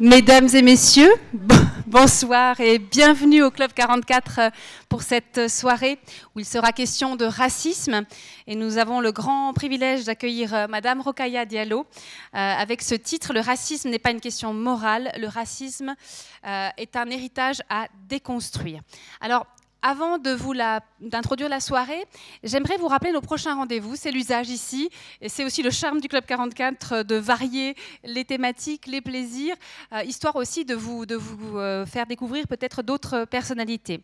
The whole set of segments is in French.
Mesdames et messieurs, bonsoir et bienvenue au Club 44 euh, pour cette soirée où il sera question de racisme. Et nous avons le grand privilège d'accueillir euh, Madame Rokaya Diallo euh, avec ce titre Le racisme n'est pas une question morale, le racisme est un héritage à déconstruire. Alors, avant de vous d'introduire la soirée, j'aimerais vous rappeler nos prochains rendez-vous. C'est l'usage ici, et c'est aussi le charme du Club 44 euh, de varier les thématiques, les plaisirs, euh, histoire aussi de vous, de vous euh, faire découvrir peut-être d'autres personnalités.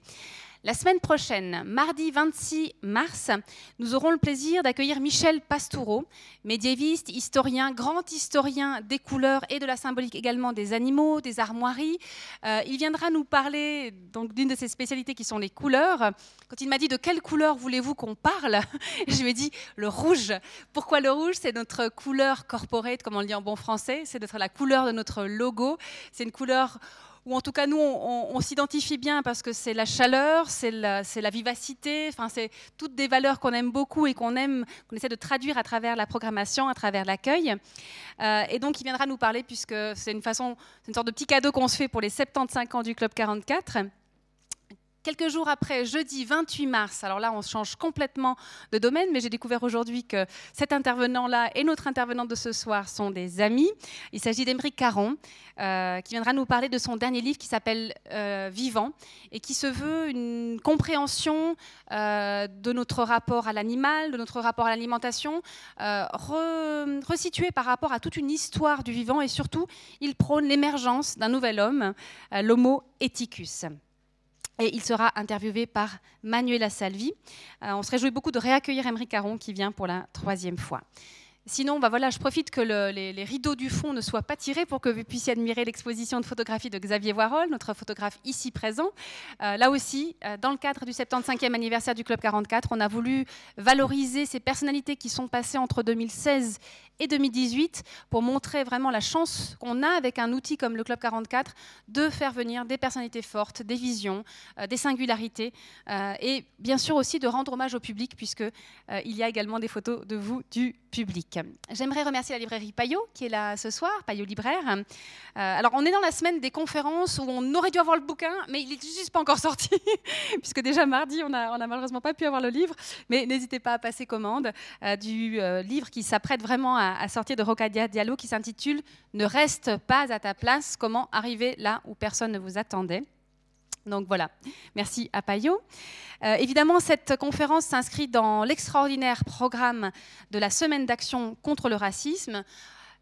La semaine prochaine, mardi 26 mars, nous aurons le plaisir d'accueillir Michel Pastoureau, médiéviste, historien, grand historien des couleurs et de la symbolique également des animaux, des armoiries. Euh, il viendra nous parler donc d'une de ses spécialités qui sont les couleurs. Quand il m'a dit de quelle couleur voulez-vous qu'on parle, je lui ai dit le rouge. Pourquoi le rouge? C'est notre couleur corporate, comme on le dit en bon français. C'est la couleur de notre logo. C'est une couleur ou en tout cas nous, on, s'identifie bien parce que c'est la chaleur, c'est la, vivacité, enfin c'est toutes des valeurs qu'on aime beaucoup et qu'on aime, qu'on essaie de traduire à travers la programmation, à travers l'accueil. Euh, et donc il viendra nous parler puisque c'est une façon, c'est une sorte de petit cadeau qu'on se fait pour les 75 ans du Club 44. Quelques jours après, jeudi 28 mars, alors là on change complètement de domaine, mais j'ai découvert aujourd'hui que cet intervenant-là et notre intervenante de ce soir sont des amis. Il s'agit d'Emeric Caron, euh, qui viendra nous parler de son dernier livre qui s'appelle euh, Vivant et qui se veut une compréhension euh, de notre rapport à l'animal, de notre rapport à l'alimentation, resitué par rapport à toute une histoire du vivant et surtout il prône l'émergence d'un nouvel homme, l'Homo ethicus. Et il sera interviewé par Manuela Salvi. Euh, on se réjouit beaucoup de réaccueillir Emery Caron qui vient pour la troisième fois. Sinon, bah voilà, je profite que les, rideaux du fond ne soient pas tirés pour que vous puissiez admirer l'exposition de photographie de Xavier Voirol, notre photographe ici présent. Euh, là aussi, euh, dans le cadre du 75e anniversaire du Club 44, on a voulu valoriser ces personnalités qui sont passées entre 2016 et 2018 pour montrer vraiment la chance qu'on a avec un outil comme le Club 44 de faire venir des personnalités fortes, des visions, euh, des singularités et bien sûr aussi de rendre hommage au public puisque il y a également des photos de vous du public. J'aimerais remercier la librairie Payot qui est là ce soir, Payot libraire. alors on est dans la semaine des conférences où on aurait dû avoir le bouquin mais il n'est juste pas encore sorti puisque déjà mardi on n'a malheureusement pas pu avoir le livre mais n'hésitez pas à passer commande du livre qui s'apprête vraiment à à, sortir de Rocadia Diallo qui s'intitule Ne reste pas à ta place, comment arriver là où personne ne vous attendait. Donc voilà, merci à Payot. Euh, évidemment, cette conférence s'inscrit dans l'extraordinaire programme de la Semaine d'action contre le racisme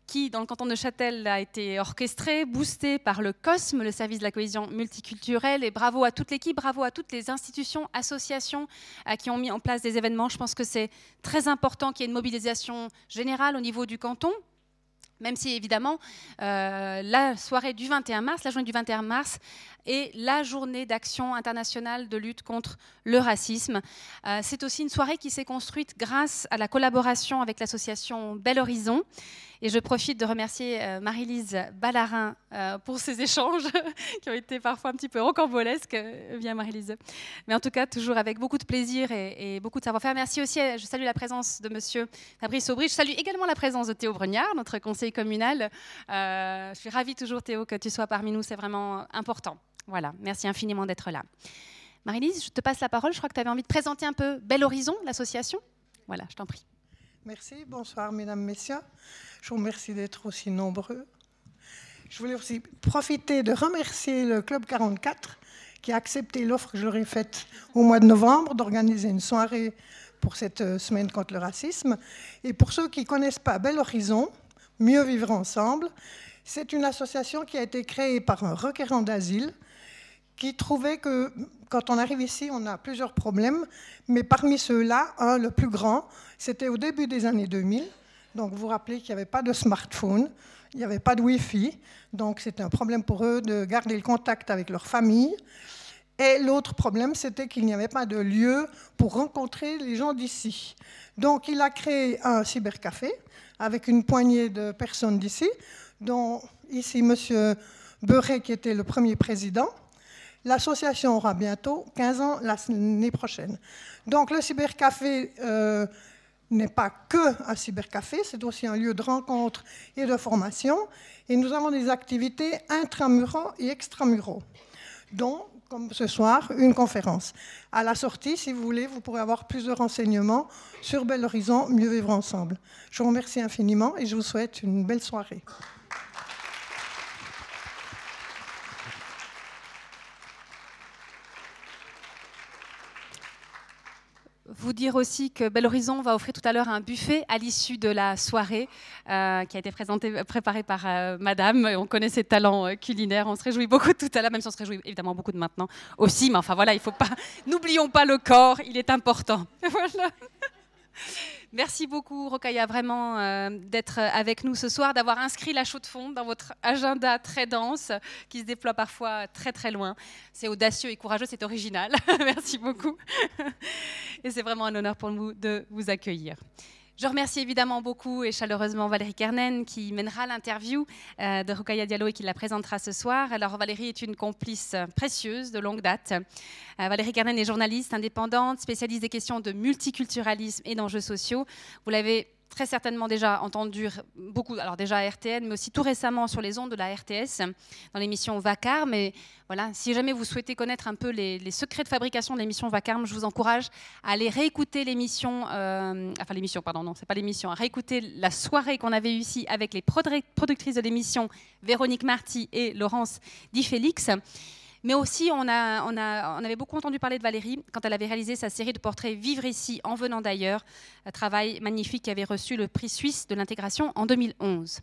qui, dans le canton de Châtel, a été orchestré, boosté par le COSME, le service de la cohésion multiculturelle. Et bravo à toute l'équipe, bravo à toutes les institutions, associations euh, qui ont mis en place des événements. Je pense que c'est très important qu'il y ait une mobilisation générale au niveau du canton. Même si évidemment, euh, la soirée du 21 mars, la journée du 21 mars, est la journée d'action internationale de lutte contre le racisme. Euh, c'est aussi une soirée qui s'est construite grâce à la collaboration avec l'association Bel Horizon et je profite de remercier euh, Marie-Lise Ballarin euh, pour ces échanges qui ont été parfois un petit peu rocambolesques, bien euh, Marie-Lise. Mais en tout cas, toujours avec beaucoup de plaisir et, beaucoup de savoir-faire. Merci aussi, je salue la présence de monsieur Fabrice Aubry. Je salue également la présence de Théo Brugnard, notre conseiller communal. je suis ravie toujours, Théo, que tu sois parmi nous. C'est vraiment important. Voilà, merci infiniment d'être là. Marie-Lise, je te passe la parole. Je crois que tu avais envie de présenter un peu Bel Horizon, l'association. Voilà, je t'en prie. Merci, bonsoir mesdames, messieurs. Je vous remercie d'être aussi nombreux. Je voulais aussi profiter de remercier le Club 44 qui a accepté l'offre que je leur ai faite au mois de novembre d'organiser une soirée pour cette euh, semaine contre le racisme. Et pour ceux qui ne connaissent pas Bel Horizon, Mieux vivre ensemble, c'est une association qui a été créée par un requérant d'asile qui trouvait que quand on arrive ici, on a plusieurs problèmes, mais parmi ceux-là, un, le plus grand, c'était au début des années 2000. Donc vous vous rappelez qu'il n'y avait pas de smartphone, il n'y avait pas de Wi-Fi, donc c'était un problème pour eux de garder le contact avec leur famille. Et l'autre problème, c'était qu'il n'y avait pas de lieu pour rencontrer les gens d'ici. Donc il a créé un cybercafé avec une poignée de personnes d'ici, dont ici M. Beuret qui était le premier président. L'association aura bientôt 15 ans l'année prochaine. Donc le cybercafé euh, n'est pas que un cybercafé, c'est aussi un lieu de rencontre et de formation. Et nous avons des activités intramuraux et extramuraux, dont, comme ce soir, une conférence. À la sortie, si vous voulez, vous pourrez avoir plus de renseignements sur Bel Horizon, Mieux vivre ensemble. Je vous remercie infiniment et je vous souhaite une belle soirée. Vous dire aussi que Bel Horizon va offrir tout à l'heure un buffet à l'issue de la soirée euh, qui a été présenté, préparé par euh, Madame. On connaît ses talents euh, culinaires. On se réjouit beaucoup tout à l'heure, même si on se réjouit évidemment beaucoup de maintenant aussi. Mais enfin voilà, il faut pas. N'oublions pas le corps, il est important. voilà. Merci beaucoup, Rokaya, vraiment euh, d'être avec nous ce soir, d'avoir inscrit la chaux de fond dans votre agenda très dense, qui se déploie parfois très très loin. C'est audacieux et courageux, c'est original. Merci beaucoup. et c'est vraiment un honneur pour nous de vous accueillir. Je remercie évidemment beaucoup et chaleureusement Valérie Kernen qui mènera l'interview euh, de Rokaya Diallo et qui la présentera ce soir. Alors Valérie est une complice précieuse de longue date. Euh, Valérie Kernen est journaliste indépendante, spécialiste des questions de multiculturalisme et d'enjeux sociaux. Vous l'avez très certainement déjà entendu beaucoup, alors déjà à RTN, mais aussi tout récemment sur les ondes de la RTS, dans l'émission Vacarme. Mais voilà, si jamais vous souhaitez connaître un peu les, secrets de fabrication de l'émission Vacarme, je vous encourage à aller réécouter l'émission, euh, enfin l'émission, pardon, non, c'est pas l'émission, à réécouter la soirée qu'on avait eue ici avec les productrices de l'émission, Véronique Marty et Laurence Di Félix. Mais aussi, on, avait beaucoup entendu parler de Valérie quand elle avait réalisé sa série de portraits Vivre ici en venant d'ailleurs, un travail magnifique qui avait reçu le prix suisse de l'intégration en 2011.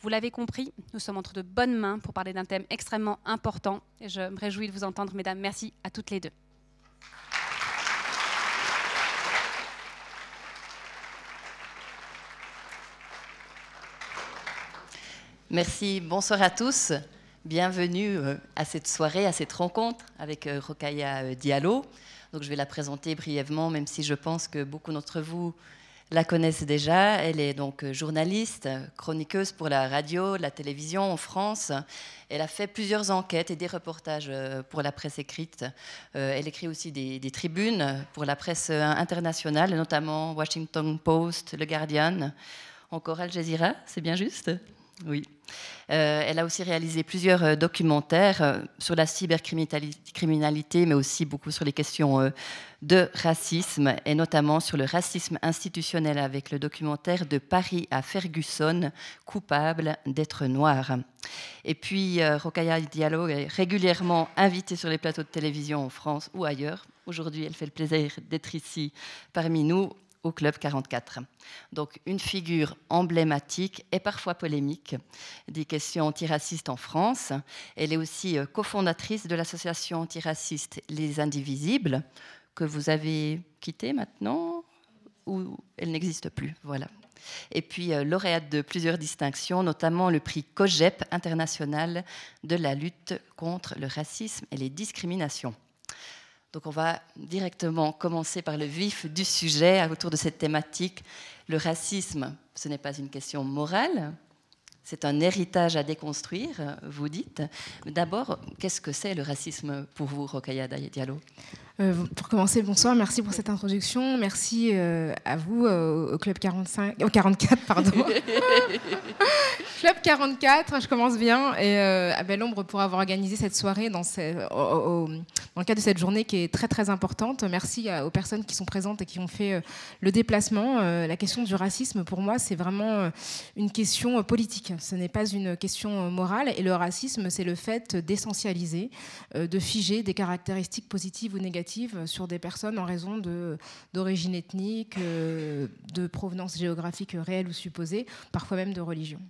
Vous l'avez compris, nous sommes entre de bonnes mains pour parler d'un thème extrêmement important je me réjouis de vous entendre, mesdames. Merci à toutes les deux. Merci, bonsoir à tous. Bienvenue euh, à cette soirée, à cette rencontre avec euh, Rokaya euh, Diallo. Donc, je vais la présenter brièvement, même si je pense que beaucoup d'entre vous la connaissent déjà. Elle est donc journaliste, chroniqueuse pour la radio, la télévision en France. Elle a fait plusieurs enquêtes et des reportages pour la presse écrite. Elle écrit aussi des, des tribunes pour la presse internationale, notamment Washington Post, Le Guardian, encore Al Jazeera, c'est bien juste? Oui. Euh, elle a aussi réalisé plusieurs euh, documentaires euh, sur la cybercriminalité, mais aussi beaucoup sur les questions de racisme, et notamment sur le racisme institutionnel avec le documentaire de Paris à Ferguson, coupable d'être noir. Et puis, Rokaya Diallo est régulièrement invitée sur les plateaux de télévision en France ou ailleurs. Aujourd'hui, elle fait le plaisir d'être ici parmi nous au Club 44. Donc une figure emblématique et parfois polémique des questions antiracistes en France. Elle est aussi euh, cofondatrice de l'association antiraciste Les Indivisibles, que vous avez quittée maintenant, ou elle n'existe plus. Voilà. Et puis euh, lauréate de plusieurs distinctions, notamment le prix COGEP international de la lutte contre le racisme et les discriminations. Donc on va directement commencer par le vif du sujet autour de cette thématique. Le racisme, ce n'est pas une question morale, c'est un héritage à déconstruire, vous dites. D'abord, qu'est-ce que c'est le racisme pour vous, Rokaya Diallo? Euh, pour commencer, bonsoir, merci pour cette introduction. Merci euh, à vous, euh, au Club 45, 44, pardon. Club 44, je commence bien, et à Belle Ombre pour avoir organisé cette soirée dans, dans, le cadre de cette journée qui est très très importante. Merci aux personnes qui sont présentes et qui ont fait le déplacement. la question du racisme, pour moi, c'est vraiment une question politique. Ce n'est pas une question morale, et le racisme, c'est le fait d'essentialiser, de figer des caractéristiques positives ou négatives sur des personnes en raison d'origine ethnique, euh, de provenance géographique réelle ou supposée, parfois même de religion.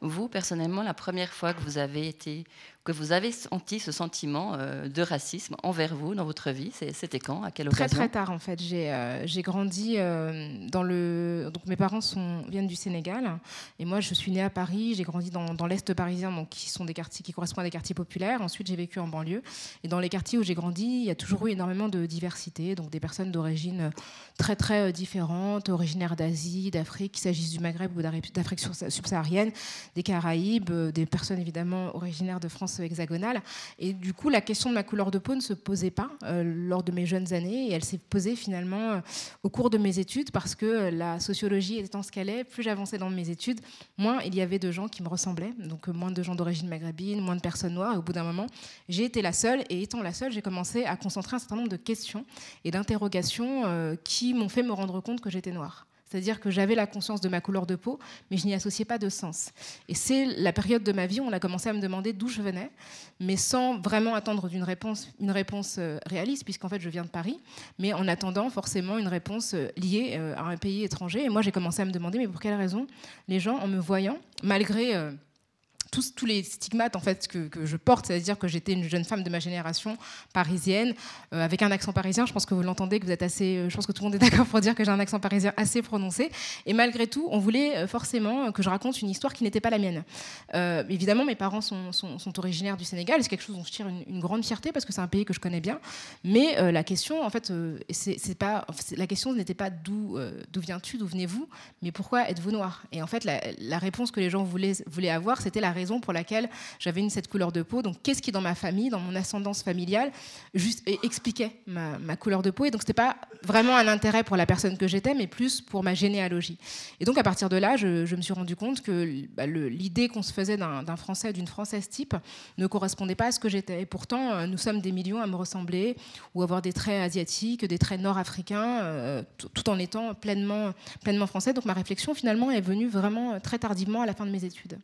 Vous, personnellement, la première fois que vous avez été que vous avez senti ce sentiment euh, de racisme envers vous dans votre vie C'était quand À quelle occasion Très très tard en fait. J'ai euh, grandi euh, dans le. Donc mes parents sont, viennent du Sénégal et moi je suis née à Paris. J'ai grandi dans, dans l'est parisien, donc qui sont des quartiers qui correspondent à des quartiers populaires. Ensuite j'ai vécu en banlieue et dans les quartiers où j'ai grandi, il y a toujours eu énormément de diversité, donc des personnes d'origine très très différentes, originaires d'Asie, d'Afrique, qu'il s'agisse du Maghreb ou d'Afrique subsaharienne, des Caraïbes, des personnes évidemment originaires de France hexagonale. Et du coup, la question de ma couleur de peau ne se posait pas lors de mes jeunes années, et elle s'est posée finalement au cours de mes études, parce que la sociologie étant ce qu'elle est, plus j'avançais dans mes études, moins il y avait de gens qui me ressemblaient, donc moins de gens d'origine maghrébine, moins de personnes noires. Et au bout d'un moment, j'ai été la seule, et étant la seule, j'ai commencé à concentrer un certain nombre de questions et d'interrogations qui m'ont fait me rendre compte que j'étais noire. C'est-à-dire que j'avais la conscience de ma couleur de peau, mais je n'y associais pas de sens. Et c'est la période de ma vie où on a commencé à me demander d'où je venais, mais sans vraiment attendre d'une réponse, une réponse euh, réaliste, puisqu'en fait je viens de Paris, mais en attendant forcément une réponse euh, liée euh, à un pays étranger. Et moi j'ai commencé à me demander, mais pour quelle raison les gens, en me voyant, malgré tous, tous, les stigmates en fait que, je porte, c'est-à-dire que j'étais une jeune femme de ma génération parisienne euh, avec un accent parisien. Je pense que vous l'entendez, que vous êtes assez. Euh, je pense que tout le monde est d'accord pour dire que j'ai un accent parisien assez prononcé. Et malgré tout, on voulait euh, forcément que je raconte une histoire qui n'était pas la mienne. évidemment, mes parents sont, sont, originaires du Sénégal. C'est quelque chose dont je tire une, grande fierté parce que c'est un pays que je connais bien. Mais la question, en fait, c'est pas. La question n'était pas d'où d'où viens-tu, d'où venez-vous, mais pourquoi êtes-vous noir? Et en fait, la, la, réponse que les gens voulaient, voulaient avoir, c'était la raison pour laquelle j'avais une cette couleur de peau. Donc, qu'est-ce qui, dans ma famille, dans mon ascendance familiale, juste expliquait ma, couleur de peau. Et donc, c'était pas vraiment un intérêt pour la personne que j'étais, mais plus pour ma généalogie. Et donc, à partir de là, je, me suis rendu compte que bah, l'idée qu'on se faisait d'un Français, d'une Française type, ne correspondait pas à ce que j'étais. Et pourtant, euh, nous sommes des millions à me ressembler ou avoir des traits asiatiques, des traits nord-africains, euh, tout en étant pleinement, pleinement français. Donc, ma réflexion, finalement, est venue vraiment très tardivement à la fin de mes études.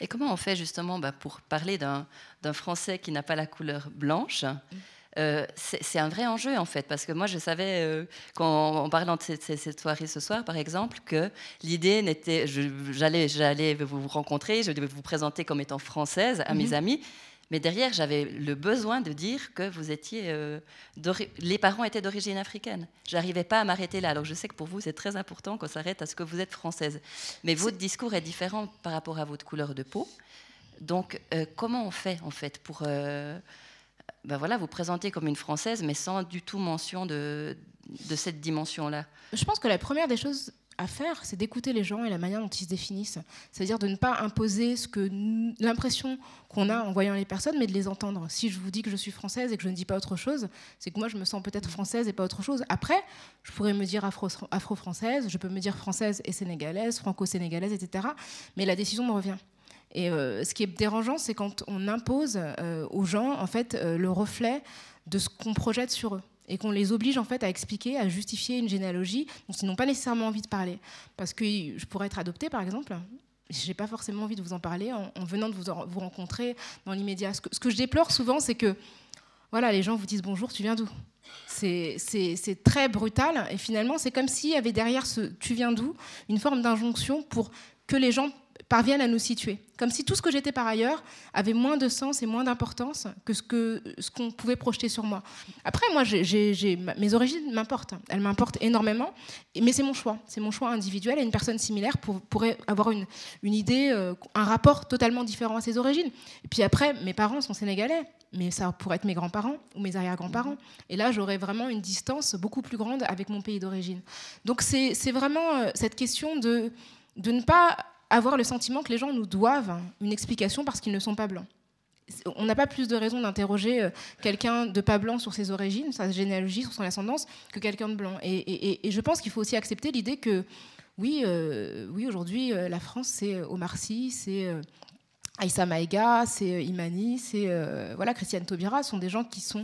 Et comment on fait justement bah, pour parler d'un Français qui n'a pas la couleur blanche euh, c'est un vrai enjeu en fait, parce que moi je savais, euh, quand, en parlant de cette, soirée ce soir par exemple, que l'idée n'était, j'allais vous rencontrer, je devais vous présenter comme étant française à mes mhm. amis, mais derrière, j'avais le besoin de dire que vous étiez, euh, les parents étaient d'origine africaine. J'arrivais pas à m'arrêter là. Alors je sais que pour vous, c'est très important qu'on s'arrête à ce que vous êtes française. Mais votre discours est différent par rapport à votre couleur de peau. Donc, euh, comment on fait en fait pour euh, ben voilà, vous présenter comme une française, mais sans du tout mention de, de cette dimension-là? Je pense que la première des choses à faire, c'est d'écouter les gens et la manière dont ils se définissent. C'est-à-dire de ne pas imposer ce que l'impression qu'on a en voyant les personnes, mais de les entendre. Si je vous dis que je suis française et que je ne dis pas autre chose, c'est que moi je me sens peut-être française et pas autre chose. Après, je pourrais me dire afro-française, je peux me dire française et sénégalaise, franco-sénégalaise, etc. Mais la décision me revient. Et euh, ce qui est dérangeant, c'est quand on impose euh, aux gens en fait euh, le reflet de ce qu'on projette sur eux et qu'on les oblige en fait à expliquer, à justifier une généalogie dont ils n'ont pas nécessairement envie de parler. Parce que je pourrais être adoptée, par exemple. Je n'ai pas forcément envie de vous en parler en, venant de vous, rencontrer dans l'immédiat. Ce, ce que, je déplore souvent, c'est que voilà, les gens vous disent bonjour, tu viens d'où? C'est très brutal et finalement c'est comme s'il y avait derrière ce tu viens d'où une forme d'injonction pour que les gens parviennent à nous situer. Comme si tout ce que j'étais par ailleurs avait moins de sens et moins d'importance que ce qu'on ce qu'on pouvait projeter sur moi. Après, moi, mes origines m'importent. Elles m'importent énormément, mais c'est mon choix. C'est mon choix individuel et une personne similaire pour, pourrait avoir une, une idée, euh, un rapport totalement différent à ses origines. Et puis après, mes parents sont sénégalais, mais ça pourrait être mes grands-parents ou mes arrière-grands-parents. Et là, j'aurais vraiment une distance beaucoup plus grande avec mon pays d'origine. Donc c'est vraiment euh, cette question de, de ne pas avoir le sentiment que les gens nous doivent une explication parce qu'ils ne sont pas blancs. On n'a pas plus de raison d'interroger euh, quelqu'un de pas blanc sur ses origines, sa généalogie, sur son ascendance, que quelqu'un de blanc. Et, je pense qu'il faut aussi accepter l'idée que, oui, euh, oui aujourd'hui, euh, la France, c'est Omar Sy, c'est Aïssa Maïga, c'est Imani, c'est voilà, Christiane Taubira, sont des gens qui sont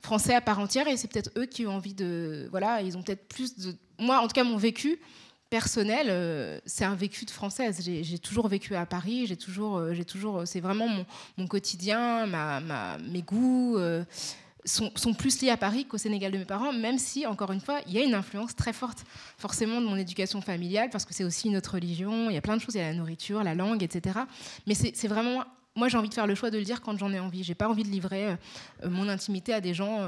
français à part entière et c'est peut-être eux qui ont envie de. Voilà, ils ont peut-être plus de. Moi, en tout cas, mon vécu personnel, euh, c'est un vécu de française. J'ai toujours vécu à Paris, j'ai toujours, euh, toujours, euh, c'est vraiment mon, quotidien, mes goûts sont, plus liés à Paris qu'au Sénégal de mes parents, même si, encore une fois, il y a une influence très forte, forcément, de mon éducation familiale, parce que c'est aussi une autre religion, il y a plein de choses, il y a la nourriture, la langue, etc. Mais c'est vraiment, moi j'ai envie de faire le choix de le dire quand j'en ai envie. J'ai pas envie de livrer mon intimité à des gens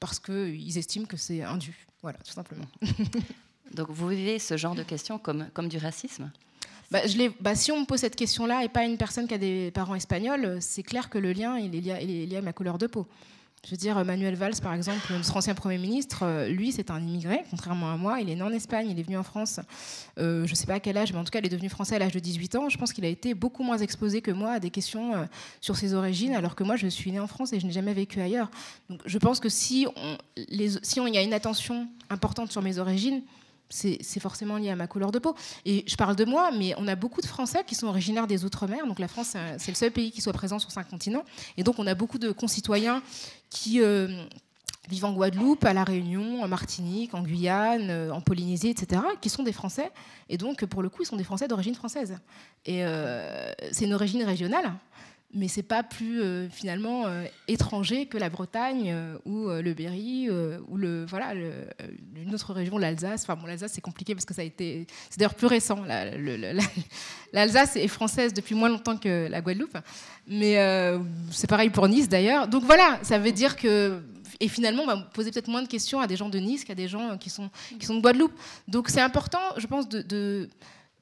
parce qu'ils estiment que c'est indu. Voilà, tout simplement. Donc vous vivez ce genre de questions comme, comme du racisme bah, bah, si on me pose cette question-là et pas une personne qui a des parents espagnols, c'est clair que le lien il est, lié, il est lié à ma couleur de peau. Je veux dire, Manuel Valls, par exemple, notre ancien Premier ministre, euh, lui, c'est un immigré, contrairement à moi. Il est né en Espagne, il est venu en France, euh, je ne sais pas à quel âge, mais en tout cas, il est devenu français à l'âge de 18 ans. Je pense qu'il a été beaucoup moins exposé que moi à des questions euh, sur ses origines, alors que moi, je suis né en France et je n'ai jamais vécu ailleurs. Donc, je pense que si on, les, si on y a une attention importante sur mes origines, c'est forcément lié à ma couleur de peau. Et je parle de moi, mais on a beaucoup de Français qui sont originaires des Outre-mer. Donc la France, c'est le seul pays qui soit présent sur cinq continents. Et donc on a beaucoup de concitoyens qui euh, vivent en Guadeloupe, à La Réunion, en Martinique, en Guyane, euh, en Polynésie, etc., qui sont des Français. Et donc pour le coup, ils sont des Français d'origine française. Et euh, c'est une origine régionale mais c'est pas plus euh, finalement euh, étranger que la Bretagne euh, ou le Berry ou le voilà une autre région l'Alsace enfin l'Alsace c'est compliqué parce que ça a été c'est d'ailleurs plus récent l'Alsace est française depuis moins longtemps que la Guadeloupe mais c'est pareil pour Nice d'ailleurs donc voilà ça veut dire que et finalement, on va poser peut-être moins de questions à des gens de Nice qu'à des gens qui sont, qui sont de Guadeloupe. Donc c'est important, je pense, de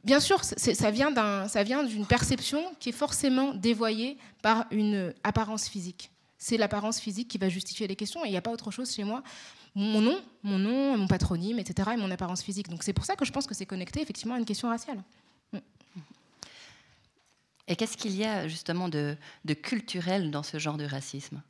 Bien sûr, ça vient d'une perception qui est forcément dévoyée par une apparence physique. C'est l'apparence physique qui va justifier les questions et il n'y a pas autre chose chez moi. Mon nom, mon nom, mon patronyme, etc. et mon apparence physique. Donc c'est pour ça que je pense que c'est connecté effectivement à une question raciale. Mm. Et qu'est-ce qu'il y a justement de culturel dans ce genre de racisme?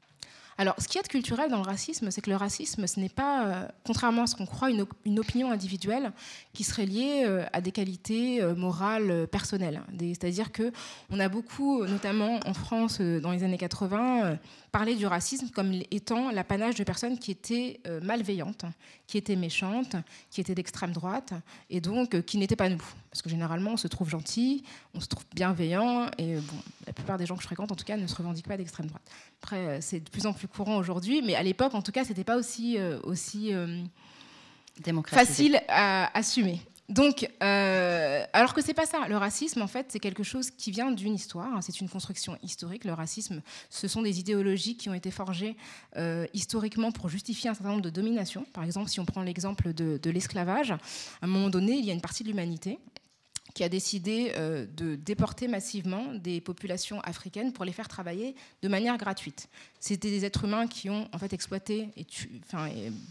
Alors, ce qui est culturel dans le racisme, c'est que le racisme, ce n'est pas, euh, contrairement à ce qu'on croit, une, opinion individuelle qui serait liée euh, à des qualités euh, morales personnelles. C'est-à-dire que on a beaucoup, notamment en France, dans les années 80, parlé du racisme comme étant l'apanage de personnes qui étaient malveillantes, qui étaient méchantes, qui étaient d'extrême droite, et donc qui n'étaient pas nous. Parce que généralement, on se trouve gentil, on se trouve bienveillant, et bon, la plupart des gens que je fréquente, en tout cas, ne se revendiquent pas d'extrême droite. Après, c'est de plus en plus courant aujourd'hui, mais à l'époque, en tout cas, c'était pas aussi, euh, aussi euh, facile à assumer. Donc, euh, alors que c'est pas ça. Le racisme, en fait, c'est quelque chose qui vient d'une histoire. Hein, c'est une construction historique. Le racisme, ce sont des idéologies qui ont été forgées historiquement pour justifier un certain nombre de dominations. Par exemple, si on prend l'exemple de l'esclavage, à un moment donné, il y a une partie de l'humanité qui a décidé euh, de déporter massivement des populations africaines pour les faire travailler de manière gratuite. C'était des êtres humains qui ont en fait exploité et,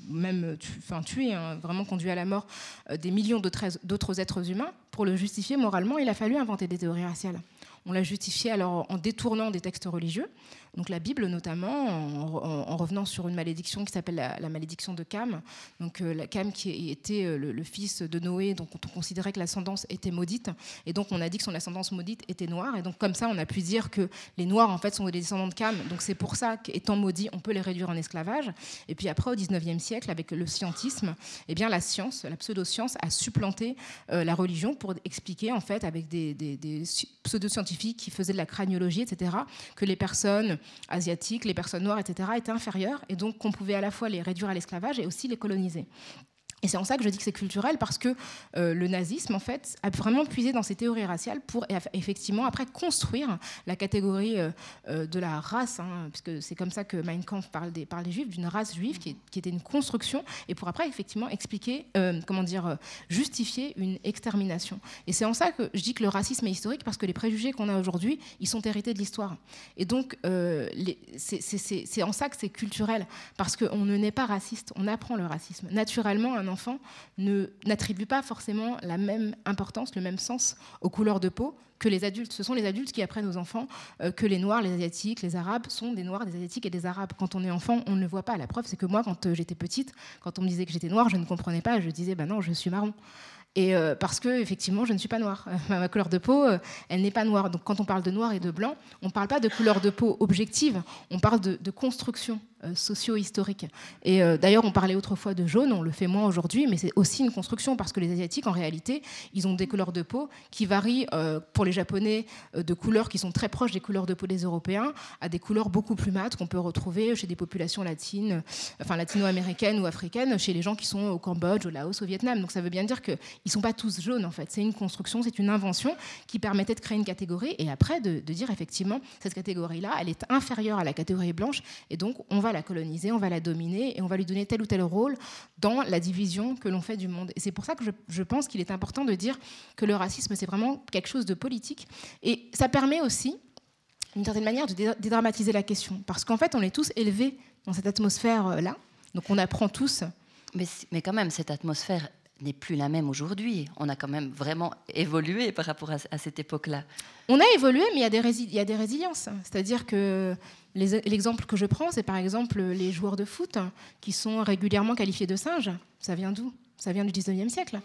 même tué, hein, vraiment conduit à la mort euh, des millions d'autres êtres humains. Pour le justifier moralement, il a fallu inventer des théories raciales. On l'a justifié alors en détournant des textes religieux, donc la Bible notamment, en, revenant sur une malédiction qui s'appelle la, malédiction de Cam. Donc euh, la Cam qui était euh, le, fils de Noé, donc on considérait que l'ascendance était maudite, et donc on a dit que son ascendance maudite était noire, et donc comme ça on a pu dire que les Noirs en fait sont des descendants de Cam, donc c'est pour ça qu'étant maudits on peut les réduire en esclavage. Et puis après au 19e siècle avec le scientisme, eh bien la science, la pseudo-science a supplanté euh, la religion pour expliquer en fait avec des, des pseudo-scientifiques qui faisaient de la craniologie, etc., que les personnes asiatiques, les personnes noires, etc., étaient inférieures, et donc qu'on pouvait à la fois les réduire à l'esclavage et aussi les coloniser. Et c'est en ça que je dis que c'est culturel, parce que euh, le nazisme, en fait, a vraiment puisé dans ses théories raciales pour effectivement, après, construire la catégorie euh, euh, de la race, hein, puisque c'est comme ça que Mein Kampf parle des, juifs, d'une race juive qui, était une construction, et pour après, effectivement, expliquer, comment dire, justifier une extermination. Et c'est en ça que je dis que le racisme est historique, parce que les préjugés qu'on a aujourd'hui, ils sont hérités de l'histoire. Et donc, c'est en ça que c'est culturel, parce qu'on ne naît pas raciste, on apprend le racisme. Naturellement, un enfant n'attribue pas forcément la même importance, le même sens aux couleurs de peau que les adultes. Ce sont les adultes qui apprennent aux enfants euh, que les Noirs, les Asiatiques, les Arabes sont des Noirs, des Asiatiques et des Arabes. Quand on est enfant, on ne le voit pas. La preuve, c'est que moi, quand euh, j'étais petite, quand on me disait que j'étais noire, je ne comprenais pas. Je disais, ben non, je suis marron. Et euh, parce que effectivement, je ne suis pas noire. Ma couleur de peau, elle n'est pas noire. Donc, quand on parle de noir et de blanc, on ne parle pas de couleur de peau objective. On parle de, construction socio-historique. Et euh, d'ailleurs, on parlait autrefois de jaune, on le fait moins aujourd'hui, mais c'est aussi une construction parce que les Asiatiques, en réalité, ils ont des couleurs de peau qui varient euh, pour les Japonais de couleurs qui sont très proches des couleurs de peau des Européens à des couleurs beaucoup plus mates qu'on peut retrouver chez des populations latines, enfin latino-américaines ou africaines, chez les gens qui sont au Cambodge, au Laos, au Vietnam. Donc ça veut bien dire qu'ils ne sont pas tous jaunes en fait. C'est une construction, c'est une invention qui permettait de créer une catégorie et après de, de dire effectivement cette catégorie-là, elle est inférieure à la catégorie blanche et donc on va la coloniser, on va la dominer et on va lui donner tel ou tel rôle dans la division que l'on fait du monde. Et c'est pour ça que je, pense qu'il est important de dire que le racisme, c'est vraiment quelque chose de politique. Et ça permet aussi d'une certaine manière, de dédramatiser la question. Parce qu'en fait, on est tous élevés dans cette atmosphère-là. Donc on apprend tous. Mais, mais quand même, cette atmosphère n'est plus la même aujourd'hui. On a quand même vraiment évolué par rapport à, cette époque-là. On a évolué, mais il y a des, il y a des résiliences. C'est-à-dire que l'exemple que je prends, c'est par exemple les joueurs de foot qui sont régulièrement qualifiés de singes. Ça vient d'où? Ça vient du 19e siècle.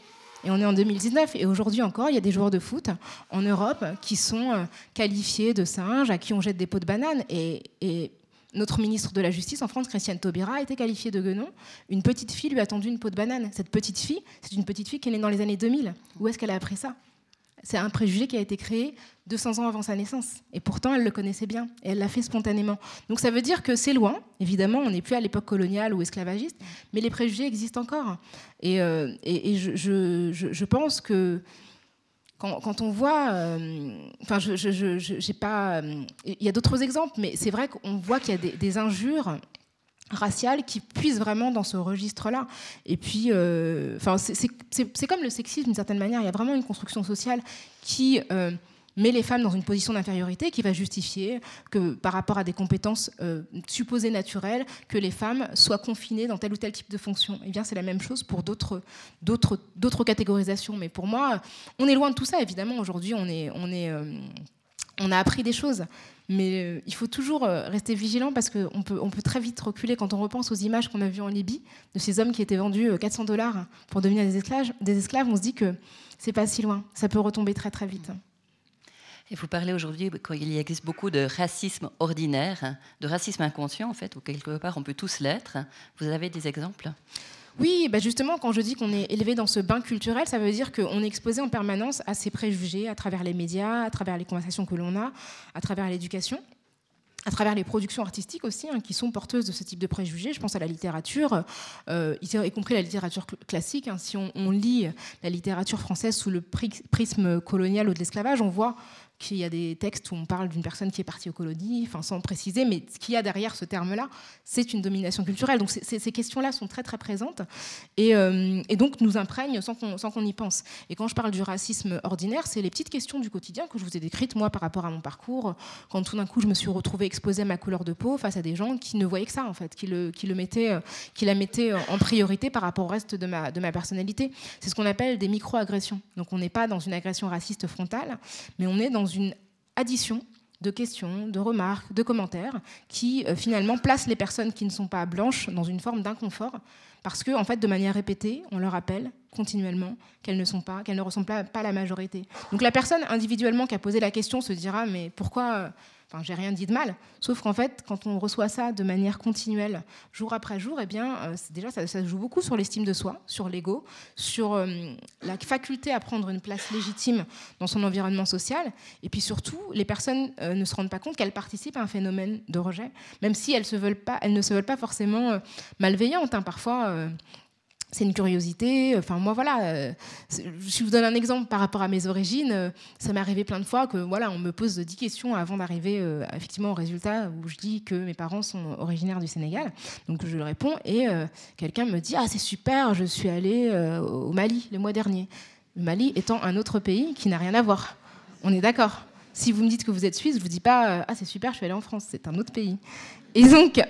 Et on est en 2019 et aujourd'hui encore, il y a des joueurs de foot en Europe qui sont euh, qualifiés de singes, à qui on jette des pots de banane. Et, notre ministre de la Justice en France, Christiane Taubira, a été qualifiée de guenon. Une petite fille lui a tendu une peau de banane. Cette petite fille, c'est une petite fille qui est née dans les années 2000. Où est-ce qu'elle a appris ça? C'est un préjugé qui a été créé 200 ans avant sa naissance. Et pourtant, elle le connaissait bien. Et elle l'a fait spontanément. Donc ça veut dire que c'est loin. Évidemment, on n'est plus à l'époque coloniale ou esclavagiste, mais les préjugés existent encore. Et, euh, je, pense que quand, on voit, euh, enfin, je, pas, euh, il y a d'autres exemples, mais c'est vrai qu'on voit qu'il y a des injures raciale qui puise vraiment dans ce registre-là. Et puis, euh, c'est comme le sexisme d'une certaine manière. Il y a vraiment une construction sociale qui euh, met les femmes dans une position d'infériorité, qui va justifier que, par rapport à des compétences euh, supposées naturelles, que les femmes soient confinées dans tel ou tel type de fonction. Et eh bien, c'est la même chose pour d'autres d'autres catégorisations. Mais pour moi, on est loin de tout ça. Évidemment, aujourd'hui, on est on est on a appris des choses. Mais euh, il faut toujours euh, rester vigilant parce qu'on peut, très vite reculer quand on repense aux images qu'on a vues en Libye de ces hommes qui étaient vendus 400 euh, dollars pour devenir des esclaves. Des esclaves, on se dit que c'est pas si loin. Ça peut retomber très très vite. Et vous parlez aujourd'hui qu'il existe beaucoup de racisme ordinaire, de racisme inconscient en fait, où quelque part on peut tous l'être. Vous avez des exemples? Oui, bah justement, quand je dis qu'on est élevé dans ce bain culturel, ça veut dire qu'on est exposé en permanence à ces préjugés, à travers les médias, à travers les conversations que l'on a, à travers l'éducation à travers les productions artistiques aussi, hein, qui sont porteuses de ce type de préjugés. Je pense à la littérature, euh, y compris la littérature classique. Hein. Si on, on, lit la littérature française sous le prisme colonial ou de l'esclavage, on voit qu'il y a des textes où on parle d'une personne qui est partie aux colonies, enfin sans préciser, mais ce qu'il y a derrière ce terme-là, c'est une domination culturelle. Donc ces questions-là sont très très présentes et, euh, donc nous imprègnent sans qu'on y pense. Et quand je parle du racisme ordinaire, c'est les petites questions du quotidien que je vous ai décrites moi par rapport à mon parcours, quand tout d'un coup je me suis retrouvée exposée à ma couleur de peau face à des gens qui ne voyaient que ça en fait, qui, le, qui, euh, qui la mettaient en priorité par rapport au reste de ma, de ma personnalité. C'est ce qu'on appelle des micro-agressions. Donc on n'est pas dans une agression raciste frontale, mais on est dans une addition de questions, de remarques, de commentaires qui euh, finalement placent les personnes qui ne sont pas blanches dans une forme d'inconfort parce que en fait de manière répétée, on leur rappelle continuellement qu'elles ne sont pas, qu'elles ne ressemblent pas, à la majorité. Donc la personne individuellement qui a posé la question se dira mais pourquoi euh, Enfin, j'ai rien dit de mal. Sauf qu'en fait, quand on reçoit ça de manière continuelle, jour après jour, eh bien, euh, déjà, ça, joue beaucoup sur l'estime de soi, sur l'ego, sur euh, la faculté à prendre une place légitime dans son environnement social. Et puis surtout, les personnes euh, ne se rendent pas compte qu'elles participent à un phénomène de rejet, même si elles, ne se veulent pas forcément malveillantes. Hein. Parfois, c'est une curiosité. Enfin, moi, voilà. Euh, je vous donne un exemple par rapport à mes origines. Euh, ça m'est arrivé plein de fois que, voilà, on me pose 10 questions avant d'arriver euh, effectivement au résultat où je dis que mes parents sont originaires du Sénégal. Donc, je réponds et quelqu'un me dit Ah, c'est super, je suis allé au Mali le mois dernier. Le Mali étant un autre pays qui n'a rien à voir. On est d'accord. Si vous me dites que vous êtes suisse, je vous dis pas Ah, c'est super, je suis allé en France. C'est un autre pays. Et donc,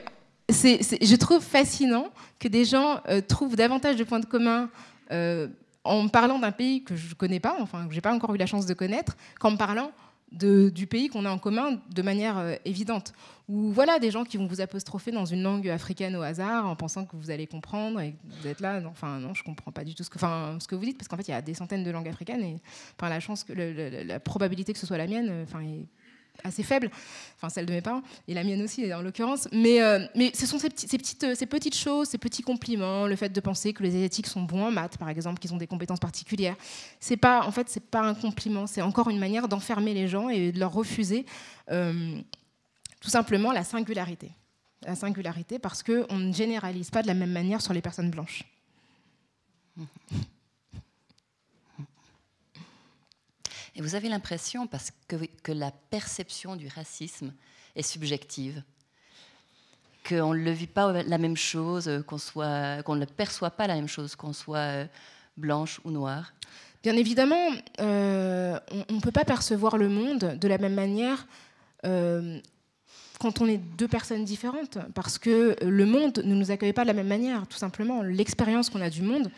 je trouve fascinant que des gens euh, trouvent davantage de points de commun euh, en parlant d'un pays que je ne connais pas, enfin que je n'ai pas encore eu la chance de connaître, qu'en parlant du pays qu'on a en commun de manière euh, évidente. Ou voilà, des gens qui vont vous apostropher dans une langue africaine au hasard en pensant que vous allez comprendre et que vous êtes là. enfin, non, je comprends pas du tout ce que, enfin, ce que vous dites, parce qu'en fait, il y a des centaines de langues africaines et enfin, la, chance la probabilité que ce soit la mienne enfin, est assez faible, enfin celle de mes parents, et la mienne aussi en l'occurrence. Mais, euh, mais ce sont ces, petites, euh, ces petites choses, ces petits compliments, le fait de penser que les Asiatiques sont bons en maths, par exemple, qu'ils ont des compétences particulières. C'est pas, en fait, c'est pas un compliment, c'est encore une manière d'enfermer les gens et de leur refuser euh, tout simplement la singularité. La singularité parce qu'on ne généralise pas de la même manière sur les personnes blanches. Et vous avez l'impression, parce que, que la perception du racisme est subjective, qu'on ne le vit pas la même chose, qu'on qu'on ne le perçoit pas la même chose, qu'on soit euh, blanche ou noire? Bien évidemment, euh, on ne peut pas percevoir le monde de la même manière quand on est deux personnes différentes, parce que le monde ne nous accueille pas de la même manière, tout simplement. L'expérience qu'on a du monde,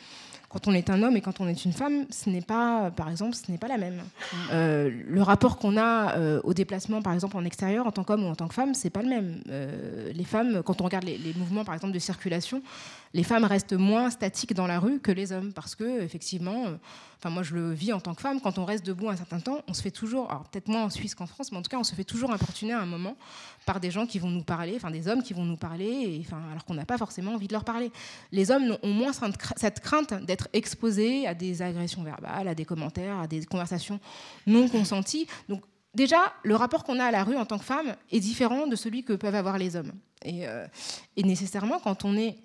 quand on est un homme et quand on est une femme, ce n'est pas, par exemple, ce n'est pas la même. Mm. Euh, le rapport qu'on a euh, au déplacement, par exemple, en extérieur, en tant qu'homme ou en tant que femme, c'est pas le même. Euh, les femmes, quand on regarde les, les, mouvements, par exemple, de circulation, les femmes restent moins statiques dans la rue que les hommes, parce que effectivement Enfin, moi, je le vis en tant que femme. Quand on reste debout un certain temps, on se fait toujours, alors peut-être moins en Suisse qu'en France, mais en tout cas, on se fait toujours importuner à un moment par des gens qui vont nous parler, enfin des hommes qui vont nous parler, et, alors qu'on n'a pas forcément envie de leur parler. Les hommes ont moins cette crainte d'être exposés à des agressions verbales, à des commentaires, à des conversations non consenties. Donc, déjà, le rapport qu'on a à la rue en tant que femme est différent de celui que peuvent avoir les hommes. Et, euh, et nécessairement, quand on est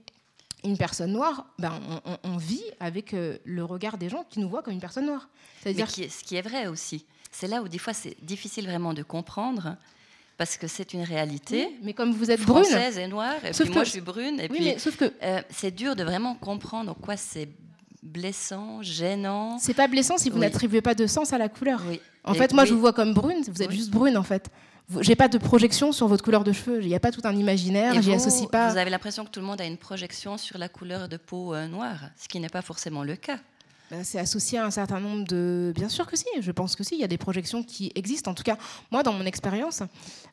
une personne noire, ben, on, vit avec euh, le regard des gens qui nous voient comme une personne noire. C'est-à-dire ce qui est vrai aussi. C'est là où des fois c'est difficile vraiment de comprendre parce que c'est une réalité. mais comme vous êtes française brune, et noire, et puis moi je suis brune, et puis sauf que euh, c'est dur de vraiment comprendre quoi c'est blessant, gênant. C'est pas blessant si vous n'attribuez pas de sens à la couleur. Oui. En fait, moi je vous vois comme brune, vous êtes juste brune en fait j'ai pas de projection sur votre couleur de cheveux. Il n'y a pas tout un imaginaire. J'y associe pas. Vous avez l'impression que tout le monde a une projection sur la couleur de peau euh, noire, ce qui n'est pas forcément le cas. Ben, c'est associé à un certain nombre de. Bien sûr que si, je pense que si, il y a des projections qui existent. En tout cas, moi, dans mon expérience,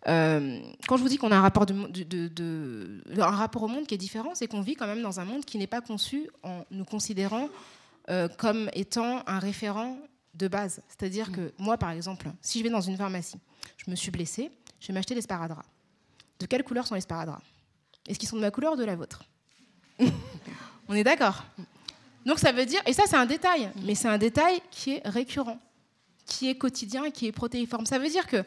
euh, quand je vous dis qu'on a un rapport, de, de, un rapport au monde qui est différent, c'est qu'on vit quand même dans un monde qui n'est pas conçu en nous considérant euh, comme étant un référent de base. C'est-à-dire mm. que moi, par exemple, si je vais dans une pharmacie, je me suis blessée, je vais m'acheter des sparadraps. De quelle couleur sont les sparadraps? Est-ce qu'ils sont de ma couleur ou de la vôtre? On est d'accord? Donc ça veut dire, et ça c'est un détail, mais c'est un détail qui est récurrent, qui est quotidien, qui est protéiforme. Ça veut dire que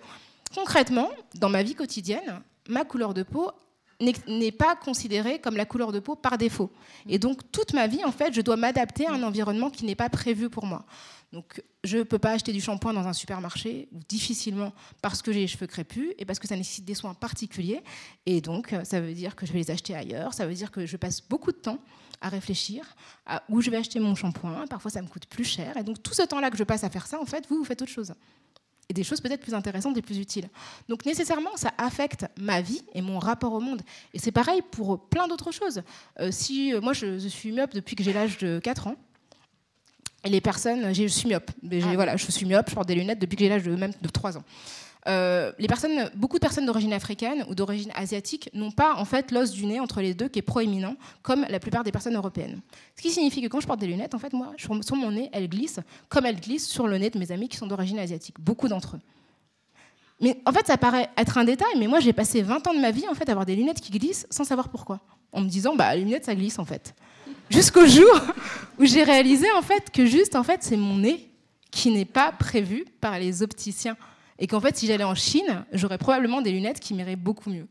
concrètement, dans ma vie quotidienne, ma couleur de peau n'est pas considérée comme la couleur de peau par défaut. Et donc toute ma vie, en fait, je dois m'adapter à un environnement qui n'est pas prévu pour moi. Donc, je ne peux pas acheter du shampoing dans un supermarché, ou difficilement, parce que j'ai les cheveux crépus et parce que ça nécessite des soins particuliers. Et donc, ça veut dire que je vais les acheter ailleurs. Ça veut dire que je passe beaucoup de temps à réfléchir à où je vais acheter mon shampoing. Parfois, ça me coûte plus cher. Et donc, tout ce temps-là que je passe à faire ça, en fait, vous, vous faites autre chose. Et des choses peut-être plus intéressantes et plus utiles. Donc, nécessairement, ça affecte ma vie et mon rapport au monde. Et c'est pareil pour plein d'autres choses. Euh, si, euh, moi, je, je suis myope depuis que j'ai l'âge de 4 ans. Et les personnes, je suis myope. Ah. Voilà, je suis myope, je porte des lunettes depuis que j'ai l'âge de même de 3 ans. Euh, beaucoup de personnes d'origine africaine ou d'origine asiatique n'ont pas en fait l'os du nez entre les deux qui est proéminent, comme la plupart des personnes européennes. Ce qui signifie que quand je porte des lunettes, en fait, moi, sur mon nez, elles glissent comme elles glissent sur le nez de mes amis qui sont d'origine asiatique, beaucoup d'entre eux. Mais en fait, ça paraît être un détail, mais moi, j'ai passé 20 ans de ma vie en fait à avoir des lunettes qui glissent sans savoir pourquoi, en me disant, bah, les lunettes, ça glisse en fait jusqu'au jour où j'ai réalisé en fait que juste en fait c'est mon nez qui n'est pas prévu par les opticiens et qu'en fait si j'allais en Chine j'aurais probablement des lunettes qui m'iraient beaucoup mieux.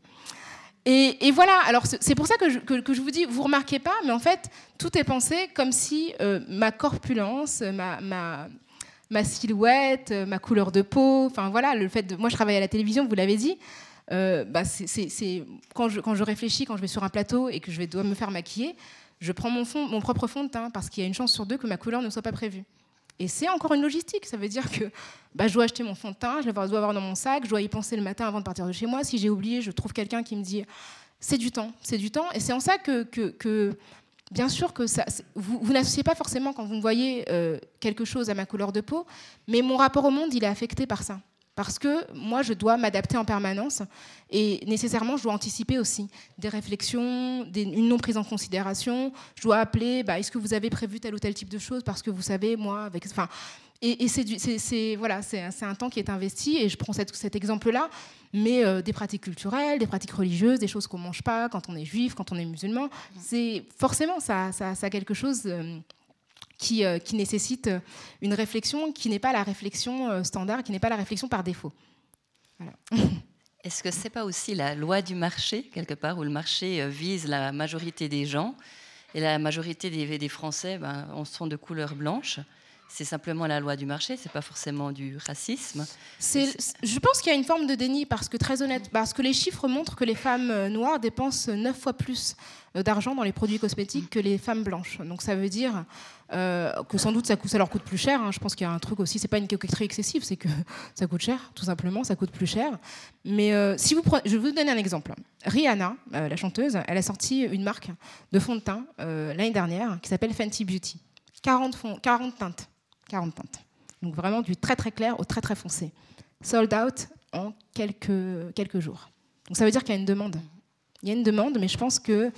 Et, voilà, alors c'est pour ça que je, vous dis, vous remarquez pas, mais en fait, tout est pensé comme si euh, ma corpulence, ma, silhouette, ma couleur de peau, enfin voilà, le fait de. Moi, je travaille à la télévision, vous l'avez dit. Euh, bah, c'est quand je, réfléchis, quand je vais sur un plateau et que je dois me faire maquiller, je prends mon propre fond de teint parce qu'il y a une chance sur deux que ma couleur ne soit pas prévue. Et c'est encore une logistique. Ça veut dire que bah, je dois acheter mon fond de teint, je dois avoir dans mon sac, je dois y penser le matin avant de partir de chez moi. Si j'ai oublié, je trouve quelqu'un qui me dit c'est du temps, c'est du temps. Et c'est en ça que, bien sûr, que vous n'associez pas forcément quand vous me voyez euh, quelque chose à ma couleur de peau, mais mon rapport au monde, il est affecté par ça parce que moi, je dois m'adapter en permanence et nécessairement, je dois anticiper aussi des réflexions, une non prise en considération. Je dois appeler, bah, est-ce que vous avez prévu tel ou tel type de choses Parce que vous savez, moi, avec, enfin, et, c'est voilà, c'est un temps qui est investi et je prends cet exemple-là, mais euh, des pratiques culturelles, des pratiques religieuses, des choses qu'on mange pas quand on est juif, quand on est musulman, c'est forcément ça, ça, ça, a quelque chose. Euh, qui, nécessite euh, une réflexion qui n'est pas la réflexion euh, standard, qui n'est pas la réflexion par défaut. Est-ce que ce n'est pas aussi la loi du marché, quelque part, où le marché vise la majorité des gens et la majorité des, des Français ben, sont de couleur blanche? C'est simplement la loi du marché, c'est pas forcément du racisme. je pense qu'il y a une forme de déni parce que très honnête, parce que les chiffres montrent que les femmes euh, noires dépensent neuf fois plus euh, d'argent dans les produits cosmétiques que les femmes blanches. Donc ça veut dire euh, que sans doute ça, coûte, ça leur coûte plus cher. Hein. Je pense qu'il y a un truc aussi, c'est pas une coquetterie excessive, c'est que ça coûte cher, tout simplement, ça coûte plus cher. Mais si vous prenez, je vais vous donner un exemple. Rihanna, la chanteuse, elle a sorti une marque de fond de teint l'année dernière qui s'appelle Fenty Beauty. 40, 40 teintes 40 pintes. Donc vraiment du très très clair au très très foncé. Sold out en quelques, quelques jours. Donc ça veut dire qu'il y a une demande. Il y a une demande, mais je pense qu'il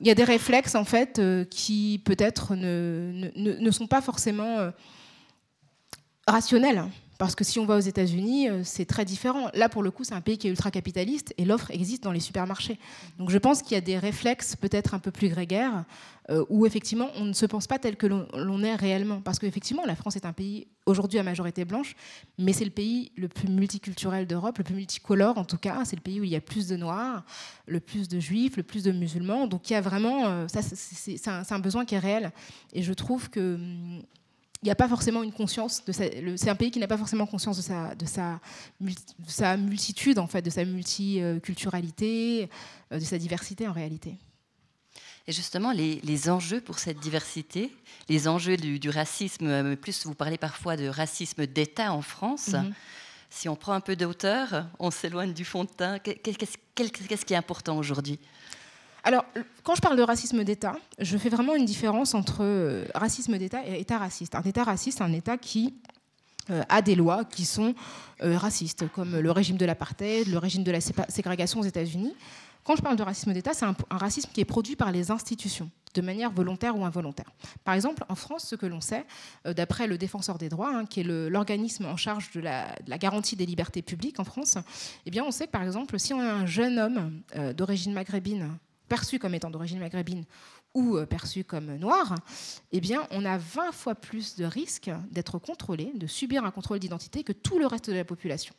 y a des réflexes en fait euh, qui peut-être ne, ne, ne, sont pas forcément euh, rationnels. Parce que si on va aux États-Unis, euh, c'est très différent. Là, pour le coup, c'est un pays qui est ultra capitaliste et l'offre existe dans les supermarchés. Donc je pense qu'il y a des réflexes peut-être un peu plus grégaires euh, où effectivement on ne se pense pas tel que l'on est réellement. Parce qu'effectivement, la France est un pays aujourd'hui à majorité blanche, mais c'est le pays le plus multiculturel d'Europe, le plus multicolore en tout cas. C'est le pays où il y a plus de noirs, le plus de juifs, le plus de musulmans. Donc il y a vraiment, euh, ça, c'est un, un, besoin qui est réel. Et je trouve que hum, il n'y a pas forcément une conscience de c'est un pays qui n'a pas forcément conscience de sa, de sa, sa multitude en fait, de sa multiculturalité, euh, de sa diversité en réalité. Et justement, les, les, enjeux pour cette diversité, les enjeux du, racisme, euh, plus vous parlez parfois de racisme d'État en France. Mhm. Si on prend un peu de hauteur, on s'éloigne du fond de teint. Qu'est-ce qui est important aujourd'hui? Alors, quand je parle de racisme d'État, je fais vraiment une différence entre euh, racisme d'État et État raciste. Un État raciste, c'est un État qui euh, a des lois qui sont euh, racistes, comme le régime de l'apartheid, le régime de la ségrégation aux États-Unis. Quand je parle de racisme d'État, c'est un, racisme qui est produit par les institutions, de manière volontaire ou involontaire. Par exemple, en France, ce que l'on sait, d'après le Défenseur des droits, hein, qui est l'organisme en charge de la, garantie des libertés publiques en France, eh bien, on sait que, par exemple, si on a un jeune homme d'origine maghrébine perçu comme étant d'origine maghrébine ou euh, perçu comme noir, eh on a 20 fois plus de risques d'être contrôlé, de subir un contrôle d'identité que tout le reste de la population.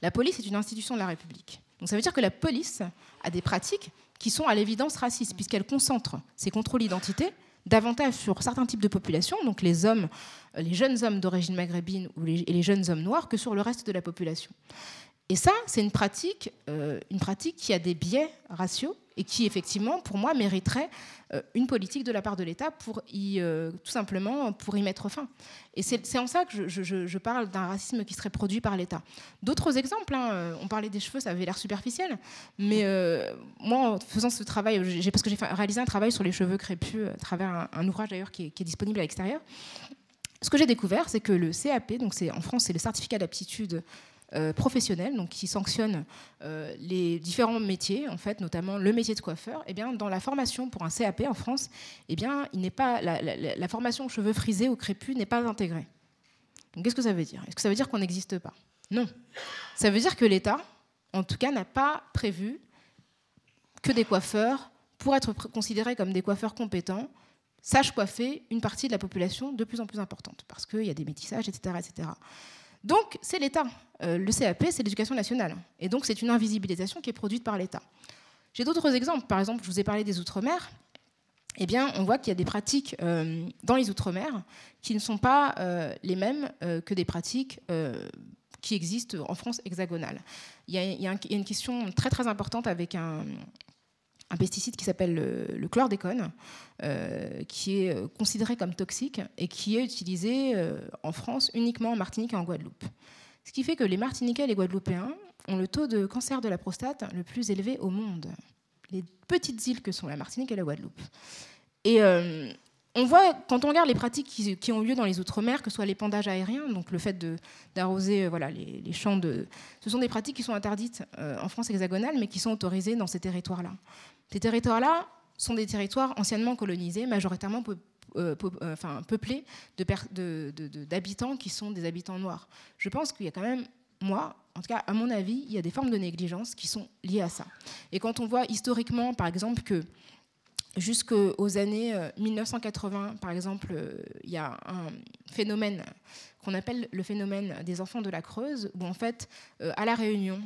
La police est une institution de la République. Donc ça veut dire que la police a des pratiques qui sont à l'évidence racistes, puisqu'elle concentre ses contrôles d'identité davantage sur certains types de populations, donc les hommes, les jeunes hommes d'origine maghrébine et les jeunes hommes noirs, que sur le reste de la population. Et ça, c'est une pratique, euh, une pratique qui a des biais raciaux et qui, effectivement, pour moi, mériterait euh, une politique de la part de l'État pour y, euh, tout simplement, pour y mettre fin. Et c'est en ça que je, parle d'un racisme qui serait produit par l'État. D'autres exemples, hein, on parlait des cheveux, ça avait l'air superficiel, mais moi, en faisant ce travail, parce que j'ai réalisé un travail sur les cheveux crépus à travers un, ouvrage d'ailleurs qui, qui, est disponible à l'extérieur, ce que j'ai découvert, c'est que le CAP, donc en France, c'est le certificat d'aptitude euh, professionnels, donc qui sanctionne euh, les différents métiers, en fait, notamment le métier de coiffeur, eh bien, dans la formation pour un CAP en France, eh bien, il n'est pas, la, formation cheveux frisés ou crépus n'est pas intégrée. qu'est-ce que ça veut dire? Est-ce que ça veut dire qu'on n'existe pas? Non. Ça veut dire que l'État, en tout cas, n'a pas prévu que des coiffeurs, pour être considérés comme des coiffeurs compétents, sachent coiffer une partie de la population de plus en plus importante, parce qu'il y a des métissages, etc. etc. Donc, c'est l'État. Euh, le CAP, c'est l'éducation nationale. Et donc, c'est une invisibilisation qui est produite par l'État. J'ai d'autres exemples. Par exemple, je vous ai parlé des Outre-mer. Eh bien, on voit qu'il y a des pratiques euh, dans les Outre-mer qui ne sont pas euh, les mêmes que des pratiques qui existent en France hexagonale. Il y, a, il y, a, une question très très importante avec un, un pesticide qui s'appelle le, chlordécone, euh, qui est euh, considéré comme toxique et qui est utilisé euh, en France uniquement en Martinique et en Guadeloupe. Ce qui fait que les Martiniquais et les Guadeloupéens ont le taux de cancer de la prostate le plus élevé au monde. Les petites îles que sont la Martinique et la Guadeloupe. Et on voit, quand on regarde les pratiques qui, ont lieu dans les Outre-mer, que ce soit l'épandage aérien, donc le fait d'arroser voilà, les, champs de. Ce sont des pratiques qui sont interdites en France hexagonale, mais qui sont autorisées dans ces territoires-là. Ces territoires-là sont des territoires anciennement colonisés, majoritairement peuplés d'habitants qui sont des habitants noirs. Je pense qu'il y a quand même moi, en tout cas, à mon avis, il y a des formes de négligence qui sont liées à ça. Et quand on voit historiquement, par exemple, que jusqu'aux années 1980, euh, par exemple, euh, il y a un phénomène qu'on appelle le phénomène des enfants de la Creuse, où en fait, euh, à La Réunion,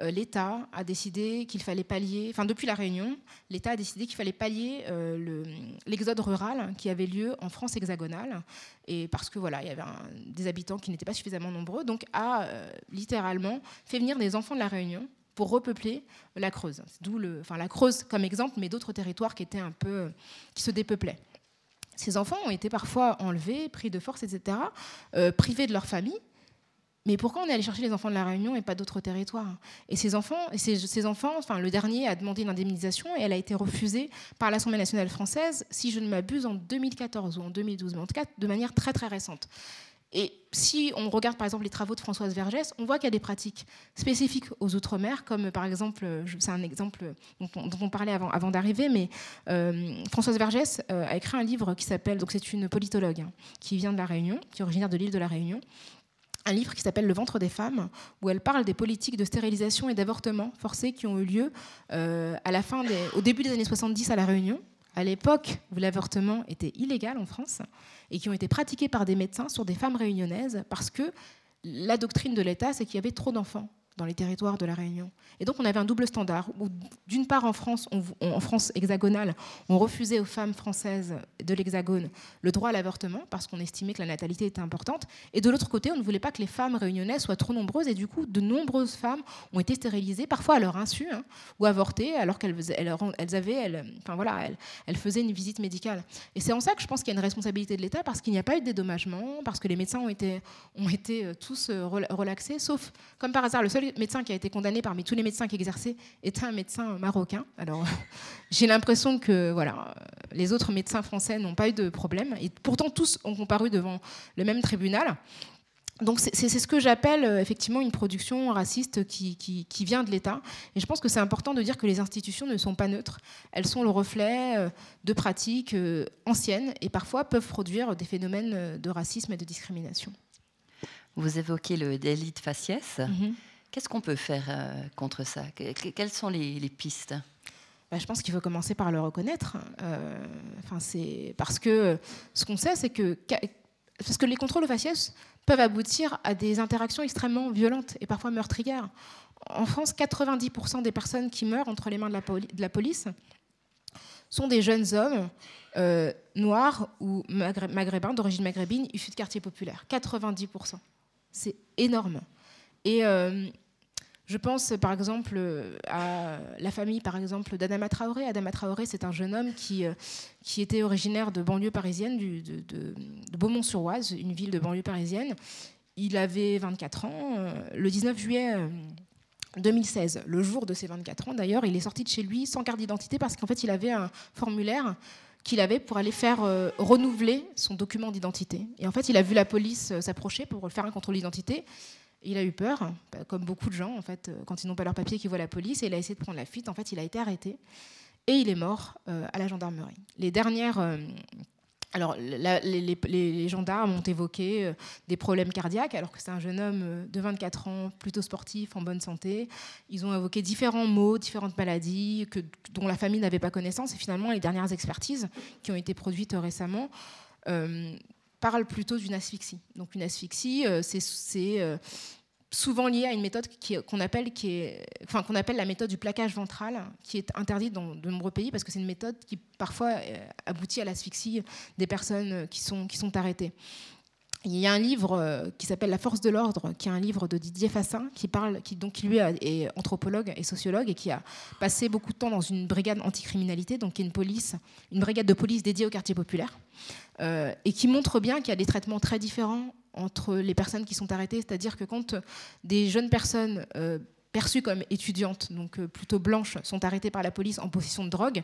l'État a décidé qu'il fallait pallier, enfin depuis la Réunion, l'État a décidé qu'il fallait pallier euh, l'exode rural qui avait lieu en France hexagonale, et parce que voilà, il y avait des habitants qui n'étaient pas suffisamment nombreux, donc a euh, littéralement fait venir des enfants de la Réunion pour repeupler la Creuse. D'où le, enfin la Creuse comme exemple, mais d'autres territoires qui étaient un peu, qui se dépeuplaient. Ces enfants ont été parfois enlevés, pris de force, etc., privés de leur famille mais pourquoi on est allé chercher les enfants de la Réunion et pas d'autres territoires Et ces enfants, ces, enfants, enfin le dernier a demandé une indemnisation et elle a été refusée par l'Assemblée nationale française, si je ne m'abuse, en 2014 ou en 2012, mais en tout cas de manière très très récente. Et si on regarde par exemple les travaux de Françoise Vergès, on voit qu'il y a des pratiques spécifiques aux Outre-mer, comme par exemple, c'est un exemple dont on, parlait avant, d'arriver, mais euh, Françoise Vergès euh, a écrit un livre qui s'appelle, donc c'est une politologue hein, qui vient de la Réunion, qui est originaire de l'île de la Réunion, un livre qui s'appelle Le ventre des femmes, où elle parle des politiques de stérilisation et d'avortement forcés qui ont eu lieu euh, au début des années 70 à La Réunion, à l'époque où l'avortement était illégal en France, et qui ont été pratiqués par des médecins sur des femmes réunionnaises, parce que la doctrine de l'État, c'est qu'il y avait trop d'enfants dans les territoires de la Réunion. Et donc on avait un double standard, où d'une part en France, en France hexagonale, on refusait aux femmes françaises de l'hexagone le droit à l'avortement, parce qu'on estimait que la natalité était importante, et de l'autre côté, on ne voulait pas que les femmes réunionnaises soient trop nombreuses, et du coup, de nombreuses femmes ont été stérilisées, parfois à leur insu, hein, ou avortées, alors qu'elles elles avaient, elles, enfin voilà, elles, elles faisaient une visite médicale. Et c'est en ça que je pense qu'il y a une responsabilité de l'État, parce qu'il n'y a pas eu de dédommagement, parce que les médecins ont été, ont été euh, tous euh, relaxés, sauf, comme par hasard, le seul médecin qui a été condamné parmi tous les médecins qui exerçaient était un médecin marocain. Alors, j'ai l'impression que voilà, les autres médecins français n'ont pas eu de problème. Et pourtant, tous ont comparu devant le même tribunal. Donc c'est ce que j'appelle euh, effectivement une production raciste qui, qui, vient de l'État. Et je pense que c'est important de dire que les institutions ne sont pas neutres. Elles sont le reflet euh, de pratiques euh, anciennes et parfois peuvent produire des phénomènes de racisme et de discrimination. Vous évoquez le délit de faciès. Mm-hmm. Qu'est-ce qu'on peut faire euh, contre ça? Quelles sont les, pistes? Bah, je pense qu'il faut commencer par le reconnaître. Euh, c'est parce que ce qu'on sait, c'est que parce que les contrôles faciès peuvent aboutir à des interactions extrêmement violentes et parfois meurtrières. En France, 90% des personnes qui meurent entre les mains de la, police sont des jeunes hommes euh, noirs ou maghrébins, d'origine maghrébine, issus de quartiers populaires. 90%. C'est énorme. Et je pense par exemple à la famille par exemple d'Adama Traoré. Adama Traoré, c'est un jeune homme qui, euh, qui était originaire de banlieue parisienne, de, Beaumont-sur-Oise, une ville de banlieue parisienne. Il avait 24 ans. Euh, le 19 juillet 2016, euh, le jour de ses 24 ans d'ailleurs, il est sorti de chez lui sans carte d'identité parce qu'en fait il avait un formulaire qu'il avait pour aller faire renouveler son document d'identité. Et en fait, il a vu la police s'approcher pour faire un contrôle d'identité. Il a eu peur, comme beaucoup de gens, en fait, euh, quand ils n'ont pas leur papier, qui voient la police, et il a essayé de prendre la fuite. En fait, il a été arrêté et il est mort euh, à la gendarmerie. Les dernières. Euh, alors, les, gendarmes ont évoqué des problèmes cardiaques, alors que c'est un jeune homme de 24 ans, plutôt sportif, en bonne santé. Ils ont évoqué différents maux, différentes maladies dont la famille n'avait pas connaissance. Et finalement, les dernières expertises qui ont été produites récemment parle plutôt d'une asphyxie. Donc une asphyxie, euh, c'est euh, souvent lié à une méthode qu'on appelle, qu'on appelle la méthode du plaquage ventral, qui est interdite dans de nombreux pays parce que c'est une méthode qui parfois euh, aboutit à l'asphyxie des personnes qui sont, arrêtées. Il y a un livre qui s'appelle La force de l'ordre, qui est un livre de Didier Fassin, qui parle, donc lui est anthropologue et sociologue et qui a passé beaucoup de temps dans une brigade anticriminalité, donc qui est une police, une brigade de police dédiée au quartier populaire, euh, et qui montre bien qu'il y a des traitements très différents entre les personnes qui sont arrêtées, c'est-à-dire que quand des jeunes personnes euh, perçues comme étudiantes, donc plutôt blanches, sont arrêtées par la police en possession de drogue,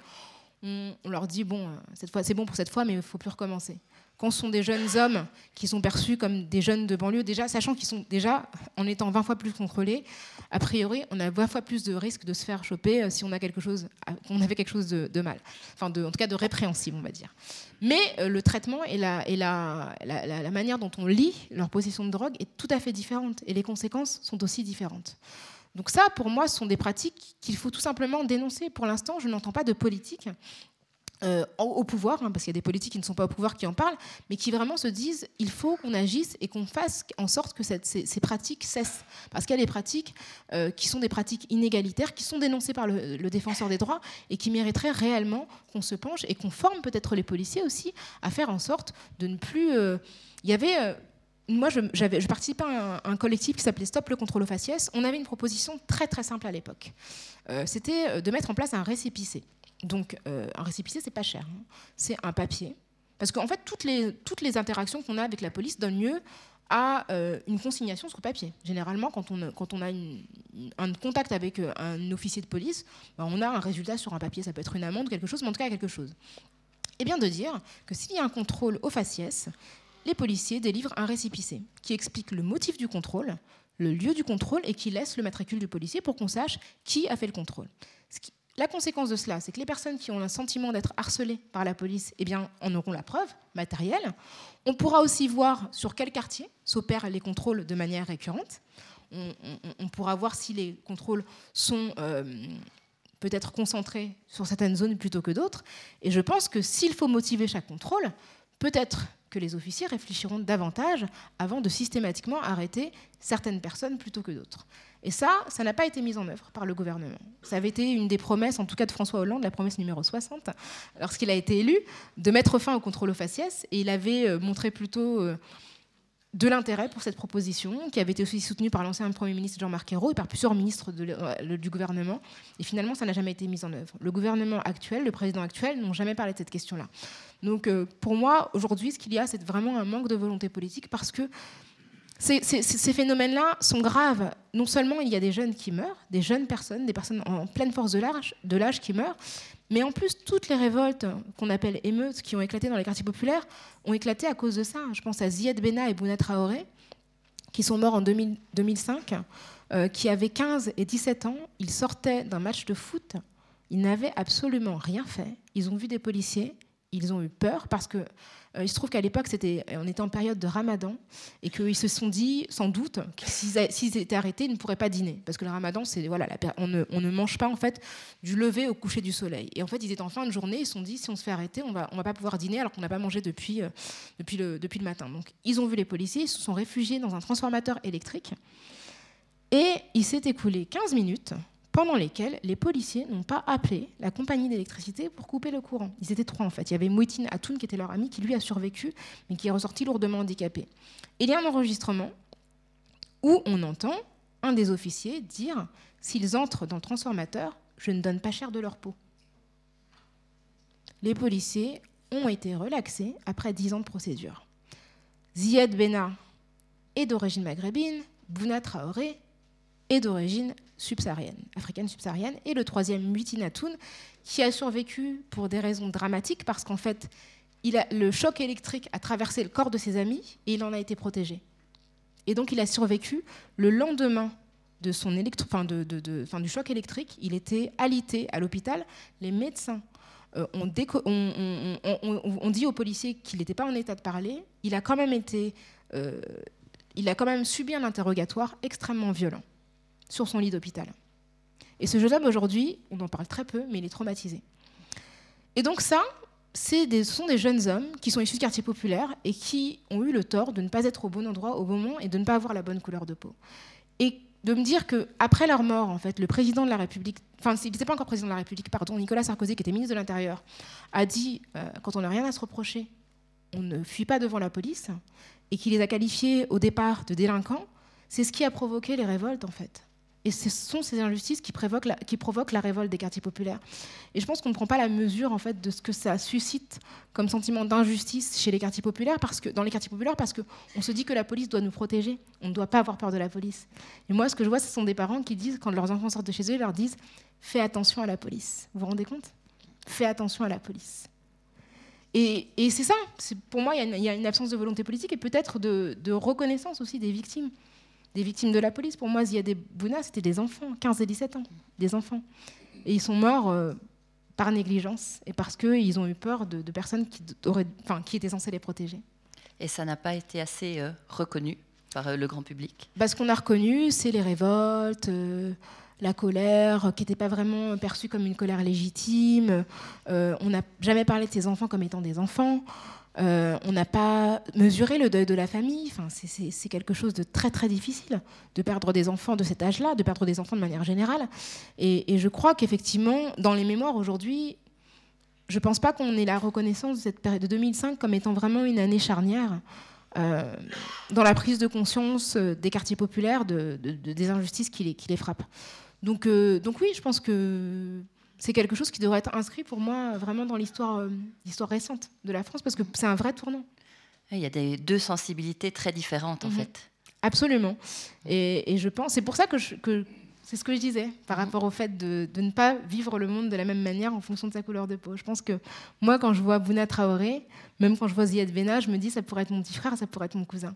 on, leur dit bon, cette fois c'est bon pour cette fois, mais il faut plus recommencer. Quand ce sont des jeunes hommes qui sont perçus comme des jeunes de banlieue, déjà, sachant qu'ils sont déjà, en étant 20 fois plus contrôlés, a priori, on a 20 fois plus de risques de se faire choper euh, si on avait quelque chose de, mal, enfin, en tout cas, de répréhensible, on va dire. Mais euh, le traitement et, la, la, manière dont on lit leur possession de drogue est tout à fait différente, et les conséquences sont aussi différentes. Donc ça, pour moi, ce sont des pratiques qu'il faut tout simplement dénoncer. Pour l'instant, je n'entends pas de politique euh, au pouvoir, hein, parce qu'il y a des politiques qui ne sont pas au pouvoir qui en parlent, mais qui vraiment se disent il faut qu'on agisse et qu'on fasse en sorte que ces, pratiques cessent. Parce qu'il y a des pratiques euh, qui sont des pratiques inégalitaires, qui sont dénoncées par le, défenseur des droits et qui mériteraient réellement qu'on se penche et qu'on forme peut-être les policiers aussi à faire en sorte de ne plus. Euh, il y avait moi, je, je, participais à un, collectif qui s'appelait Stop le contrôle aux faciès. On avait une proposition très très simple à l'époque. C'était de mettre en place un récépissé. Donc, euh, un récépissé, c'est pas cher. Hein. C'est un papier. Parce qu'en fait, toutes les, toutes les interactions qu'on a avec la police donnent lieu à euh, une consignation sur papier. Généralement, quand on, quand on a un contact avec euh, un officier de police, ben, on a un résultat sur un papier. Ça peut être une amende, quelque chose, mais en tout cas quelque chose. Et bien de dire que s'il y a un contrôle au faciès, les policiers délivrent un récépissé qui explique le motif du contrôle, le lieu du contrôle et qui laisse le matricule du policier pour qu'on sache qui a fait le contrôle. Ce qui la conséquence de cela, c'est que les personnes qui ont un sentiment d'être harcelées par la police eh bien, en auront la preuve matérielle. On pourra aussi voir sur quel quartier s'opèrent les contrôles de manière récurrente. On, pourra voir si les contrôles sont euh, peut-être concentrés sur certaines zones plutôt que d'autres. Et je pense que s'il faut motiver chaque contrôle, peut-être que les officiers réfléchiront davantage avant de systématiquement arrêter certaines personnes plutôt que d'autres. Et ça, ça n'a pas été mis en œuvre par le gouvernement. Ça avait été une des promesses, en tout cas de François Hollande, la promesse numéro 60, lorsqu'il a été élu, de mettre fin au contrôle aux faciès. Et il avait euh, montré plutôt euh, de l'intérêt pour cette proposition, qui avait été aussi soutenue par l'ancien Premier ministre Jean-Marc Ayrault et par plusieurs ministres euh, du gouvernement. Et finalement, ça n'a jamais été mis en œuvre. Le gouvernement actuel, le président actuel, n'ont jamais parlé de cette question-là. Donc, pour moi, aujourd'hui, ce qu'il y a, c'est vraiment un manque de volonté politique parce que ces, phénomènes-là sont graves. Non seulement il y a des jeunes qui meurent, des jeunes personnes, des personnes en pleine force de l'âge qui meurent, mais en plus, toutes les révoltes qu'on appelle émeutes qui ont éclaté dans les quartiers populaires ont éclaté à cause de ça. Je pense à Ziad Bena et Bouna Traoré, qui sont morts en 2005, euh, qui avaient 15 et 17 ans. Ils sortaient d'un match de foot. Ils n'avaient absolument rien fait. Ils ont vu des policiers. Ils ont eu peur parce que il se trouve qu'à l'époque, on était en période de ramadan et qu'ils se sont dit, sans doute, que s'ils étaient arrêtés, ils ne pourraient pas dîner. Parce que le ramadan, c'est, voilà, on, ne, on, ne, mange pas en fait du lever au coucher du soleil. Et en fait, ils étaient en fin de journée, ils se sont dit, si on se fait arrêter, on va, va pas pouvoir dîner alors qu'on n'a pas mangé depuis, euh, depuis, le, depuis le matin. Donc, ils ont vu les policiers, ils se sont réfugiés dans un transformateur électrique. Et il s'est écoulé 15 minutes pendant lesquels les policiers n'ont pas appelé la compagnie d'électricité pour couper le courant. Ils étaient trois en fait. Il y avait Mouitine Atoun qui était leur ami, qui lui a survécu, mais qui est ressorti lourdement handicapé. il y a un enregistrement où on entend un des officiers dire S'ils entrent dans le transformateur, je ne donne pas cher de leur peau. Les policiers ont été relaxés après dix ans de procédure. Ziad Bena est d'origine maghrébine, Bouna Traoré est d'origine subsaharienne, africaine subsaharienne, et le troisième, Mutinatoun, qui a survécu pour des raisons dramatiques, parce qu'en fait, le choc électrique a traversé le corps de ses amis et il en a été protégé. Et donc il a survécu. Le lendemain de son du choc électrique, il était alité à l'hôpital. Les médecins euh, ont, on, dit aux policiers qu'il n'était pas en état de parler. Il a quand même été, euh, il a quand même subi un interrogatoire extrêmement violent sur son lit d'hôpital. Et ce jeune homme, aujourd'hui, on en parle très peu, mais il est traumatisé. Et donc ça, ce sont des jeunes hommes qui sont issus de quartiers populaires et qui ont eu le tort de ne pas être au bon endroit au bon moment et de ne pas avoir la bonne couleur de peau. Et de me dire qu'après leur mort, en fait, le président de la République, enfin, il n'était pas encore président de la République, pardon, Nicolas Sarkozy, qui était ministre de l'Intérieur, a dit, euh, quand on n'a rien à se reprocher, on ne fuit pas devant la police, et qui les a qualifiés au départ de délinquants, c'est ce qui a provoqué les révoltes, en fait. Et ce sont ces injustices qui provoquent, la, révolte des quartiers populaires. Et je pense qu'on ne prend pas la mesure en fait de ce que ça suscite comme sentiment d'injustice chez les quartiers populaires, parce que dans les quartiers populaires, parce qu'on se dit que la police doit nous protéger. On ne doit pas avoir peur de la police. Et moi, ce que je vois, ce sont des parents qui disent, quand leurs enfants sortent de chez eux, ils leur disent fais attention à la police. Vous vous rendez compte? Fais attention à la police. Et, c'est ça. Pour moi, il y, a une absence de volonté politique et peut-être de reconnaissance aussi des victimes des victimes de la police. Pour moi, Ziad Bouna, c'était des enfants, 15 et 17 ans, des enfants. Et ils sont morts euh, par négligence et parce qu'ils ont eu peur de, personnes qui, auraient, qui étaient censées les protéger. Et ça n'a pas été assez euh, reconnu par euh, le grand public? Bah, Ce qu'on a reconnu, c'est les révoltes, la colère, qui n'était pas vraiment perçue comme une colère légitime. on n'a jamais parlé de ces enfants comme étant des enfants. Euh, on n'a pas mesuré le deuil de la famille. Enfin, c'est quelque chose de très très difficile de perdre des enfants de cet âge-là, de perdre des enfants de manière générale. Et, je crois qu'effectivement, dans les mémoires aujourd'hui, je ne pense pas qu'on ait la reconnaissance de cette période de 2005 comme étant vraiment une année charnière euh, dans la prise de conscience euh, des quartiers populaires de, des injustices qui les, frappent. Donc, donc oui, je pense que c'est quelque chose qui devrait être inscrit pour moi vraiment dans l'histoire euh, récente de la France parce que c'est un vrai tournant. Il y a des, deux sensibilités très différentes en mhm. fait. Absolument. Et, je pense, c'est pour ça que, c'est ce que je disais par mhm. rapport au fait de, ne pas vivre le monde de la même manière en fonction de sa couleur de peau. Je pense que moi, quand je vois Bouna Traoré, même quand je vois Ziad Bena, je me dis ça pourrait être mon petit frère, ça pourrait être mon cousin.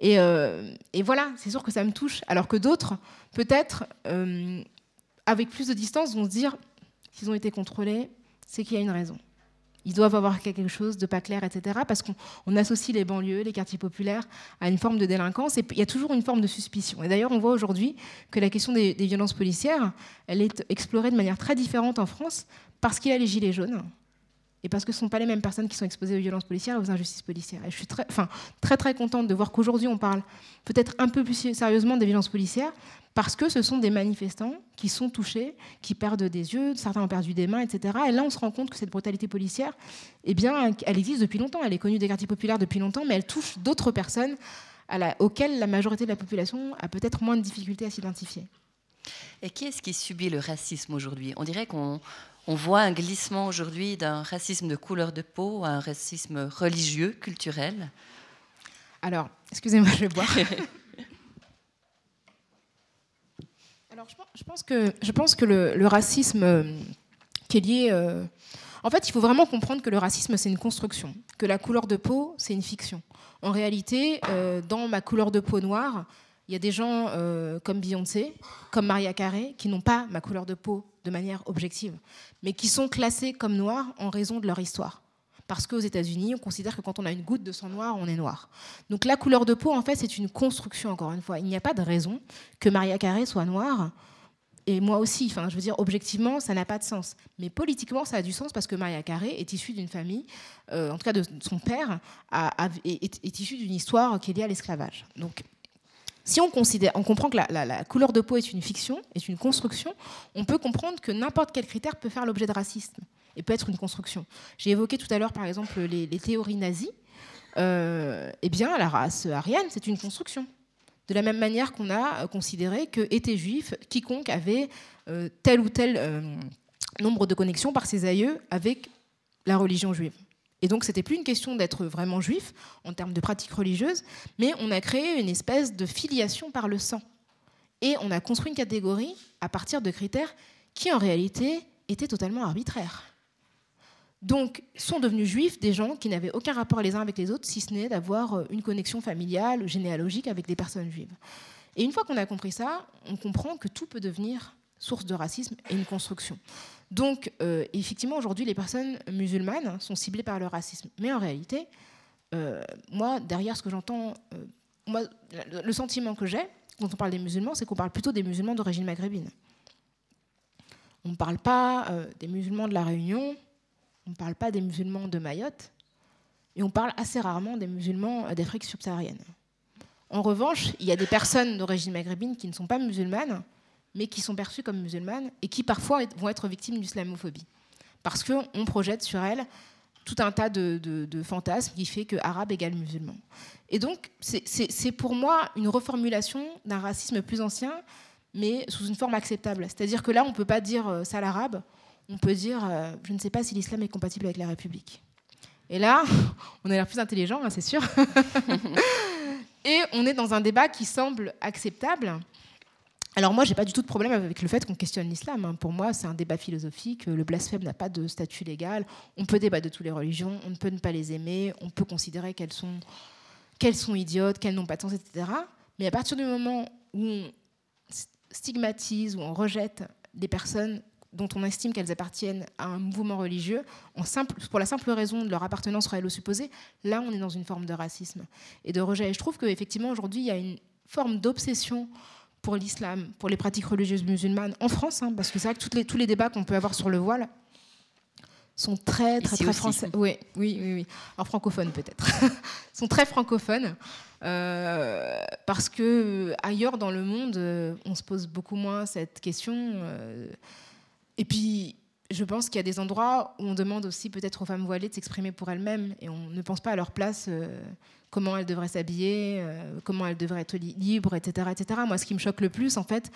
Et, euh, voilà, c'est sûr que ça me touche. Alors que d'autres, peut-être, euh, avec plus de distance, vont se dire s'ils ont été contrôlés, c'est qu'il y a une raison. Ils doivent avoir quelque chose de pas clair, etc. Parce qu'on associe les banlieues, les quartiers populaires à une forme de délinquance et il y a toujours une forme de suspicion. Et d'ailleurs, on voit aujourd'hui que la question des, violences policières, elle est explorée de manière très différente en France parce qu'il y a les gilets jaunes et parce que ce ne sont pas les mêmes personnes qui sont exposées aux violences policières et aux injustices policières. Et je suis très, enfin, très, très contente de voir qu'aujourd'hui, on parle peut-être un peu plus sérieusement des violences policières, parce que ce sont des manifestants qui sont touchés, qui perdent des yeux, certains ont perdu des mains, etc. Et là, on se rend compte que cette brutalité policière, eh bien, elle existe depuis longtemps. Elle est connue des quartiers populaires depuis longtemps, mais elle touche d'autres personnes auxquelles la majorité de la population a peut-être moins de difficultés à s'identifier. Et qui est-ce qui subit le racisme aujourd'hui? On dirait qu'on on voit un glissement aujourd'hui d'un racisme de couleur de peau à un racisme religieux, culturel. Alors, excusez-moi, je vais boire. Alors, je pense que, je pense que le, racisme euh, qui est lié. Euh, en fait, il faut vraiment comprendre que le racisme, c'est une construction, que la couleur de peau, c'est une fiction. En réalité, euh, dans ma couleur de peau noire, il y a des gens comme Beyoncé, comme Maria Carey, qui n'ont pas ma couleur de peau de manière objective, mais qui sont classés comme noirs en raison de leur histoire. Parce qu'aux États-Unis, on considère que quand on a une goutte de sang noir, on est noir. Donc la couleur de peau, en fait, c'est une construction, encore une fois. Il n'y a pas de raison que Maria Carré soit noire. Et moi aussi, enfin, je veux dire, objectivement, ça n'a pas de sens. Mais politiquement, ça a du sens parce que Maria Carré est issue d'une famille, euh, en tout cas de son père, est, est issue d'une histoire qui est liée à l'esclavage. Donc si on, considère, on comprend que la, couleur de peau est une fiction, est une construction, on peut comprendre que n'importe quel critère peut faire l'objet de racisme et peut être une construction. J'ai évoqué tout à l'heure, par exemple, les, théories nazies. Euh, eh bien, la race aryenne, c'est une construction. De la même manière qu'on a considéré que était juif quiconque avait euh, tel ou tel euh, nombre de connexions par ses aïeux avec la religion juive. Et donc, c'était plus une question d'être vraiment juif en termes de pratique religieuse, mais on a créé une espèce de filiation par le sang. Et on a construit une catégorie à partir de critères qui, en réalité, étaient totalement arbitraires. Donc, sont devenus juifs des gens qui n'avaient aucun rapport les uns avec les autres, si ce n'est d'avoir euh, une connexion familiale, généalogique avec des personnes juives. Et une fois qu'on a compris ça, on comprend que tout peut devenir source de racisme et une construction. Donc, euh, effectivement, aujourd'hui, les personnes musulmanes sont ciblées par le racisme. Mais en réalité, euh, moi, derrière ce que j'entends, euh, moi, le sentiment que j'ai quand on parle des musulmans, c'est qu'on parle plutôt des musulmans d'origine maghrébine. On ne parle pas des musulmans de la Réunion, on ne parle pas des musulmans de Mayotte, et on parle assez rarement des musulmans d'Afrique subsaharienne. En revanche, il y a des personnes d'origine maghrébine qui ne sont pas musulmanes, mais qui sont perçues comme musulmanes et qui parfois vont être victimes d'islamophobie. Parce qu'on projette sur elles tout un tas de, fantasmes qui fait que arabe égale musulman. Et donc, c'est pour moi une reformulation d'un racisme plus ancien, mais sous une forme acceptable. C'est-à-dire que là, on ne peut pas dire euh, sale arabe, on peut dire euh, je ne sais pas si l'islam est compatible avec la République. Et là, on a l'air plus intelligent, hein, c'est sûr. Et on est dans un débat qui semble acceptable, alors moi, j'ai pas du tout de problème avec le fait qu'on questionne l'islam. Hein. Pour moi, c'est un débat philosophique. Le blasphème n'a pas de statut légal. On peut débattre de toutes les religions. On peut ne pas les aimer. On peut considérer qu'elles sont, idiotes, qu'elles n'ont pas de sens, etc. Mais à partir du moment où on stigmatise ou on rejette des personnes dont on estime qu'elles appartiennent à un mouvement religieux, pour la simple raison de leur appartenance réelle ou supposée, là, on est dans une forme de racisme et de rejet. Et je trouve qu'effectivement, aujourd'hui, il y a une forme d'obsession pour l'islam, pour les pratiques religieuses musulmanes en France, hein, parce que c'est vrai que les, tous les débats qu'on peut avoir sur le voile sont très, très, très français. Oui, oui, oui, oui. Alors francophone peut-être. sont très francophones. Euh, parce que ailleurs dans le monde, on se pose beaucoup moins cette question. Euh, et puis, je pense qu'il y a des endroits où on demande aussi peut-être aux femmes voilées de s'exprimer pour elles-mêmes et on ne pense pas à leur place, euh, comment elles devraient s'habiller, comment elles devraient être libres, etc., etc. Moi, ce qui me choque le plus, en fait,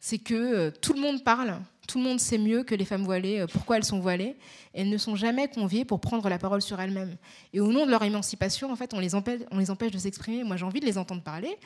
c'est que tout le monde parle tout le monde sait mieux que les femmes voilées euh, pourquoi elles sont voilées. Elles ne sont jamais conviées pour prendre la parole sur elles-mêmes. Et au nom de leur émancipation, en fait, on les empêche, de s'exprimer. Moi, j'ai envie de les entendre parler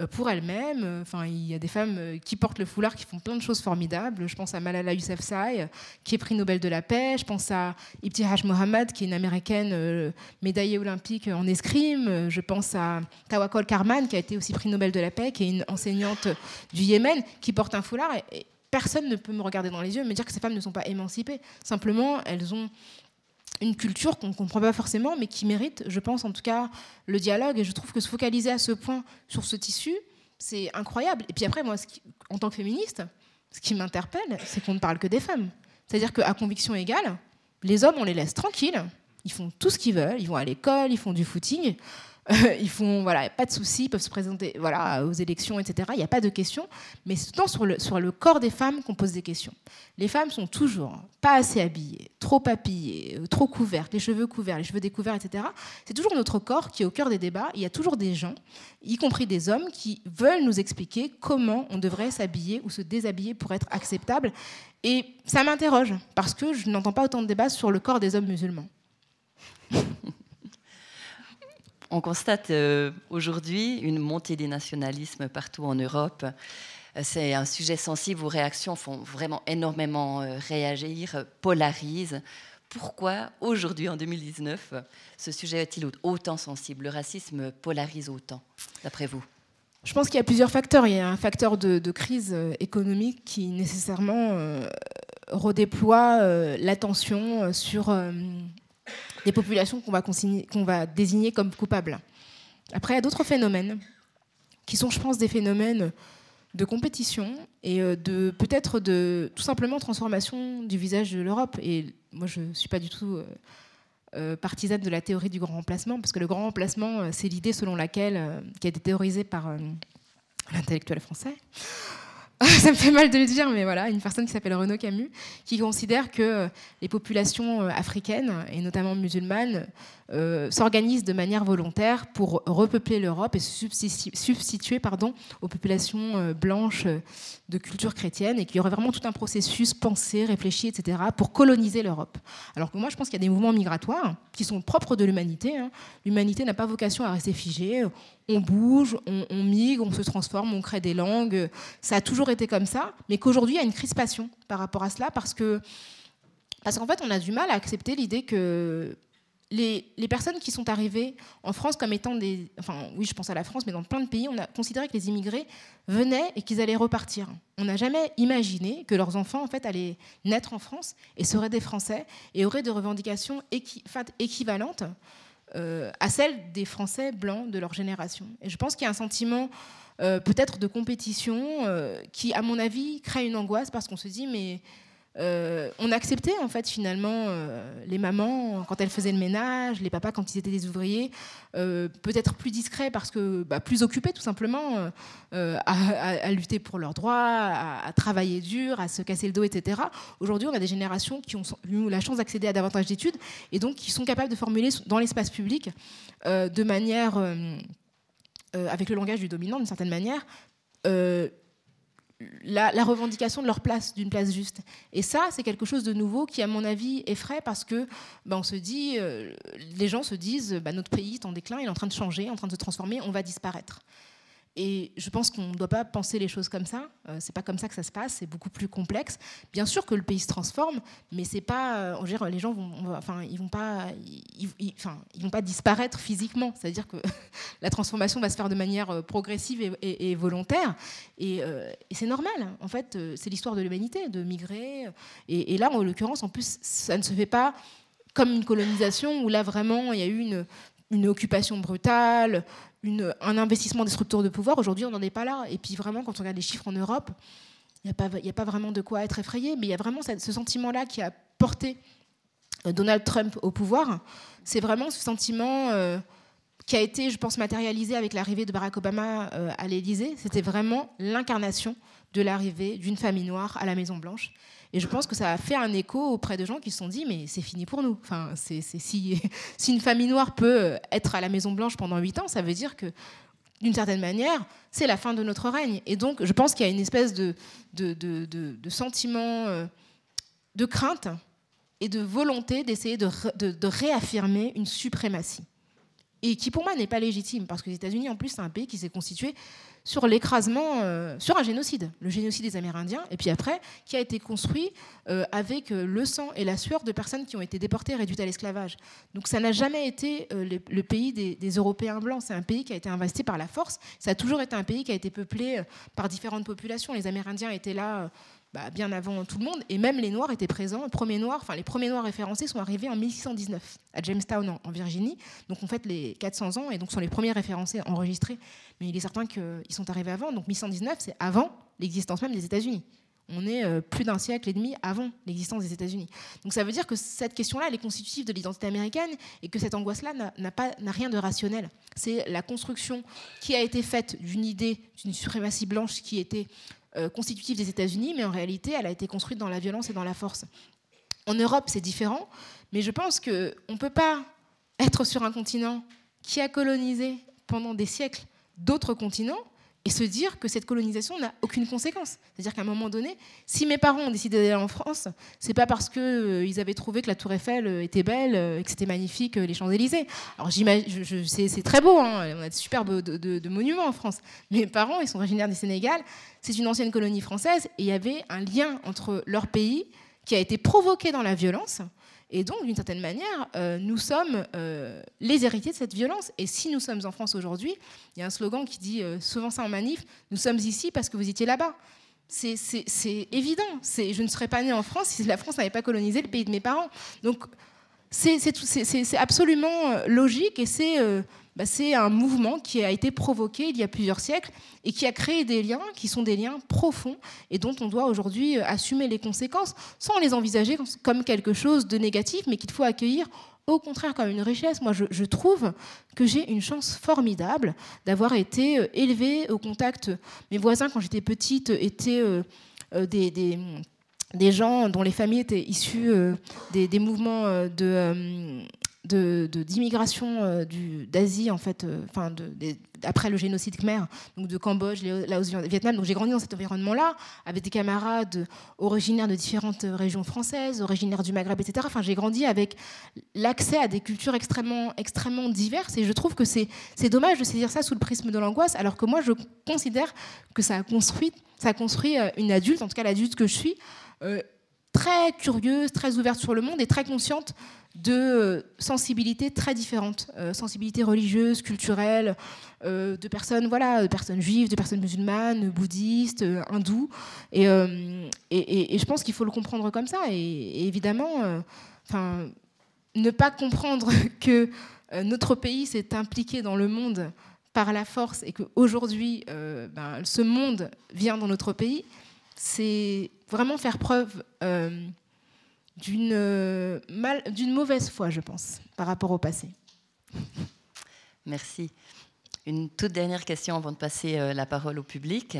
euh, pour elles-mêmes. Enfin, il y a des femmes euh, qui portent le foulard, qui font plein de choses formidables. Je pense à Malala Yousafzai, qui est prix Nobel de la paix. Je pense à Ibtihaj Mohammed, qui est une américaine médaillée olympique en escrime. Je pense à Tawakol Karman, qui a été aussi prix Nobel de la paix, qui est une enseignante du Yémen, qui porte un foulard. Personne ne peut me regarder dans les yeux et me dire que ces femmes ne sont pas émancipées. Simplement, elles ont une culture qu'on ne comprend pas forcément, mais qui mérite, je pense en tout cas, le dialogue. Et je trouve que se focaliser à ce point sur ce tissu, c'est incroyable. Et puis après, moi, en tant que féministe, ce qui m'interpelle, c'est qu'on ne parle que des femmes. C'est-à-dire qu'à conviction égale, les hommes, on les laisse tranquilles. Ils font tout ce qu'ils veulent. Ils vont à l'école, ils font du footing. Ils font voilà, pas de soucis, peuvent se présenter voilà, aux élections, etc. Il n'y a pas de questions, mais c'est sur le, sur le corps des femmes qu'on pose des questions. Les femmes sont toujours pas assez habillées, trop habillées, euh, trop couvertes, les cheveux couverts, les cheveux découverts, etc. C'est toujours notre corps qui est au cœur des débats. Il y a toujours des gens, y compris des hommes, qui veulent nous expliquer comment on devrait s'habiller ou se déshabiller pour être acceptable. Et ça m'interroge, parce que je n'entends pas autant de débats sur le corps des hommes musulmans. On constate euh, aujourd'hui une montée des nationalismes partout en Europe. Euh, c'est un sujet sensible, vos réactions font vraiment énormément euh, réagir, polarisent. Pourquoi aujourd'hui, en 2019, ce sujet est-il autant sensible? Le racisme polarise autant, d'après vous? Je pense qu'il y a plusieurs facteurs. Il y a un facteur de, crise économique qui nécessairement redéploie l'attention sur des populations qu'on va, désigner comme coupables. Après, il y a d'autres phénomènes qui sont, je pense, des phénomènes de compétition et euh, de peut-être de tout simplement transformation du visage de l'Europe. Et moi, je ne suis pas du tout euh, euh, partisane de la théorie du grand remplacement, parce que le grand remplacement, c'est l'idée selon laquelle, qui a été théorisée par l'intellectuel français, ça me fait mal de le dire, mais voilà, une personne qui s'appelle Renaud Camus, qui considère que euh, les populations euh, africaines, et notamment musulmanes, euh, s'organisent de manière volontaire pour repeupler l'Europe et se substituer pardon, aux populations blanches de culture chrétienne, et qu'il y aurait vraiment tout un processus pensé, réfléchi, etc., pour coloniser l'Europe. Alors que moi, je pense qu'il y a des mouvements migratoires qui sont propres de l'humanité. Hein. L'humanité n'a pas vocation à rester figée on bouge, on, migre, on se transforme, on crée des langues. Ça a toujours été comme ça, mais qu'aujourd'hui, il y a une crispation par rapport à cela parce que parce qu'en fait, on a du mal à accepter l'idée que les, personnes qui sont arrivées en France comme étant des... Enfin, oui, je pense à la France, mais dans plein de pays, on a considéré que les immigrés venaient et qu'ils allaient repartir. On n'a jamais imaginé que leurs enfants, en fait, allaient naître en France et seraient des Français et auraient des revendications équivalentes euh, à celle des Français blancs de leur génération. Et je pense qu'il y a un sentiment euh, peut-être de compétition euh, qui, à mon avis, crée une angoisse parce qu'on se dit mais euh, on acceptait en fait finalement euh, les mamans quand elles faisaient le ménage, les papas quand ils étaient des ouvriers, euh, peut-être plus discrets parce que bah, plus occupés tout simplement à, lutter pour leurs droits, à, travailler dur, à se casser le dos, etc. Aujourd'hui, on a des générations qui ont eu la chance d'accéder à davantage d'études et donc qui sont capables de formuler dans l'espace public de manière avec le langage du dominant d'une certaine manière la, revendication de leur place, d'une place juste. Et ça, c'est quelque chose de nouveau qui, à mon avis, effraie parce que ben, on se dit, euh, les gens se disent, ben, notre pays est en déclin, il est en train de changer, en train de se transformer, on va disparaître. Et je pense qu'on ne doit pas penser les choses comme ça. Euh, c'est pas comme ça que ça se passe. C'est beaucoup plus complexe. Bien sûr que le pays se transforme, mais c'est pas. Euh, dire, les gens vont, enfin, ils vont pas, ils, vont pas disparaître physiquement. C'est-à-dire que la transformation va se faire de manière euh, progressive et, volontaire. Et, c'est normal. En fait, c'est l'histoire de l'humanité, de migrer. Et, là, en l'occurrence, en plus, ça ne se fait pas comme une colonisation où là vraiment il y a eu une occupation brutale, un investissement des structures de pouvoir. Aujourd'hui, on n'en est pas là. Et puis vraiment, quand on regarde les chiffres en Europe, il n'y a, pas vraiment de quoi être effrayé, mais il y a vraiment ce sentiment-là qui a porté euh, Donald Trump au pouvoir. C'est vraiment ce sentiment euh, qui a été, je pense, matérialisé avec l'arrivée de Barack Obama euh, à l'Élysée. C'était vraiment l'incarnation de l'arrivée d'une famille noire à la Maison Blanche. Et je pense que ça a fait un écho auprès de gens qui se sont dit, mais c'est fini pour nous. Enfin, si, si, une famille noire peut être à la Maison Blanche pendant huit ans, ça veut dire que, d'une certaine manière, c'est la fin de notre règne. Et donc, je pense qu'il y a une espèce de, de sentiment euh, de crainte et de volonté d'essayer de, réaffirmer une suprématie. Et qui, pour moi, n'est pas légitime, parce que les États-Unis, en plus, c'est un pays qui s'est constitué sur l'écrasement, euh, sur un génocide, le génocide des Amérindiens, et puis après, qui a été construit euh, avec euh, le sang et la sueur de personnes qui ont été déportées réduites à l'esclavage. Donc ça n'a jamais été le, pays des, des, Européens blancs, c'est un pays qui a été investi par la force, ça a toujours été un pays qui a été peuplé par différentes populations. Les Amérindiens étaient là bah, bien avant tout le monde, et même les Noirs étaient présents. Les premiers Noirs, référencés sont arrivés en 1619 à Jamestown en, Virginie, donc on fête les 400 ans et donc sont les premiers référencés enregistrés. Mais il est certain qu'ils sont arrivés avant, donc 1619 c'est avant l'existence même des États-Unis. On est euh, plus d'un siècle et demi avant l'existence des États-Unis. Donc ça veut dire que cette question-là, elle est constitutive de l'identité américaine et que cette angoisse-là n'a rien de rationnel. C'est la construction qui a été faite d'une idée d'une suprématie blanche qui était euh, constitutive des États-Unis, mais en réalité, elle a été construite dans la violence et dans la force. En Europe, c'est différent, mais je pense qu'on ne peut pas être sur un continent qui a colonisé pendant des siècles d'autres continents et se dire que cette colonisation n'a aucune conséquence. C'est-à-dire qu'à un moment donné, si mes parents ont décidé d'aller en France, c'est pas parce qu'ils euh, avaient trouvé que la Tour Eiffel euh, était belle euh, que c'était magnifique les Champs-Élysées. Alors c'est très beau, hein, on a de superbes monuments en France. Mes parents, ils sont originaires du Sénégal, c'est une ancienne colonie française et il y avait un lien entre leur pays qui a été provoqué dans la violence et donc, d'une certaine manière, euh, nous sommes euh, les héritiers de cette violence. Et si nous sommes en France aujourd'hui, il y a un slogan qui dit euh, souvent ça en manif, nous sommes ici parce que vous étiez là-bas. C'est évident. Je ne serais pas née en France si la France n'avait pas colonisé le pays de mes parents. Donc, c'est absolument logique et c'est bah, c'est un mouvement qui a été provoqué il y a plusieurs siècles et qui a créé des liens qui sont des liens profonds et dont on doit aujourd'hui euh, assumer les conséquences sans les envisager comme quelque chose de négatif, mais qu'il faut accueillir au contraire comme une richesse. Moi, je, trouve que j'ai une chance formidable d'avoir été euh, élevée au contact. Mes voisins, quand j'étais petite, étaient euh, des, gens dont les familles étaient issues des, mouvements de d'immigration euh, d'Asie en fait, euh, enfin après le génocide khmer, donc de Cambodge, Laos, Vietnam. Donc j'ai grandi dans cet environnement-là avec des camarades originaires de différentes régions françaises, originaires du Maghreb, etc. Enfin j'ai grandi avec l'accès à des cultures extrêmement extrêmement diverses et je trouve que c'est dommage de saisir ça sous le prisme de l'angoisse, alors que moi je considère que ça a construit ça a construit euh, une adulte, en tout cas l'adulte que je suis. Très curieuse, très ouverte sur le monde et très consciente de euh, sensibilités très différentes, euh, sensibilités religieuses, culturelles, euh, de personnes, voilà, de personnes juives, de personnes musulmanes, bouddhistes, hindous. Et, et, je pense qu'il faut le comprendre comme ça. Et, évidemment, ne pas comprendre que notre pays s'est impliqué dans le monde par la force et qu'aujourd'hui, ben, ce monde vient dans notre pays, c'est vraiment faire preuve d'une d'une mauvaise foi, je pense, par rapport au passé. Merci. Une toute dernière question avant de passer euh, la parole au public.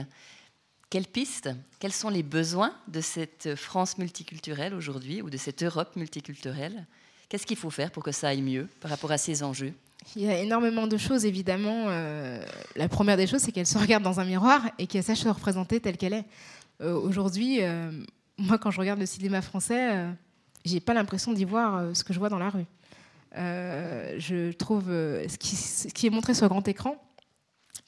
Quelles pistes, quels sont les besoins de cette France multiculturelle aujourd'hui ou de cette Europe multiculturelle? Qu'est-ce qu'il faut faire pour que ça aille mieux par rapport à ces enjeux? Il y a énormément de choses, évidemment. Euh, la première des choses, c'est qu'elle se regarde dans un miroir et qu'elle sache se représenter telle qu'elle est. Euh, aujourd'hui, moi, quand je regarde le cinéma français, euh, j'ai pas l'impression d'y voir euh, ce que je vois dans la rue. Euh, je trouve ce qui, ce, qui, est montré sur grand écran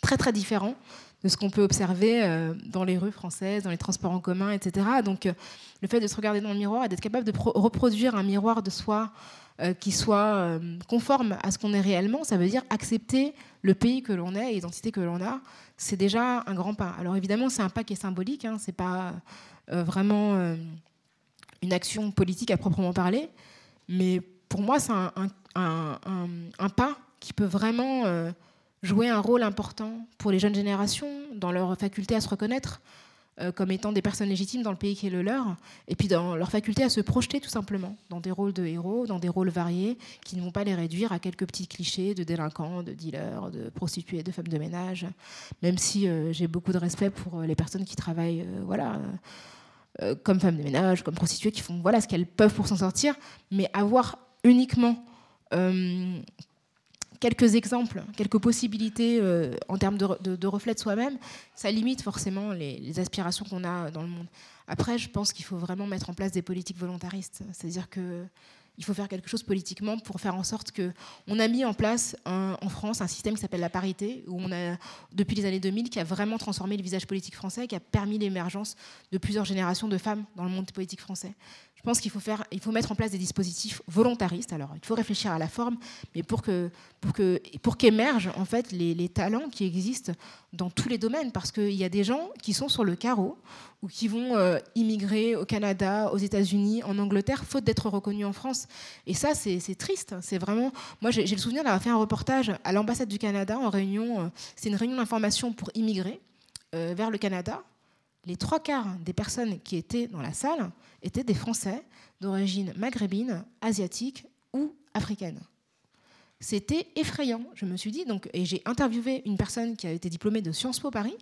très très différent de ce qu'on peut observer dans les rues françaises, dans les transports en commun, etc. Donc, le fait de se regarder dans le miroir et d'être capable de reproduire un miroir de soi qui soit conforme à ce qu'on est réellement, ça veut dire accepter le pays que l'on est, l'identité que l'on a. C'est déjà un grand pas. Alors évidemment, c'est un pas qui est symbolique. Hein, c'est pas euh, vraiment euh, une action politique à proprement parler, mais pour moi, c'est un, un, pas qui peut vraiment euh, jouer un rôle important pour les jeunes générations dans leur faculté à se reconnaître comme étant des personnes légitimes dans le pays qui est le leur, et puis dans leur faculté à se projeter tout simplement dans des rôles de héros, dans des rôles variés, qui ne vont pas les réduire à quelques petits clichés de délinquants, de dealers, de prostituées, de femmes de ménage, même si euh, j'ai beaucoup de respect pour euh, les personnes qui travaillent voilà, comme femmes de ménage, comme prostituées, qui font voilà, ce qu'elles peuvent pour s'en sortir, mais avoir uniquement quelques exemples, quelques possibilités euh, en termes de, reflet de soi-même, ça limite forcément les, aspirations qu'on a dans le monde. Après, je pense qu'il faut vraiment mettre en place des politiques volontaristes. C'est-à-dire que il faut faire quelque chose politiquement pour faire en sorte que on a mis en place en France un système qui s'appelle la parité où on a depuis les années 2000 qui a vraiment transformé le visage politique français qui a permis l'émergence de plusieurs générations de femmes dans le monde politique français pense qu'il faut, faire, il faut mettre en place des dispositifs volontaristes. Alors, il faut réfléchir à la forme, mais pour que pour que pour qu'émergent en fait les, les, talents qui existent dans tous les domaines, parce qu'il y a des gens qui sont sur le carreau ou qui vont euh, immigrer au Canada, aux États-Unis, en Angleterre, faute d'être reconnus en France. Et ça, c'est triste. C'est vraiment. Moi, j'ai le souvenir d'avoir fait un reportage à l'ambassade du Canada en réunion. Euh, c'est une réunion d'information pour immigrer euh, vers le Canada les trois quarts des personnes qui étaient dans la salle étaient des Français d'origine maghrébine, asiatique ou africaine. C'était effrayant. Je me suis dit, donc, et j'ai interviewé une personne qui a été diplômée de Sciences Po Paris,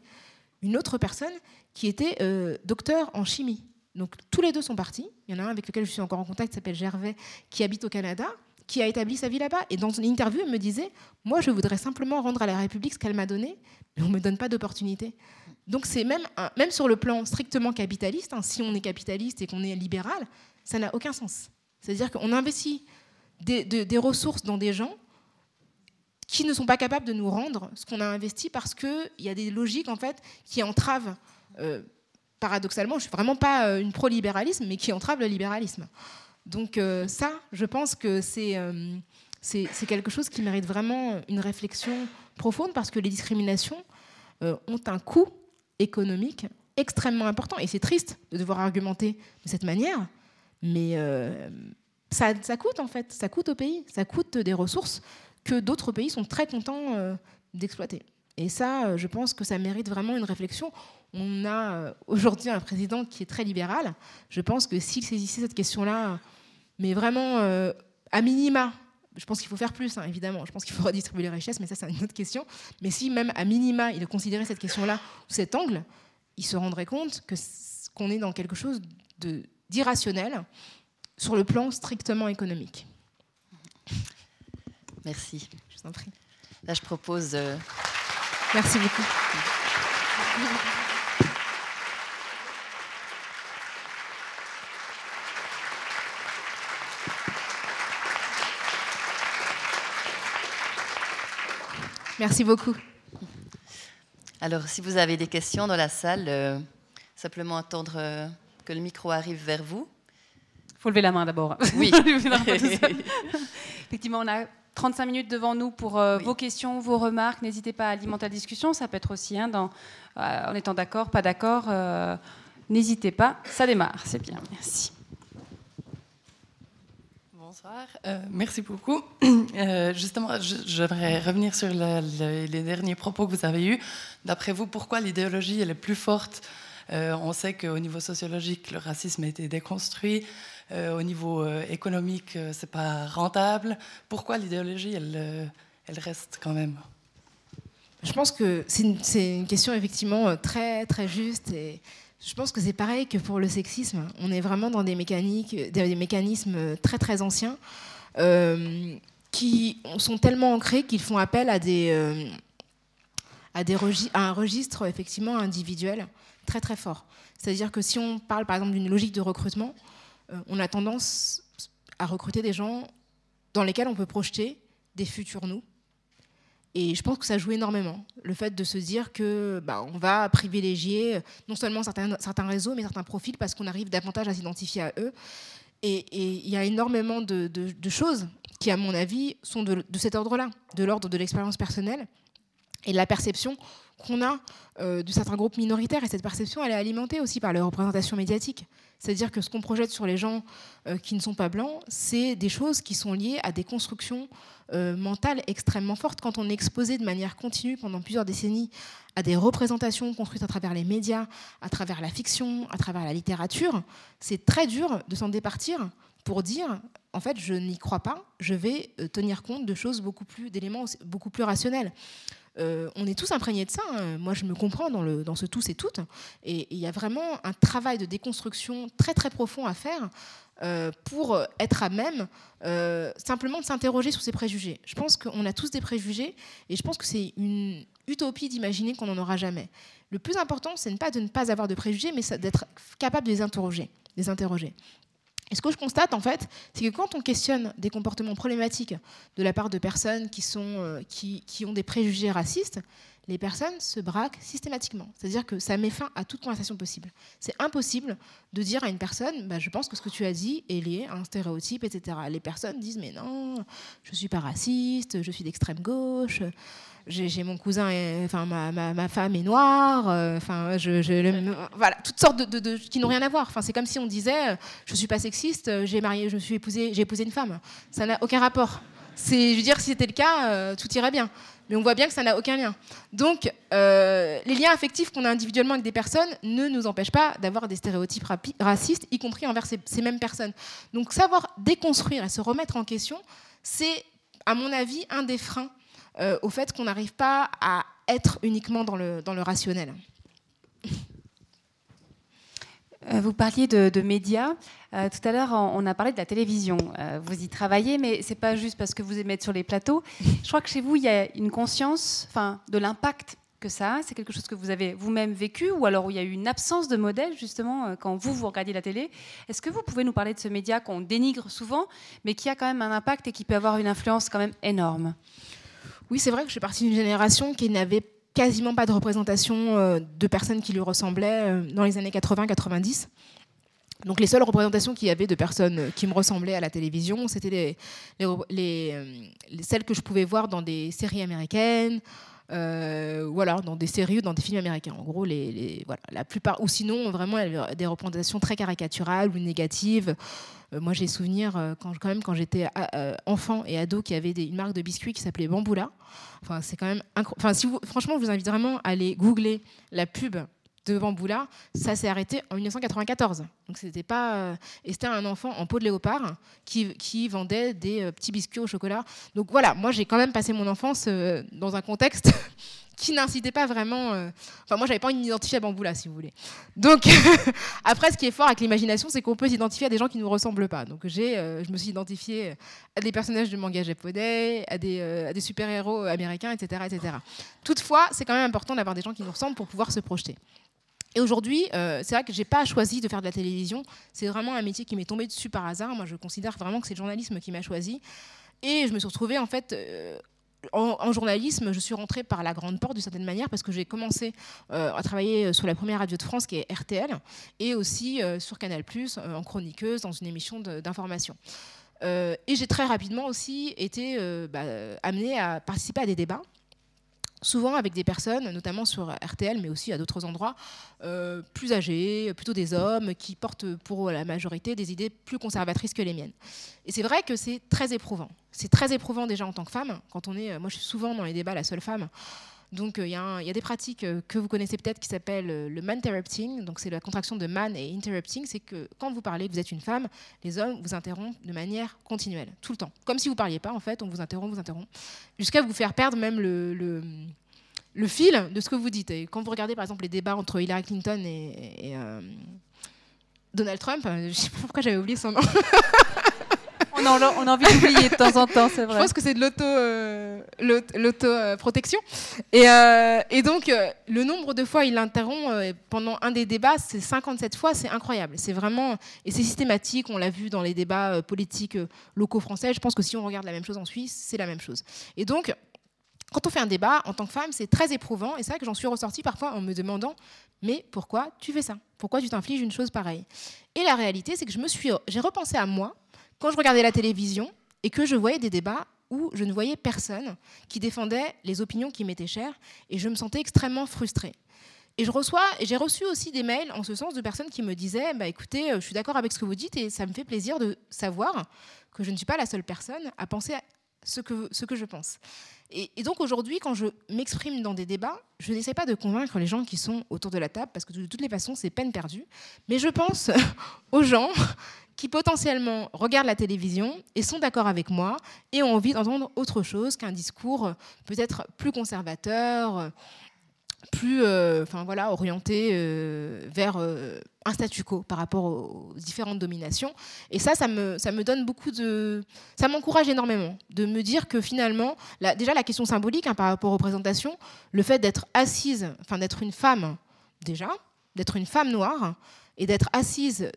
une autre personne qui était euh, docteur en chimie. Donc tous les deux sont partis. Il y en a un avec lequel je suis encore en contact, s'appelle Gervais, qui habite au Canada, qui a établi sa vie là-bas. Et dans une interview, il me disait, moi, je voudrais simplement rendre à la République ce qu'elle m'a donné, mais on ne me donne pas d'opportunité. Donc c'est même, même sur le plan strictement capitaliste, hein, si on est capitaliste et qu'on est libéral, ça n'a aucun sens. C'est-à-dire qu'on investit des, ressources dans des gens qui ne sont pas capables de nous rendre ce qu'on a investi parce qu'il y a des logiques en fait qui entravent, euh, paradoxalement, je ne suis vraiment pas euh, une pro-libéralisme, mais qui entravent le libéralisme. Donc euh, ça, je pense que c'est c'est quelque chose qui mérite vraiment une réflexion profonde parce que les discriminations ont un coût économique extrêmement important. Et c'est triste de devoir argumenter de cette manière, mais euh, ça, coûte en fait, ça coûte au pays, ça coûte des ressources que d'autres pays sont très contents euh, d'exploiter. Et ça, euh, je pense que ça mérite vraiment une réflexion. On a aujourd'hui un président qui est très libéral. Je pense que s'il saisissait cette question-là, mais vraiment à minima, je pense qu'il faut faire plus, hein, évidemment. Je pense qu'il faut redistribuer les richesses, mais ça, c'est une autre question. Mais si même à minima, il considérait cette question-là ou cet angle, il se rendrait compte que qu'on est dans quelque chose d'irrationnel sur le plan strictement économique. Merci. Je vous en prie. Là, je propose. Euh, Merci beaucoup. Merci beaucoup. Alors, si vous avez des questions dans la salle, euh, simplement attendre euh, que le micro arrive vers vous. Il faut lever la main d'abord. Oui. Effectivement, on a 35 minutes devant nous pour euh, vos questions, vos remarques. N'hésitez pas à alimenter la discussion. Ça peut être aussi hein, dans, en étant d'accord, pas d'accord. N'hésitez pas. Ça démarre. C'est bien. Merci. Euh, merci beaucoup. Euh, justement, j'aimerais revenir sur les derniers propos que vous avez eus. D'après vous, pourquoi l'idéologie elle est plus forte? Euh, On sait qu'au niveau sociologique, le racisme a été déconstruit. au niveau économique, c'est pas rentable. Pourquoi l'idéologie, elle, elle reste quand même? Je pense que c'est une, une, question effectivement très très juste et je pense que c'est pareil que pour le sexisme. On est vraiment dans des, mécaniques, des mécanismes très très anciens euh, qui sont tellement ancrés qu'ils font appel à, des, euh, un registre effectivement individuel très très fort. C'est-à-dire que si on parle par exemple d'une logique de recrutement, euh, on a tendance à recruter des gens dans lesquels on peut projeter des futurs nous et je pense que ça joue énormément, le fait de se dire que bah, on va privilégier non seulement certains, certains réseaux, mais certains profils parce qu'on arrive davantage à s'identifier à eux. Et il y a énormément de, choses qui, à mon avis, sont de, de cet ordre-là, de l'ordre de l'expérience personnelle et de la perception qu'on a euh, de certains groupes minoritaires, et cette perception, elle est alimentée aussi par les représentations médiatiques. C'est-à-dire que ce qu'on projette sur les gens euh, qui ne sont pas blancs, c'est des choses qui sont liées à des constructions euh, mentales extrêmement fortes. Quand on est exposé de manière continue pendant plusieurs décennies à des représentations construites à travers les médias, à travers la fiction, à travers la littérature, c'est très dur de s'en départir pour dire en fait je n'y crois pas, je vais tenir compte de choses beaucoup plus d'éléments beaucoup plus rationnels. Euh, on est tous imprégnés de ça. Hein. Moi, je me comprends dans, le, dans ce tous et toutes. Et il y a vraiment un travail de déconstruction très très profond à faire euh, pour être à même euh, simplement de s'interroger sur ses préjugés. Je pense qu'on a tous des préjugés et je pense que c'est une utopie d'imaginer qu'on n'en aura jamais. Le plus important, c'est pas de ne pas avoir de préjugés, mais d'être capable de les interroger. Les interroger. Et ce que je constate, en fait, c'est que quand on questionne des comportements problématiques de la part de personnes qui, sont, euh, qui, qui ont des préjugés racistes, les personnes se braquent systématiquement. C'est-à-dire que ça met fin à toute conversation possible. C'est impossible de dire à une personne, bah, je pense que ce que tu as dit est lié à un stéréotype, etc. Les personnes disent, mais non, je ne suis pas raciste, je suis d'extrême gauche j'ai mon cousin, enfin ma, ma, femme est noire, euh, enfin je, voilà toutes sortes de, de, qui n'ont rien à voir. Enfin c'est comme si on disait euh, je suis pas sexiste, euh, j'ai marié, je me suis épousé, j'ai épousé une femme. Ça n'a aucun rapport. C'est, je veux dire, si c'était le cas, tout irait bien. Mais on voit bien que ça n'a aucun lien. Donc, les liens affectifs qu'on a individuellement avec des personnes ne nous empêchent pas d'avoir des stéréotypes racistes, y compris envers ces, ces mêmes personnes. Donc, savoir déconstruire et se remettre en question, c'est, à mon avis, un des freins euh, au fait qu'on n'arrive pas à être uniquement dans le, dans le rationnel. Euh, vous parliez de, médias. Euh, tout à l'heure, on a parlé de la télévision. vous y travaillez, mais c'est pas juste parce que vous aimez être sur les plateaux. Je crois que chez vous, il y a une conscience, enfin, de l'impact que ça a. C'est quelque chose que vous avez vous-même vécu, ou alors où il y a eu une absence de modèle justement quand vous vous regardiez la télé. Est-ce que vous pouvez nous parler de ce média qu'on dénigre souvent, mais qui a quand même un impact et qui peut avoir une influence quand même énorme? Oui, c'est vrai que je suis partie d'une génération qui n'avait quasiment pas de représentation euh, de personnes qui lui ressemblaient euh, dans les années 80-90. Donc les seules représentations qu'il y avait de personnes euh, qui me ressemblaient à la télévision, c'était les, celles que je pouvais voir dans des séries américaines, euh, ou alors dans des séries ou dans des films américains. En gros, les, voilà, la plupart, ou sinon vraiment des représentations très caricaturales ou négatives. Euh, moi, j'ai souvenir euh, quand, quand même quand j'étais enfant et ado qui avait des, une marque de biscuits qui s'appelait Bamboula. Enfin, c'est quand même enfin, si franchement, je vous invite vraiment à aller googler la pub de Bamboula, ça s'est arrêté en 1994. Donc c'était pas euh, et c'était un enfant en peau de léopard qui, qui vendait des euh, petits biscuits au chocolat. Donc voilà, moi j'ai quand même passé mon enfance euh, dans un contexte qui n'incitait pas vraiment. Enfin moi j'avais pas envie de m'identifier à Bamboula si vous voulez. Donc après ce qui est fort avec l'imagination, c'est qu'on peut s'identifier à des gens qui nous ressemblent pas. Donc j'ai, je me suis identifiée à des personnages de manga japonais, à des, à des super héros américains, etc., etc. Toutefois, c'est quand même important d'avoir des gens qui nous ressemblent pour pouvoir se projeter. Et aujourd'hui, euh, c'est vrai que j'ai pas choisi de faire de la télévision. C'est vraiment un métier qui m'est tombé dessus par hasard. Moi, je considère vraiment que c'est le journalisme qui m'a choisi. Et je me suis retrouvée en fait. Euh, en, journalisme, je suis rentrée par la grande porte d'une certaine manière parce que j'ai commencé euh, à travailler sur la première radio de France qui est RTL et aussi sur Canal+, en chroniqueuse dans une émission d'information. et j'ai très rapidement aussi été bah, amenée à participer à des débats souvent avec des personnes, notamment sur RTL, mais aussi à d'autres endroits, euh, plus âgés, plutôt des hommes, qui portent pour la majorité des idées plus conservatrices que les miennes. Et c'est vrai que c'est très éprouvant. C'est très éprouvant déjà en tant que femme, quand on est, moi je suis souvent dans les débats la seule femme, donc euh, il y, a des pratiques euh, que vous connaissez peut-être qui s'appellent euh, le man-interrupting. Donc c'est la contraction de man et interrupting. C'est que quand vous parlez, que vous êtes une femme, les hommes vous interrompent de manière continuelle, tout le temps. Comme si vous ne parliez pas, en fait, on vous interrompt, vous interrompt, jusqu'à vous faire perdre même le, le, fil de ce que vous dites. Et quand vous regardez par exemple les débats entre Hillary Clinton et, Donald Trump, je ne sais pas pourquoi j'avais oublié son nom. on, a, envie d'oublier de temps en temps, c'est vrai. Je pense que c'est de l'auto-protection. Euh, euh, et, donc, euh, le nombre de fois il l'interrompt pendant un des débats, c'est 57 fois, c'est incroyable. C'est vraiment. Et c'est systématique, on l'a vu dans les débats politiques locaux français. Je pense que si on regarde la même chose en Suisse, c'est la même chose. Et donc, quand on fait un débat, en tant que femme, c'est très éprouvant. Et c'est vrai que j'en suis ressortie parfois en me demandant Mais pourquoi tu fais ça? Pourquoi tu t'infliges une chose pareille? Et la réalité, c'est que j'ai repensé à moi quand je regardais la télévision et que je voyais des débats où je ne voyais personne qui défendait les opinions qui m'étaient chères et je me sentais extrêmement frustrée. Et j'ai reçu aussi des mails en ce sens de personnes qui me disaient, bah écoutez, euh, je suis d'accord avec ce que vous dites et ça me fait plaisir de savoir que je ne suis pas la seule personne à penser à ce que, ce que je pense. Et, et donc aujourd'hui, quand je m'exprime dans des débats, je n'essaie pas de convaincre les gens qui sont autour de la table parce que de toutes les façons, c'est peine perdue. Mais je pense aux gens qui potentiellement regardent la télévision et sont d'accord avec moi et ont envie d'entendre autre chose qu'un discours peut-être plus conservateur, plus euh, enfin, voilà, orienté euh, vers euh, un statu quo par rapport aux différentes dominations. Et ça, ça me, ça me donne beaucoup de... Ça m'encourage énormément de me dire que finalement, déjà la question symbolique hein, par rapport aux représentations, le fait d'être assise, enfin d'être une femme déjà, d'être une femme noire, et d'être assise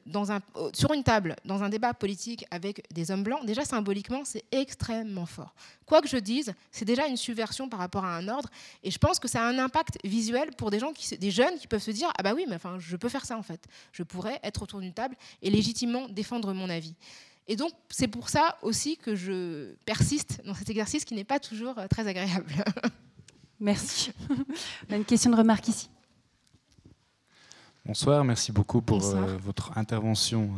sur une table dans un débat politique avec des hommes blancs, déjà symboliquement, c'est extrêmement fort. Quoi que je dise, c'est déjà une subversion par rapport à un ordre, et je pense que ça a un impact visuel pour des gens, des jeunes qui peuvent se dire ah bah oui, mais enfin je peux faire ça en fait, je pourrais être autour d'une table et légitimement défendre mon avis. Et donc c'est pour ça aussi que je persiste dans cet exercice qui n'est pas toujours euh, très agréable. Merci. On a une question de remarque ici. Bonsoir, merci beaucoup pour euh, votre intervention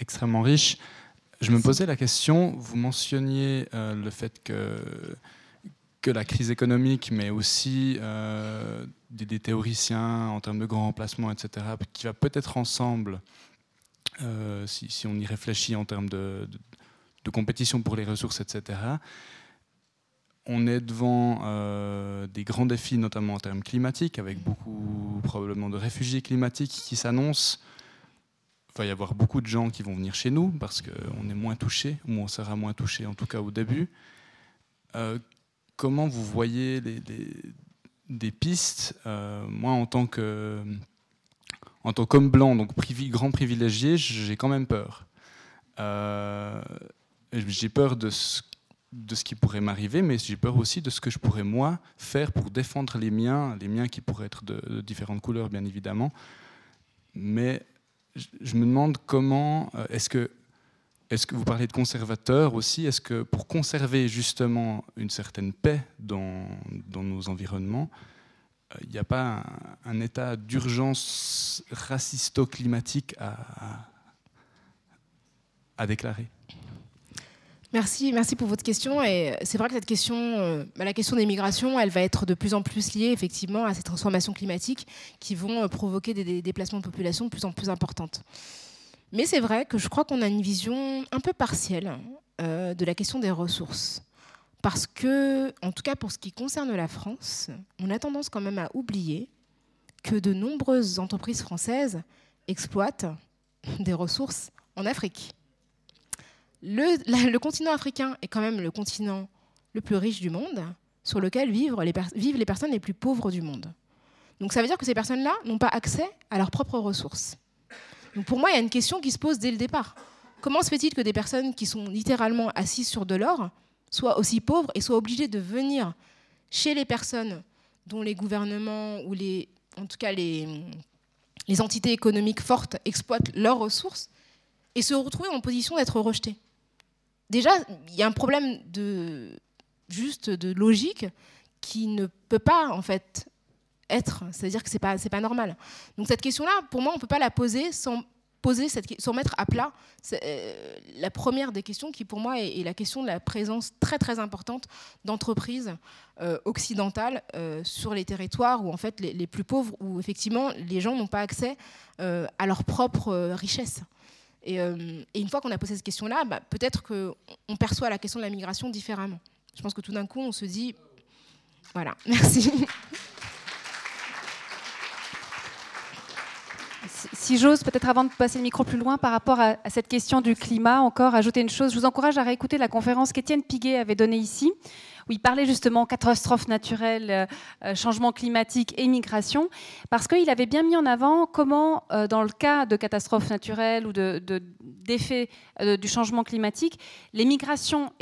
extrêmement riche. Je me posais la question, vous mentionniez euh, le fait que, que la crise économique, mais aussi euh, des, théoriciens en termes de grand remplacement, etc., qui va peut-être ensemble, si, si, on y réfléchit en termes de, de compétition pour les ressources, etc., on est devant euh, des grands défis, notamment en termes climatiques, avec beaucoup probablement de réfugiés climatiques qui s'annoncent. Il va y avoir beaucoup de gens qui vont venir chez nous parce qu'on est moins touché, ou on sera moins touché en tout cas au début. Euh, comment vous voyez des pistes euh, Moi, en tant que en tant qu'homme blanc, donc grand privilégié, j'ai quand même peur. j'ai peur de ce de ce qui pourrait m'arriver, mais j'ai peur aussi de ce que je pourrais moi faire pour défendre les miens, les miens qui pourraient être de, différentes couleurs bien évidemment. Mais je, me demande comment euh, est-ce que est-ce que vous parlez de conservateurs aussi? Est-ce que pour conserver justement une certaine paix dans, dans nos environnements, euh, il n'y a pas un, état d'urgence racisto-climatique à, à déclarer? Merci, pour votre question. Et c'est vrai que cette question, euh, bah, la question des migrations, elle va être de plus en plus liée effectivement à ces transformations climatiques qui vont euh, provoquer des, déplacements de population de plus en plus importantes. Mais c'est vrai que je crois qu'on a une vision un peu partielle euh, de la question des ressources. Parce que, en tout cas pour ce qui concerne la France, on a tendance quand même à oublier que de nombreuses entreprises françaises exploitent des ressources en Afrique le, continent africain est quand même le continent le plus riche du monde, sur lequel vivent les, personnes les plus pauvres du monde. Donc ça veut dire que ces personnes-là n'ont pas accès à leurs propres ressources. Donc pour moi, il y a une question qui se pose dès le départ. Comment se fait-il que des personnes qui sont littéralement assises sur de l'or soient aussi pauvres et soient obligées de venir chez les personnes dont les gouvernements ou les, en tout cas les, les entités économiques fortes exploitent leurs ressources et se retrouver en position d'être rejetées? Déjà, il y a un problème de juste de logique qui ne peut pas en fait être, c'est-à-dire que c'est pas c'est pas normal. Donc cette question-là, pour moi, on peut pas la poser sans poser cette, sans mettre à plat euh, la première des questions qui pour moi est, la question de la présence très très importante d'entreprises euh, occidentales euh, sur les territoires où en fait les, les, plus pauvres où effectivement les gens n'ont pas accès à leur propre richesse. Euh, et, une fois qu'on a posé cette question-là, bah, peut-être qu'on perçoit la question de la migration différemment. Je pense que tout d'un coup, on se dit, voilà, merci. Si j'ose, peut-être avant de passer le micro plus loin par rapport à, cette question du climat, encore ajouter une chose, je vous encourage à réécouter la conférence qu'Étienne Piguet avait donnée ici, où il parlait justement catastrophes naturelles, euh, euh, changement climatique et migration, parce qu'il avait bien mis en avant comment, euh, dans le cas de catastrophes naturelles ou d'effets de, du changement climatique, les migrations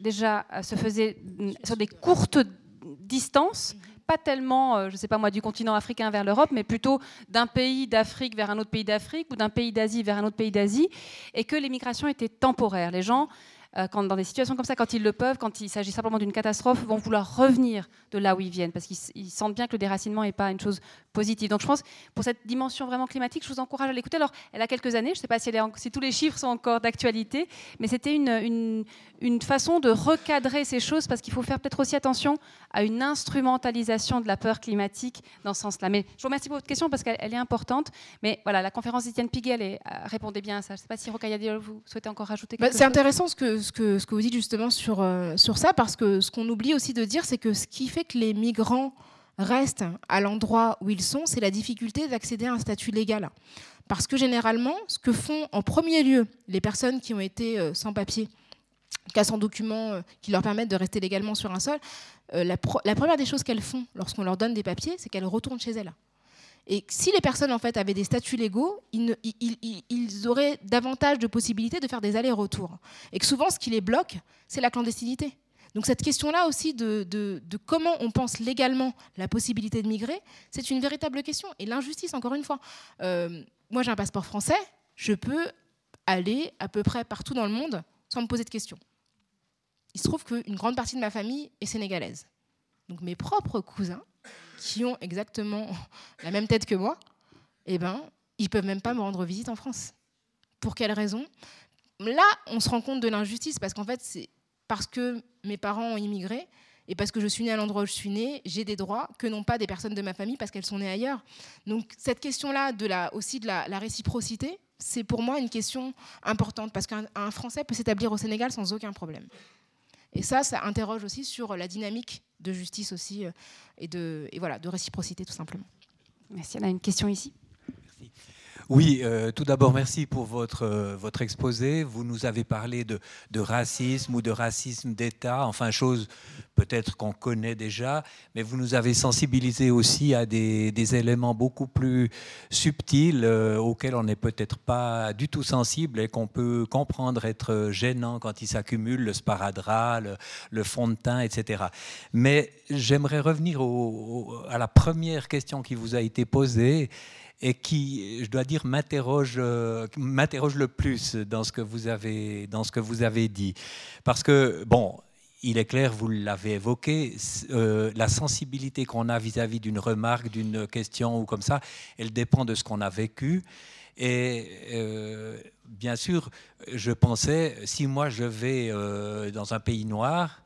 déjà se faisaient mm, sur des courtes distances pas tellement, je ne sais pas moi, du continent africain vers l'Europe, mais plutôt d'un pays d'Afrique vers un autre pays d'Afrique ou d'un pays d'Asie vers un autre pays d'Asie, et que les migrations étaient temporaires. Les gens euh, quand, dans des situations comme ça, quand ils le peuvent, quand il s'agit simplement d'une catastrophe, vont vouloir revenir de là où ils viennent, parce qu'ils sentent bien que le déracinement n'est pas une chose positive. Donc je pense, pour cette dimension vraiment climatique, je vous encourage à l'écouter. Alors, elle a quelques années, je ne sais pas si, si, tous les chiffres sont encore d'actualité, mais c'était une, une, une, façon de recadrer ces choses, parce qu'il faut faire peut-être aussi attention à une instrumentalisation de la peur climatique dans ce sens-là. Mais je vous remercie pour votre question, parce qu'elle est importante. Mais voilà, la conférence d'Étienne Piguel euh, répondait bien à ça. Je ne sais pas si Rokaya vous souhaitez encore rajouter bah, quelque chose. C'est intéressant ce que, ce, que, vous dites justement sur, euh, sur ça, parce que ce qu'on oublie aussi de dire, c'est que ce qui fait que les migrants restent à l'endroit où ils sont, c'est la difficulté d'accéder à un statut légal. Parce que généralement, ce que font en premier lieu les personnes qui ont été euh, sans papier, cas sans documents qui leur permettent de rester légalement sur un sol, la, première des choses qu'elles font lorsqu'on leur donne des papiers, c'est qu'elles retournent chez elles. Et si les personnes en fait avaient des statuts légaux, ils, auraient davantage de possibilités de faire des allers-retours. Et que souvent, ce qui les bloque, c'est la clandestinité. Donc cette question-là aussi de, comment on pense légalement la possibilité de migrer, c'est une véritable question. Et l'injustice, encore une fois. Euh, moi, j'ai un passeport français, je peux aller à peu près partout dans le monde sans me poser de questions. Il se trouve qu'une grande partie de ma famille est sénégalaise. Donc mes propres cousins qui ont exactement la même tête que moi, eh ben, ils peuvent même pas me rendre visite en France. Pour quelle raison? Là, on se rend compte de l'injustice parce qu'en fait, c'est parce que mes parents ont immigré et parce que je suis née à l'endroit où je suis née, j'ai des droits que n'ont pas des personnes de ma famille parce qu'elles sont nées ailleurs. Donc cette question-là de la, aussi de la, la réciprocité, c'est pour moi une question importante parce qu'un Français peut s'établir au Sénégal sans aucun problème. Et ça, ça interroge aussi sur la dynamique de justice aussi euh, et de, voilà, de réciprocité tout simplement. Merci. On a une question ici. Oui, euh, tout d'abord, merci pour votre, euh, votre exposé. Vous nous avez parlé de, de racisme ou de racisme d'État, enfin, chose peut-être qu'on connaît déjà, mais vous nous avez sensibilisé aussi à des, éléments beaucoup plus subtils euh, auxquels on n'est peut-être pas du tout sensible et qu'on peut comprendre être gênant quand ils s'accumulent, le sparadrap, le, fond de teint, etc. Mais j'aimerais revenir à la première question qui vous a été posée et qui, je dois dire, m'interroge, euh, m'interroge le plus dans ce que vous avez, dans ce que vous avez dit, parce que bon. Il est clair, vous l'avez évoqué, euh, la sensibilité qu'on a vis-à-vis d'une remarque, d'une question ou comme ça, elle dépend de ce qu'on a vécu. Et euh, bien sûr, je pensais, si moi je vais dans un pays noir,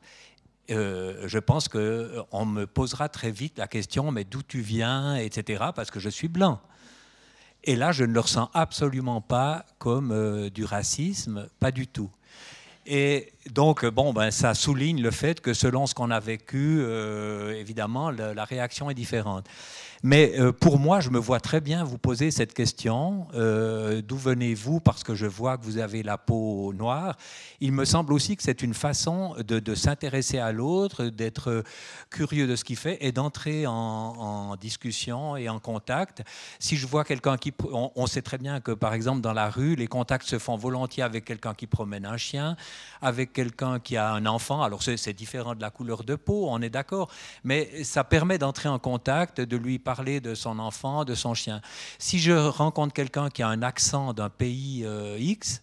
je pense qu'on me posera très vite la question, mais d'où tu viens, etc., parce que je suis blanc. Et là, je ne le ressens absolument pas comme euh, du racisme, pas du tout. Et donc, bon, ben, ça souligne le fait que selon ce qu'on a vécu, euh, évidemment, la réaction est différente. Mais euh, pour moi, je me vois très bien vous poser cette question. Euh, d'où venez-vous? Parce que je vois que vous avez la peau noire. Il me semble aussi que c'est une façon de, s'intéresser à l'autre, d'être curieux de ce qu'il fait et d'entrer en, discussion et en contact. Si je vois quelqu'un qui... On, sait très bien que, par exemple, dans la rue, les contacts se font volontiers avec quelqu'un qui promène un chien, avec quelqu'un qui a un enfant. Alors c'est différent de la couleur de peau, on est d'accord. Mais ça permet d'entrer en contact, de lui parler de son enfant, de son chien. Si je rencontre quelqu'un qui a un accent d'un pays euh, X,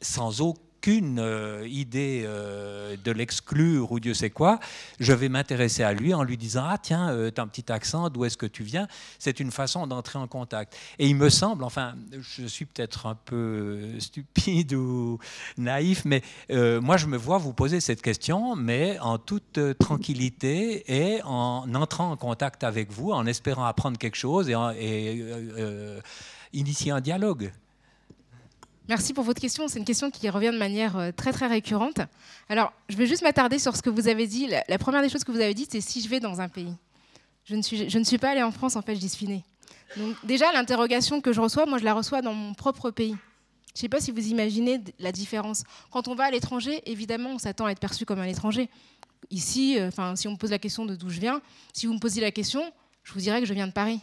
sans aucun qu'une euh, idée euh, de l'exclure ou Dieu sait quoi, je vais m'intéresser à lui en lui disant Ah, tiens, euh, tu as un petit accent, d'où est-ce que tu viens? C'est une façon d'entrer en contact. Et il me semble, enfin, je suis peut-être un peu stupide ou naïf, mais moi, je me vois vous poser cette question, mais en toute tranquillité et en entrant en contact avec vous, en espérant apprendre quelque chose et initier un dialogue. Merci pour votre question. C'est une question qui revient de manière euh, très très récurrente. Alors, je vais juste m'attarder sur ce que vous avez dit. La, première des choses que vous avez dit, c'est si je vais dans un pays. Je ne suis, je ne suis pas allée en France, en fait, je suis née. Donc, déjà, l'interrogation que je reçois, moi, je la reçois dans mon propre pays. Je ne sais pas si vous imaginez la différence. Quand on va à l'étranger, évidemment, on s'attend à être perçu comme un étranger. Ici, euh, enfin, si on me pose la question de d'où je viens, si vous me posez la question, je vous dirais que je viens de Paris.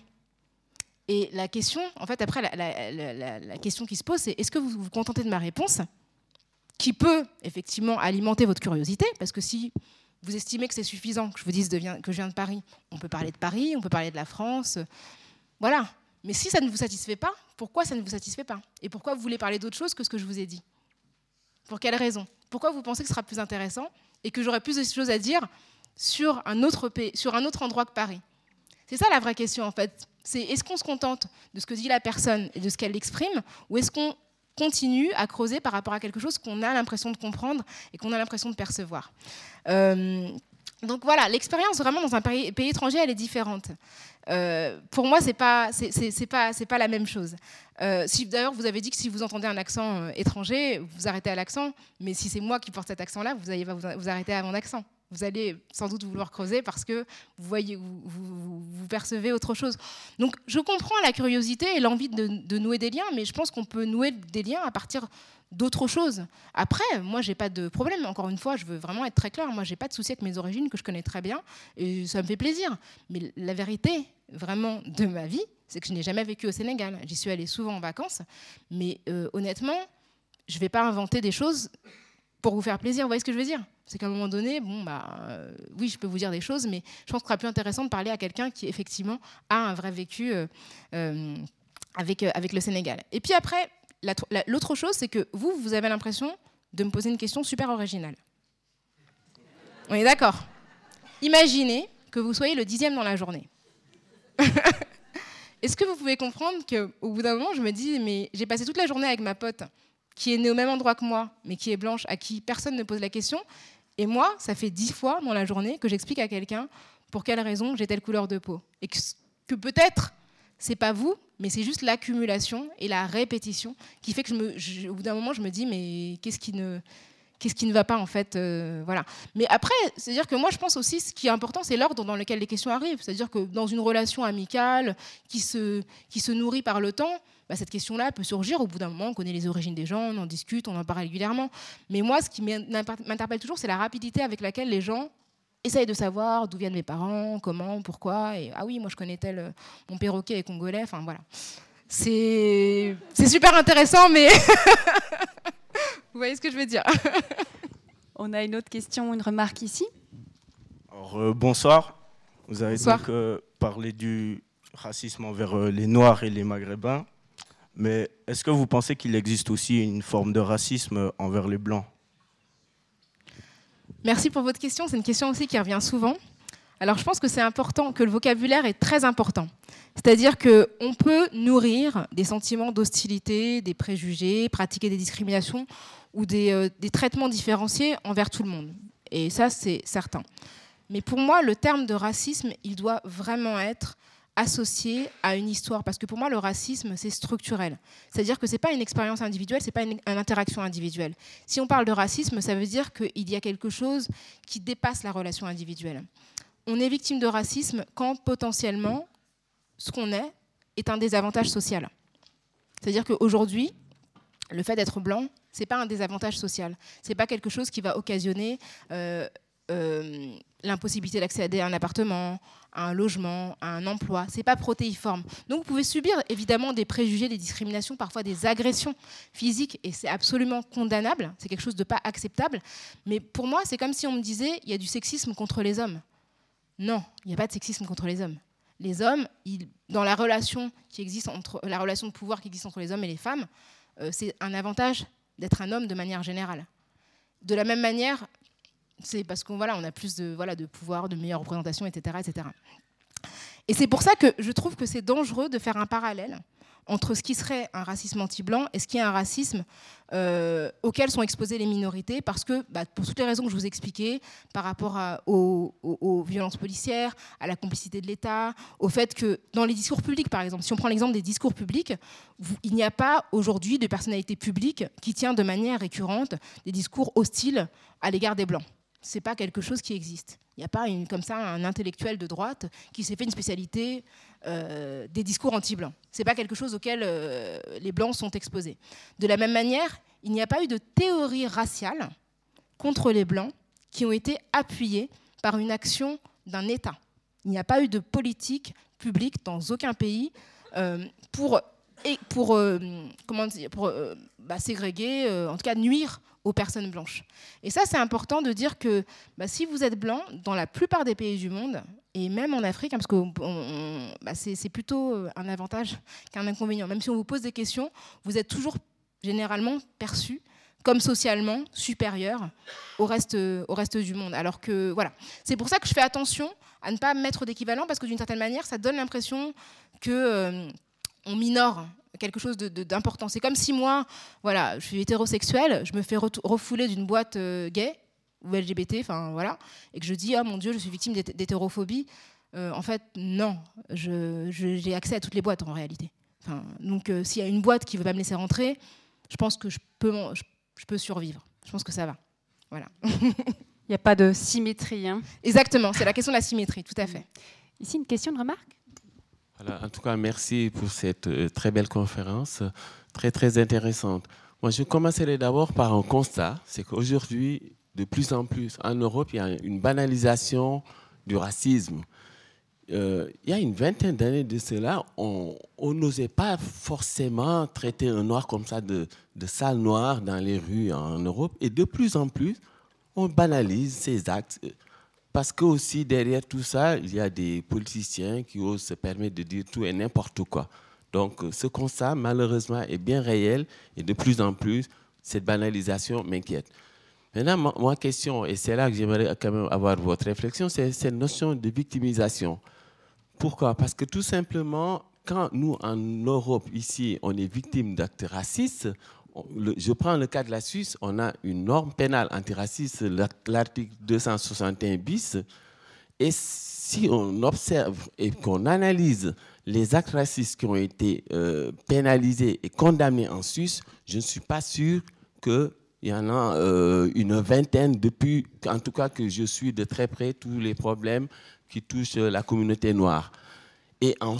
Et la question, en fait, après, la, question qui se pose, c'est est-ce que vous vous contentez de ma réponse, qui peut effectivement alimenter votre curiosité, parce que si vous estimez que c'est suffisant que je vous dise que je viens de Paris, on peut parler de Paris, on peut parler de la France, voilà. Mais si ça ne vous satisfait pas, pourquoi ça ne vous satisfait pas? Et pourquoi vous voulez parler d'autre chose que ce que je vous ai dit? Pour quelle raison? Pourquoi vous pensez que ce sera plus intéressant et que j'aurai plus de choses à dire sur un autre pays, sur un autre endroit que Paris? C'est ça la vraie question en fait. C'est est-ce qu'on se contente de ce que dit la personne et de ce qu'elle exprime, ou est-ce qu'on continue à creuser par rapport à quelque chose qu'on a l'impression de comprendre et qu'on a l'impression de percevoir? Euh, donc voilà, l'expérience vraiment dans un pays, étranger, elle est différente. Euh, pour moi, c'est pas, pas, pas la même chose. Euh, si d'ailleurs vous avez dit que si vous entendez un accent étranger, vous arrêtez à l'accent, mais si c'est moi qui porte cet accent-là, vous allez vous, vous arrêter à mon accent vous allez sans doute vouloir creuser parce que vous, voyez, vous, percevez autre chose. Donc je comprends la curiosité et l'envie de, nouer des liens, mais je pense qu'on peut nouer des liens à partir d'autres choses. Après, moi, j'ai pas de problème. Encore une fois, je veux vraiment être très clair. Moi, j'ai pas de souci avec mes origines que je connais très bien et ça me fait plaisir. Mais la vérité, vraiment, de ma vie, c'est que je n'ai jamais vécu au Sénégal. J'y suis allée souvent en vacances, mais euh, honnêtement, je vais pas inventer des choses pour vous faire plaisir. Vous voyez ce que je veux dire? C'est qu'à un moment donné, bon, bah, euh, oui, je peux vous dire des choses, mais je pense qu'il sera plus intéressant de parler à quelqu'un qui, effectivement, a un vrai vécu euh, euh, avec, avec le Sénégal. Et puis après, l'autre chose, c'est que vous, vous avez l'impression de me poser une question super originale. On est d'accord? Imaginez que vous soyez le dixième dans la journée. Est-ce que vous pouvez comprendre qu'au bout d'un moment, je me dis, mais j'ai passé toute la journée avec ma pote qui est née au même endroit que moi, mais qui est blanche, à qui personne ne pose la question. Et moi, ça fait dix fois dans la journée que j'explique à quelqu'un pour quelle raison j'ai telle couleur de peau. Et que, peut-être, c'est pas vous, mais c'est juste l'accumulation et la répétition qui fait que, bout d'un moment, je me dis, mais qu'est-ce qui ne va pas en fait euh, voilà mais après c'est à dire que moi je pense aussi ce qui est important c'est l'ordre dans lequel les questions arrivent c'est à dire que dans une relation amicale qui se nourrit par le temps bah, cette question-là peut surgir. Au bout d'un moment, on connaît les origines des gens, on en discute, on en parle régulièrement. Mais moi, ce qui m'interpelle toujours, c'est la rapidité avec laquelle les gens essayent de savoir d'où viennent mes parents, comment, pourquoi. Et ah oui, moi je connais tel, euh, mon perroquet est congolais. Enfin voilà. C'est super intéressant, mais vous voyez ce que je veux dire. on a une autre question, une remarque ici. Alors, euh, bonsoir. Vous avez donc euh, parlé du racisme envers les Noirs et les Maghrébins. Mais est-ce que vous pensez qu'il existe aussi une forme de racisme envers les Blancs? Merci pour votre question. C'est une question aussi qui revient souvent. Alors je pense que c'est important, que le vocabulaire est très important. C'est-à-dire qu'on peut nourrir des sentiments d'hostilité, des préjugés, pratiquer des discriminations ou des, euh, des traitements différenciés envers tout le monde. Et ça, c'est certain. Mais pour moi, le terme de racisme, il doit vraiment être associé à une histoire. Parce que pour moi, le racisme, c'est structurel. C'est-à-dire que ce n'est pas une expérience individuelle, ce n'est pas une, interaction individuelle. Si on parle de racisme, ça veut dire qu'il y a quelque chose qui dépasse la relation individuelle. On est victime de racisme quand potentiellement ce qu'on est est un désavantage social. C'est-à-dire qu'aujourd'hui, le fait d'être blanc, ce n'est pas un désavantage social. Ce n'est pas quelque chose qui va occasionner euh, euh, l'impossibilité d'accéder à un appartement, à un logement, à un emploi. C'est pas protéiforme. Donc vous pouvez subir évidemment des préjugés, des discriminations, parfois des agressions physiques, et c'est absolument condamnable. C'est quelque chose de pas acceptable. Mais pour moi, c'est comme si on me disait il y a du sexisme contre les hommes. Non, il n'y a pas de sexisme contre les hommes. Les hommes, dans la relation qui existe entre la relation de pouvoir qui existe entre les hommes et les femmes, euh, c'est un avantage d'être un homme de manière générale. De la même manière, c'est parce qu'on voilà, on a plus de, voilà, de pouvoir, de meilleure représentation, etc. etc. Et c'est pour ça que je trouve que c'est dangereux de faire un parallèle entre ce qui serait un racisme anti-blanc et ce qui est un racisme euh, auquel sont exposées les minorités, parce que, bah, pour toutes les raisons que je vous expliquais, par rapport aux, aux, violences policières, à la complicité de l'État, au fait que dans les discours publics, par exemple, si on prend l'exemple des discours publics, il n'y a pas aujourd'hui de personnalité publique qui tient de manière récurrente des discours hostiles à l'égard des Blancs c'est pas quelque chose qui existe. Il n'y a pas comme ça un intellectuel de droite qui s'est fait une spécialité euh, des discours anti-blancs. C'est pas quelque chose auquel euh, les blancs sont exposés. De la même manière, il n'y a pas eu de théorie raciale contre les blancs qui ont été appuyées par une action d'un État. Il n'y a pas eu de politique publique dans aucun pays euh, pour, pour, comment dire, pour bah, ségréguer, en tout cas nuire aux personnes blanches. Et ça, c'est important de dire que bah, si vous êtes blanc, dans la plupart des pays du monde, et même en Afrique, hein, parce que bah, c'est plutôt euh, un avantage qu'un inconvénient, même si on vous pose des questions, vous êtes toujours généralement perçu comme socialement supérieur au reste, au reste du monde. Alors que voilà, c'est pour ça que je fais attention à ne pas mettre d'équivalent parce que d'une certaine manière, ça donne l'impression que euh, on minore quelque chose d'important. C'est comme si moi, voilà, je suis hétérosexuelle, je me fais refouler d'une boîte euh, gay ou LGBT, enfin voilà, et que je dis ah mon Dieu, je suis victime d'hétérophobie. Euh, en fait, non, j'ai accès à toutes les boîtes en réalité. Enfin, donc s'il y a une boîte qui veut pas me laisser rentrer, je pense que je peux, je peux survivre. Je pense que ça va. Voilà. Il n'y a pas de symétrie. Hein. Exactement, c'est la question de la symétrie, tout à fait. Ici, une question de remarque? En tout cas, merci pour cette euh, très belle conférence, très très intéressante. Moi, je commencerai d'abord par un constat, c'est qu'aujourd'hui, de plus en plus, en Europe, il y a une banalisation du racisme. Euh, il y a une vingtaine d'années de cela, on n'osait pas forcément traiter un noir comme ça de, de sale noir dans les rues en Europe. Et de plus en plus, on banalise ces actes. Parce que aussi derrière tout ça, il y a des politiciens qui osent se permettre de dire tout et n'importe quoi. Donc ce constat, malheureusement, est bien réel et de plus en plus, cette banalisation m'inquiète. Maintenant, ma, question, et c'est là que j'aimerais quand même avoir votre réflexion, c'est cette notion de victimisation. Pourquoi? Parce que tout simplement, quand nous, en Europe, ici, on est victime d'actes racistes, je prends le cas de la Suisse, on a une norme pénale antiraciste, l'article 261 bis, et si on observe et qu'on analyse les actes racistes qui ont été euh, pénalisés et condamnés en Suisse, je ne suis pas sûr qu'il y en a euh, une vingtaine depuis, en tout cas que je suis de très près, tous les problèmes qui touchent la communauté noire. Et en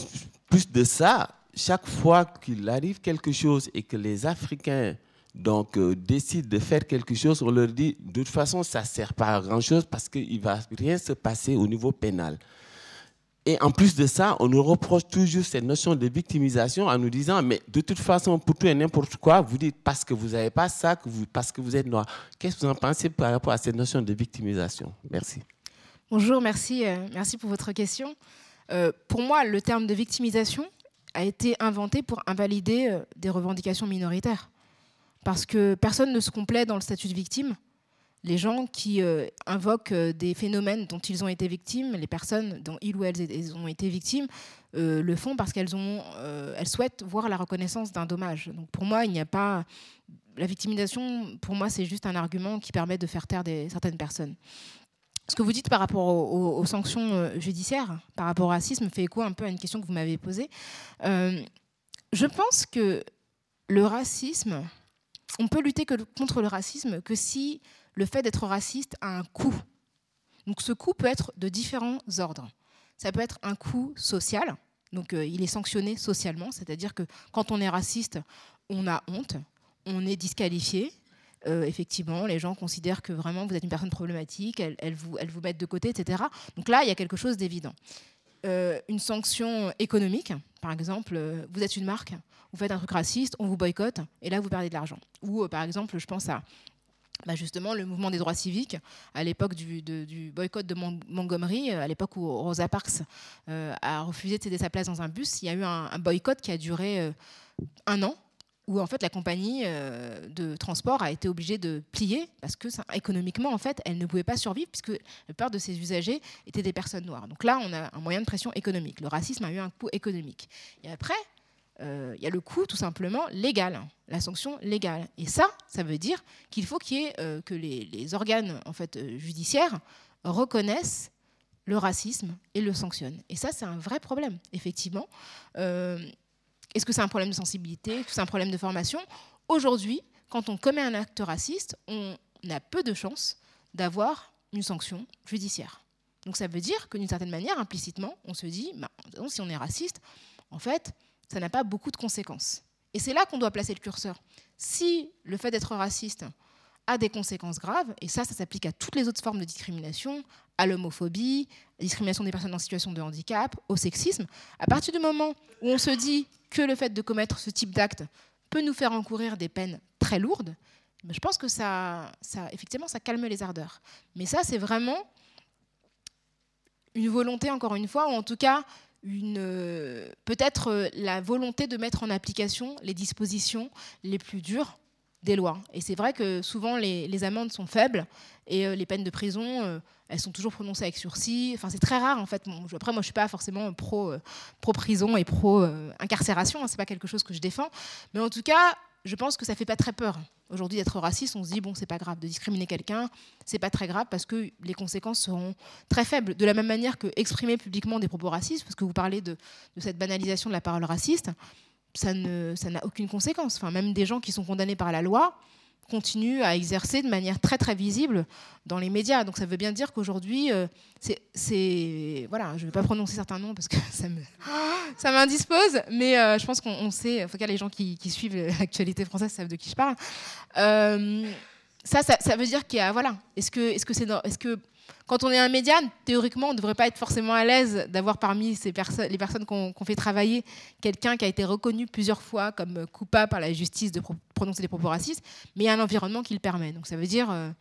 plus de ça, chaque fois qu'il arrive quelque chose et que les Africains donc, euh, décident de faire quelque chose, on leur dit, de toute façon, ça ne sert pas à grand-chose parce qu'il ne va rien se passer au niveau pénal. Et en plus de ça, on nous reproche toujours cette notion de victimisation en nous disant, mais de toute façon, pour tout et n'importe quoi, vous dites parce que vous n'avez pas ça, parce que vous êtes noir. Qu'est-ce que vous en pensez par rapport à cette notion de victimisation? Merci. Bonjour, merci, euh, merci pour votre question. Euh, pour moi, le terme de victimisation a été inventé pour invalider euh, des revendications minoritaires. Parce que personne ne se complaît dans le statut de victime. Les gens qui invoquent des phénomènes dont ils ont été victimes, les personnes dont ils ou elles ont été victimes, le font parce qu'elles elles souhaitent voir la reconnaissance d'un dommage. Donc pour moi, il n'y a pas la victimisation. Pour moi, c'est juste un argument qui permet de faire taire certaines personnes ce que vous dites par rapport aux, sanctions euh, judiciaires, par rapport au racisme, fait écho un peu à une question que vous m'avez posée. Euh, je pense que le racisme, on peut lutter contre le racisme que si le fait d'être raciste a un coût. Donc ce coût peut être de différents ordres. Ça peut être un coût social, donc euh, il est sanctionné socialement, c'est-à-dire que quand on est raciste, on a honte, on est disqualifié, euh, effectivement, les gens considèrent que vraiment vous êtes une personne problématique, elles, vous, mettent de côté, etc. Donc là, il y a quelque chose d'évident. Euh, une sanction économique, par exemple, euh, vous êtes une marque, vous faites un truc raciste, on vous boycotte, et là, vous perdez de l'argent. Ou, par exemple, je pense à bah, justement le mouvement des droits civiques à l'époque du, boycott de Montgomery, à l'époque où Rosa Parks a refusé de céder sa place dans un bus, il y a eu un boycott qui a duré un an où en fait la compagnie euh, de transport a été obligée de plier parce que économiquement en fait elle ne pouvait pas survivre puisque la plupart de ses usagers étaient des personnes noires. Donc là on a un moyen de pression économique. Le racisme a eu un coût économique. Et après euh, il y a le coût tout simplement légal, la sanction légale. Et ça, ça veut dire qu'il faut euh, que les, organes en fait judiciaires reconnaissent le racisme et le sanctionnent. Et ça, c'est un vrai problème, effectivement. Est-ce que c'est un problème de sensibilité Est-ce que c'est un problème de formation? Aujourd'hui, quand on commet un acte raciste, on a peu de chances d'avoir une sanction judiciaire. Donc ça veut dire que d'une certaine manière, implicitement, on se dit, bah, si on est raciste, en fait, ça n'a pas beaucoup de conséquences. Et c'est là qu'on doit placer le curseur. Si le fait d'être raciste a des conséquences graves, et ça, ça s'applique à toutes les autres formes de discrimination, à l'homophobie, à la discrimination des personnes en situation de handicap, au sexisme, à partir du moment où on se dit que le fait de commettre ce type d'acte peut nous faire encourir des peines très lourdes, je pense que ça, ça, effectivement, ça calme les ardeurs. Mais ça, c'est vraiment une volonté, encore une fois, ou en tout cas, peut-être la volonté de mettre en application les dispositions les plus dures des lois. Et c'est vrai que souvent les, amendes sont faibles et les peines de prison, elles sont toujours prononcées avec sursis. Enfin, c'est très rare en fait. après, moi, je suis pas forcément pro, pro prison et pro incarcération. Hein, c'est pas quelque chose que je défends. Mais en tout cas, je pense que ça fait pas très peur. Aujourd'hui, d'être raciste, on se dit bon, c'est pas grave. De discriminer quelqu'un, c'est pas très grave parce que les conséquences seront très faibles. De la même manière que exprimer publiquement des propos racistes, parce que vous parlez de cette banalisation de la parole raciste, ça n'a ça aucune conséquence. Enfin, même des gens qui sont condamnés par la loi, continue à exercer de manière très très visible dans les médias. Donc ça veut bien dire qu'aujourd'hui, euh, c'est, voilà, je ne vais pas prononcer certains noms parce que ça me, ça m'indispose, mais euh, je pense qu'on sait, en tout cas les gens qui, suivent l'actualité française savent de qui je parle. Euh, ça, ça, veut dire qu'il y a, voilà, est-ce que, est-ce que c'est, est-ce que quand on est un média, théoriquement, on ne devrait pas être forcément à l'aise d'avoir parmi les personnes qu'on fait travailler quelqu'un qui a été reconnu plusieurs fois comme coupable par la justice de prononcer des propos racistes, mais il y a un environnement qui le permet. Donc ça veut dire euh,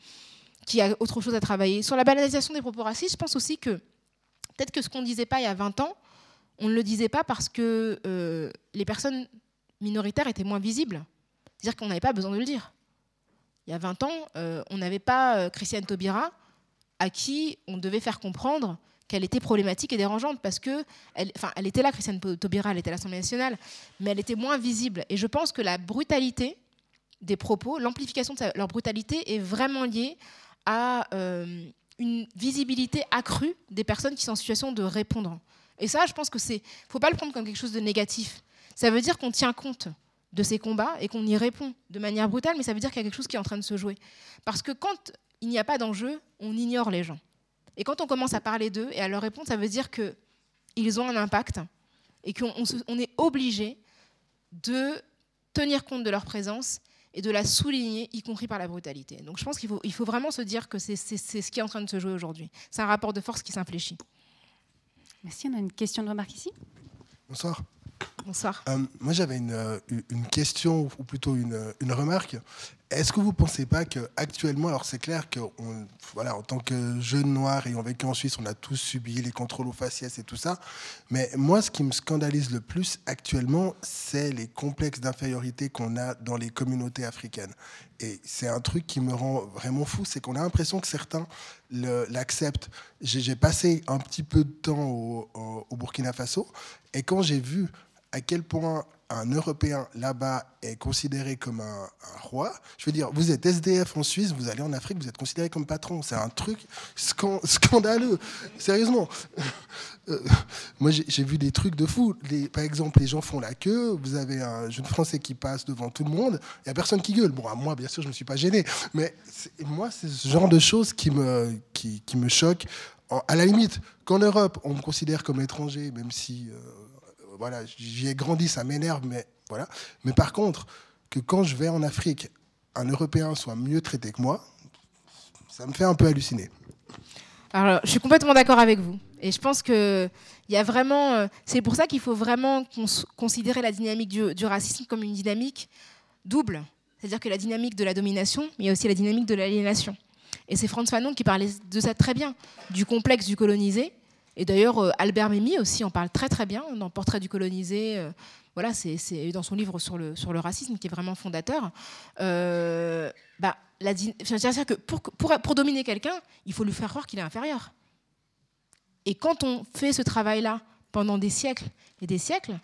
qu'il y a autre chose à travailler. Sur la banalisation des propos racistes, je pense aussi que peut-être que ce qu'on ne disait pas il y a 20 ans, on ne le disait pas parce que euh, les personnes minoritaires étaient moins visibles. C'est-à-dire qu'on n'avait pas besoin de le dire. Il y a 20 ans, euh, on n'avait pas Christiane Taubira à qui on devait faire comprendre qu'elle était problématique et dérangeante parce que elle, enfin, elle était là, Christiane Taubira, elle était à l'Assemblée nationale, mais elle était moins visible. Et je pense que la brutalité des propos, l'amplification de leur brutalité est vraiment liée à euh, une visibilité accrue des personnes qui sont en situation de répondre. Et ça, je pense que c'est, faut pas le prendre comme quelque chose de négatif. Ça veut dire qu'on tient compte de ces combats et qu'on y répond de manière brutale, mais ça veut dire qu'il y a quelque chose qui est en train de se jouer. Parce que quand il n'y a pas d'enjeu, on ignore les gens. Et quand on commence à parler d'eux et à leur répondre, ça veut dire qu'ils ont un impact et qu'on est obligé de tenir compte de leur présence et de la souligner, y compris par la brutalité. Donc je pense qu'il faut, il faut vraiment se dire que c'est ce qui est en train de se jouer aujourd'hui. C'est un rapport de force qui s'infléchit. Merci. On a une question de remarque ici? Bonsoir. Bonsoir. Euh, moi, j'avais une, euh, une, question, ou plutôt une, une remarque. Est-ce que vous ne pensez pas qu'actuellement, alors c'est clair que voilà, en tant que jeunes noirs ayant vécu en Suisse, on a tous subi les contrôles aux faciès et tout ça, mais moi, ce qui me scandalise le plus actuellement, c'est les complexes d'infériorité qu'on a dans les communautés africaines. Et c'est un truc qui me rend vraiment fou, c'est qu'on a l'impression que certains l'acceptent. J'ai passé un petit peu de temps au Burkina Faso, et quand j'ai vu à quel point un Européen là-bas est considéré comme un, roi, je veux dire, vous êtes SDF en Suisse, vous allez en Afrique, vous êtes considéré comme patron. C'est un truc scandaleux. Sérieusement. Euh, moi, j'ai vu des trucs de fou. Par exemple, les gens font la queue, vous avez un jeune Français qui passe devant tout le monde, il n'y a personne qui gueule. Bon, moi, bien sûr, je ne me suis pas gêné. Mais moi, c'est ce genre de choses qui me, qui me choquent. À la limite, qu'en Europe, on me considère comme étranger, même si... Euh, voilà, j'y ai grandi, ça m'énerve, mais voilà. Mais par contre, que quand je vais en Afrique, un Européen soit mieux traité que moi, ça me fait un peu halluciner. Alors, je suis complètement d'accord avec vous. Et je pense que y a vraiment, euh, c'est pour ça qu'il faut vraiment considérer la dynamique du, racisme comme une dynamique double. C'est-à-dire que la dynamique de la domination, mais il y a aussi la dynamique de l'aliénation. Et c'est Franz Fanon qui parlait de ça très bien, du complexe du colonisé et d'ailleurs, euh, Albert Memmi aussi en parle très très bien dans Portrait du colonisé. Euh, voilà, c'est dans son livre sur le, sur le racisme qui est vraiment fondateur. Euh, bah, C'est-à-dire que pour, pour, pour dominer quelqu'un, il faut lui faire croire qu'il est inférieur. Et quand on fait ce travail-là pendant des siècles et des siècles,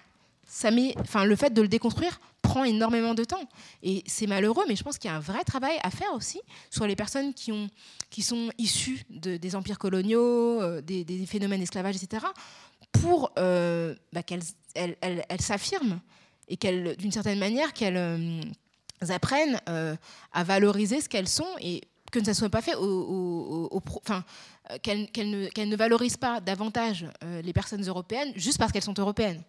ça met, le fait de le déconstruire prend énormément de temps. Et c'est malheureux, mais je pense qu'il y a un vrai travail à faire aussi sur les personnes qui, ont, qui sont issues de, des empires coloniaux, euh, des, phénomènes d'esclavage, etc., pour euh, bah, qu'elles elles, s'affirment et qu'elles, d'une certaine manière, qu'elles euh, apprennent à valoriser ce qu'elles sont et que ça ne soit pas fait au, enfin, qu'elles ne, ne, valorisent pas davantage les personnes européennes juste parce qu'elles sont européennes.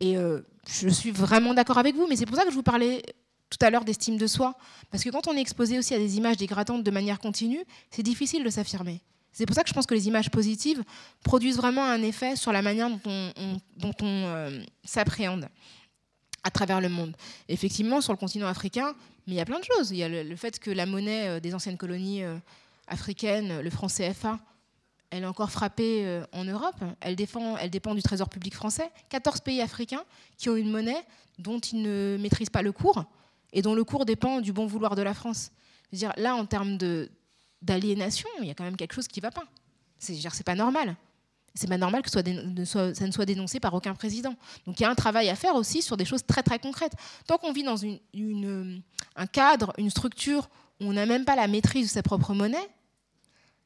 Et euh, je suis vraiment d'accord avec vous, mais c'est pour ça que je vous parlais tout à l'heure d'estime de soi. Parce que quand on est exposé aussi à des images dégradantes de manière continue, c'est difficile de s'affirmer. C'est pour ça que je pense que les images positives produisent vraiment un effet sur la manière dont on, euh, s'appréhende à travers le monde. effectivement, sur le continent africain, mais il y a plein de choses. Il y a le, fait que la monnaie euh, des anciennes colonies africaines, le franc CFA, elle est encore frappée euh, en Europe. Elle, défend, elle dépend du Trésor public français. 14 pays africains qui ont une monnaie dont ils ne maîtrisent pas le cours et dont le cours dépend du bon vouloir de la France. là, en termes d'aliénation, il y a quand même quelque chose qui ne va pas. C'est pas normal. C'est pas normal que ça ne soit dénoncé par aucun président. Donc il y a un travail à faire aussi sur des choses très très concrètes. Tant qu'on vit dans un cadre, une structure où on n'a même pas la maîtrise de sa propre monnaie,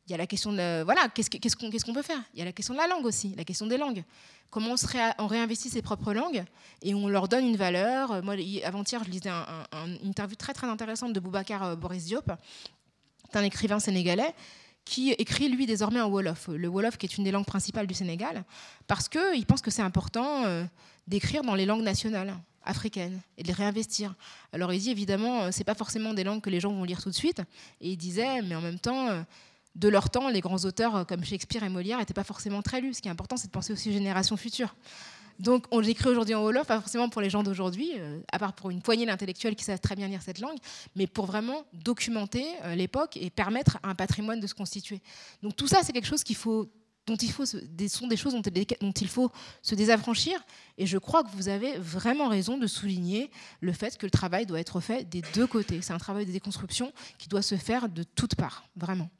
il y a la question de voilà, qu'est-ce qu'on peut faire? Il y a la question de la langue aussi, la question des langues. Comment on, réinvestit ses propres langues et on leur donne une valeur. Moi, avant-hier, je lisais une interview très très intéressante de Boubacar euh, Boris Diop, un écrivain sénégalais qui écrit lui désormais en Wolof, le Wolof qui est une des langues principales du Sénégal, parce qu'il pense que c'est important euh, d'écrire dans les langues nationales africaines et de les réinvestir. Alors il dit évidemment, euh, c'est pas forcément des langues que les gens vont lire tout de suite, et il disait, mais en même temps, de leur temps, les grands auteurs euh, comme Shakespeare et Molière n'étaient pas forcément très lus. Ce qui est important, c'est de penser aussi aux générations futures. Donc, on l'écrit aujourd'hui en Wolof, pas forcément pour les gens d'aujourd'hui, euh, à part pour une poignée d'intellectuels qui savent très bien lire cette langue, mais pour vraiment documenter euh, l'époque et permettre à un patrimoine de se constituer. Donc, tout ça, c'est quelque chose dont il faut, sont des choses dont, dont, il faut se désaffranchir. Et je crois que vous avez vraiment raison de souligner le fait que le travail doit être fait des deux côtés. C'est un travail de déconstruction qui doit se faire de toutes parts, vraiment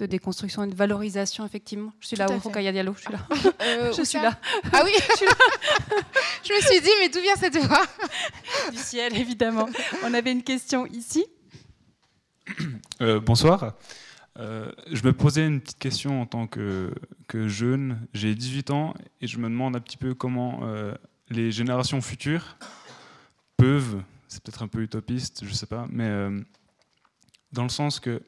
de déconstruction et de valorisation, effectivement. Je suis là, Rokaya Diallo, je suis là. Euh, je suis là. Ah oui, je suis là. je me suis dit, mais d'où vient cette voix? Du ciel, évidemment. On avait une question ici. Euh, bonsoir. Euh, je me posais une petite question en tant que, que jeune. J'ai 18 ans et je me demande un petit peu comment les générations futures peuvent, c'est peut-être un peu utopiste, je sais pas, mais dans le sens que euh,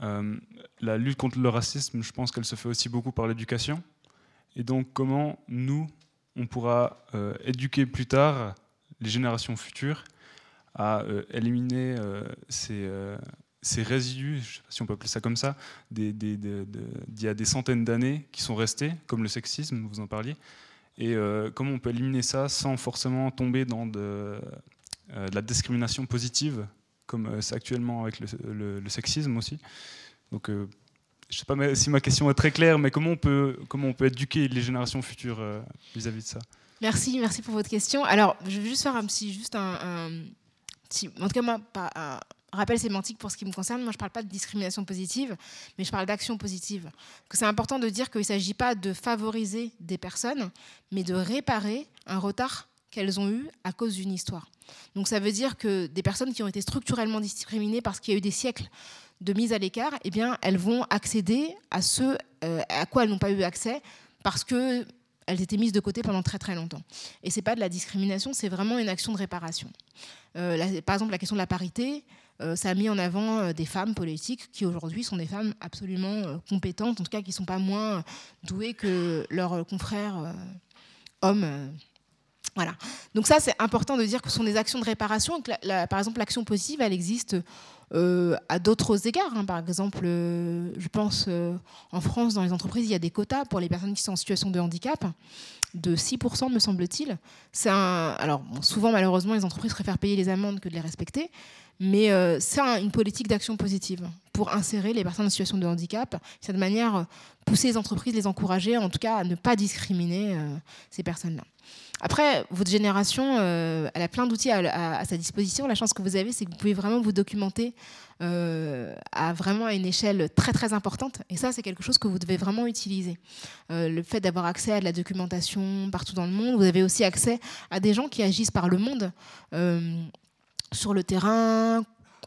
la lutte contre le racisme, je pense qu'elle se fait aussi beaucoup par l'éducation. Et donc, comment nous, on pourra euh, éduquer plus tard les générations futures à euh, éliminer ces, résidus, si on peut appeler ça comme ça, d'il y a des centaines d'années qui sont restés, comme le sexisme, vous en parliez. Et comment on peut éliminer ça sans forcément tomber dans de, la discrimination positive comme euh, c'est actuellement avec le, sexisme aussi. Donc, euh, je ne sais pas si ma question est très claire, mais comment on peut, comment on peut éduquer les générations futures euh, vis-à-vis de ça? Merci, merci pour votre question. Alors, je vais juste faire un petit, juste un, petit, en tout cas moi, rappel sémantique pour ce qui me concerne. Moi, je ne parle pas de discrimination positive, mais je parle d'action positive. C'est important de dire qu'il ne s'agit pas de favoriser des personnes, mais de réparer un retard qu'elles ont eu à cause d'une histoire. Donc ça veut dire que des personnes qui ont été structurellement discriminées parce qu'il y a eu des siècles de mise à l'écart, eh elles vont accéder à ce euh, à quoi elles n'ont pas eu accès parce que elles étaient mises de côté pendant très très longtemps. Et c'est pas de la discrimination, c'est vraiment une action de réparation. Euh, par exemple, la question de la parité, euh, ça a mis en avant des femmes politiques qui aujourd'hui sont des femmes absolument compétentes, en tout cas qui ne sont pas moins douées que leurs confrères hommes voilà. Donc ça, c'est important de dire que ce sont des actions de réparation. par exemple, l'action positive, elle existe euh, à d'autres égards. Hein. Par exemple, euh, je pense euh, en France, dans les entreprises, il y a des quotas pour les personnes qui sont en situation de handicap de 6%, me semble-t-il. Alors souvent, malheureusement, les entreprises préfèrent payer les amendes que de les respecter. Mais c'est une politique d'action positive pour insérer les personnes en situation de handicap. C'est de manière pousser les entreprises, les encourager, en tout cas, à ne pas discriminer ces personnes-là. Après, votre génération, euh, elle a plein d'outils à, sa disposition. La chance que vous avez, c'est que vous pouvez vraiment vous documenter euh, à vraiment une échelle très très importante. Et ça, c'est quelque chose que vous devez vraiment utiliser. Euh, le fait d'avoir accès à de la documentation partout dans le monde, vous avez aussi accès à des gens qui agissent par le monde sur le terrain,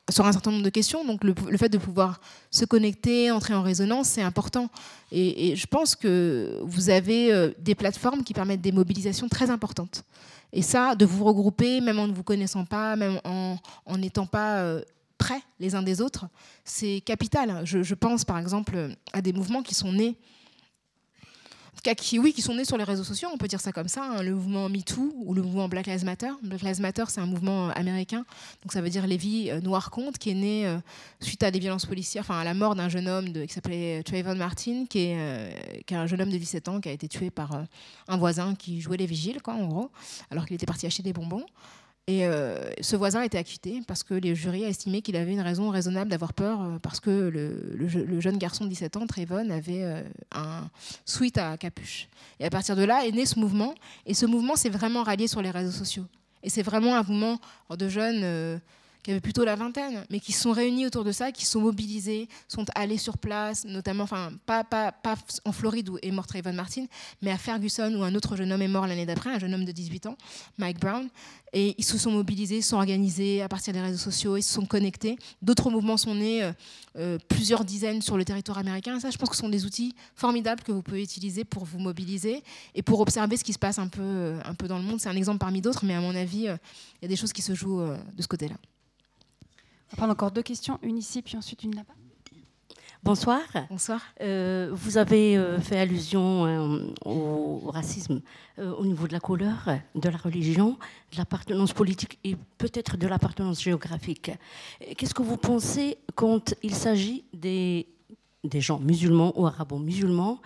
sur un certain nombre de questions. Donc le, fait de pouvoir se connecter, entrer en résonance, c'est important. Et, je pense que vous avez euh, des plateformes qui permettent des mobilisations très importantes. Et ça, de vous regrouper, même en ne vous connaissant pas, même en n'étant pas euh, près les uns des autres, c'est capital. je, pense par exemple à des mouvements qui sont nés qui, oui, qui sont nés sur les réseaux sociaux, on peut dire ça comme ça, hein, le mouvement MeToo ou le mouvement Black Lives Matter. Black Lives Matter, c'est un mouvement euh, américain, donc ça veut dire les vies euh, noires comptent, qui est né euh, suite à des violences policières, enfin à la mort d'un jeune homme qui s'appelait Trayvon Martin, qui est, qui est, un jeune homme de 17 ans qui a été tué par un voisin qui jouait les vigiles, quoi, en gros, alors qu'il était parti acheter des bonbons. Et euh, ce voisin a été acquitté parce que les jurys a estimé qu'il avait une raison raisonnable d'avoir peur euh, parce que le, jeune garçon de 17 ans, Trayvon, avait euh, un suite à capuche. Et à partir de là est né ce mouvement. Et ce mouvement s'est vraiment rallié sur les réseaux sociaux. Et c'est vraiment un mouvement de jeunes qui avaient plutôt la vingtaine, mais qui sont réunis autour de ça, qui sont mobilisés, sont allés sur place, notamment, enfin, pas, en Floride où est mort Trayvon Martin, mais à Ferguson où un autre jeune homme est mort l'année d'après, un jeune homme de 18 ans, Mike Brown. Et ils se sont mobilisés, sont organisés à partir des réseaux sociaux, ils se sont connectés. D'autres mouvements sont nés, euh, euh, plusieurs dizaines sur le territoire américain. ça, je pense que ce sont des outils formidables que vous pouvez utiliser pour vous mobiliser et pour observer ce qui se passe un peu, euh, un peu dans le monde. C'est un exemple parmi d'autres, mais à mon avis, il y a des choses qui se jouent de ce côté-là. On va prendre encore deux questions, une ici puis ensuite une là-bas. Bonsoir. Bonsoir. Euh, vous avez euh, fait allusion euh, au, racisme au niveau de la couleur, de la religion, de l'appartenance politique et peut-être de l'appartenance géographique. Qu'est-ce que vous pensez quand il s'agit des, des gens musulmans ou arabo-musulmans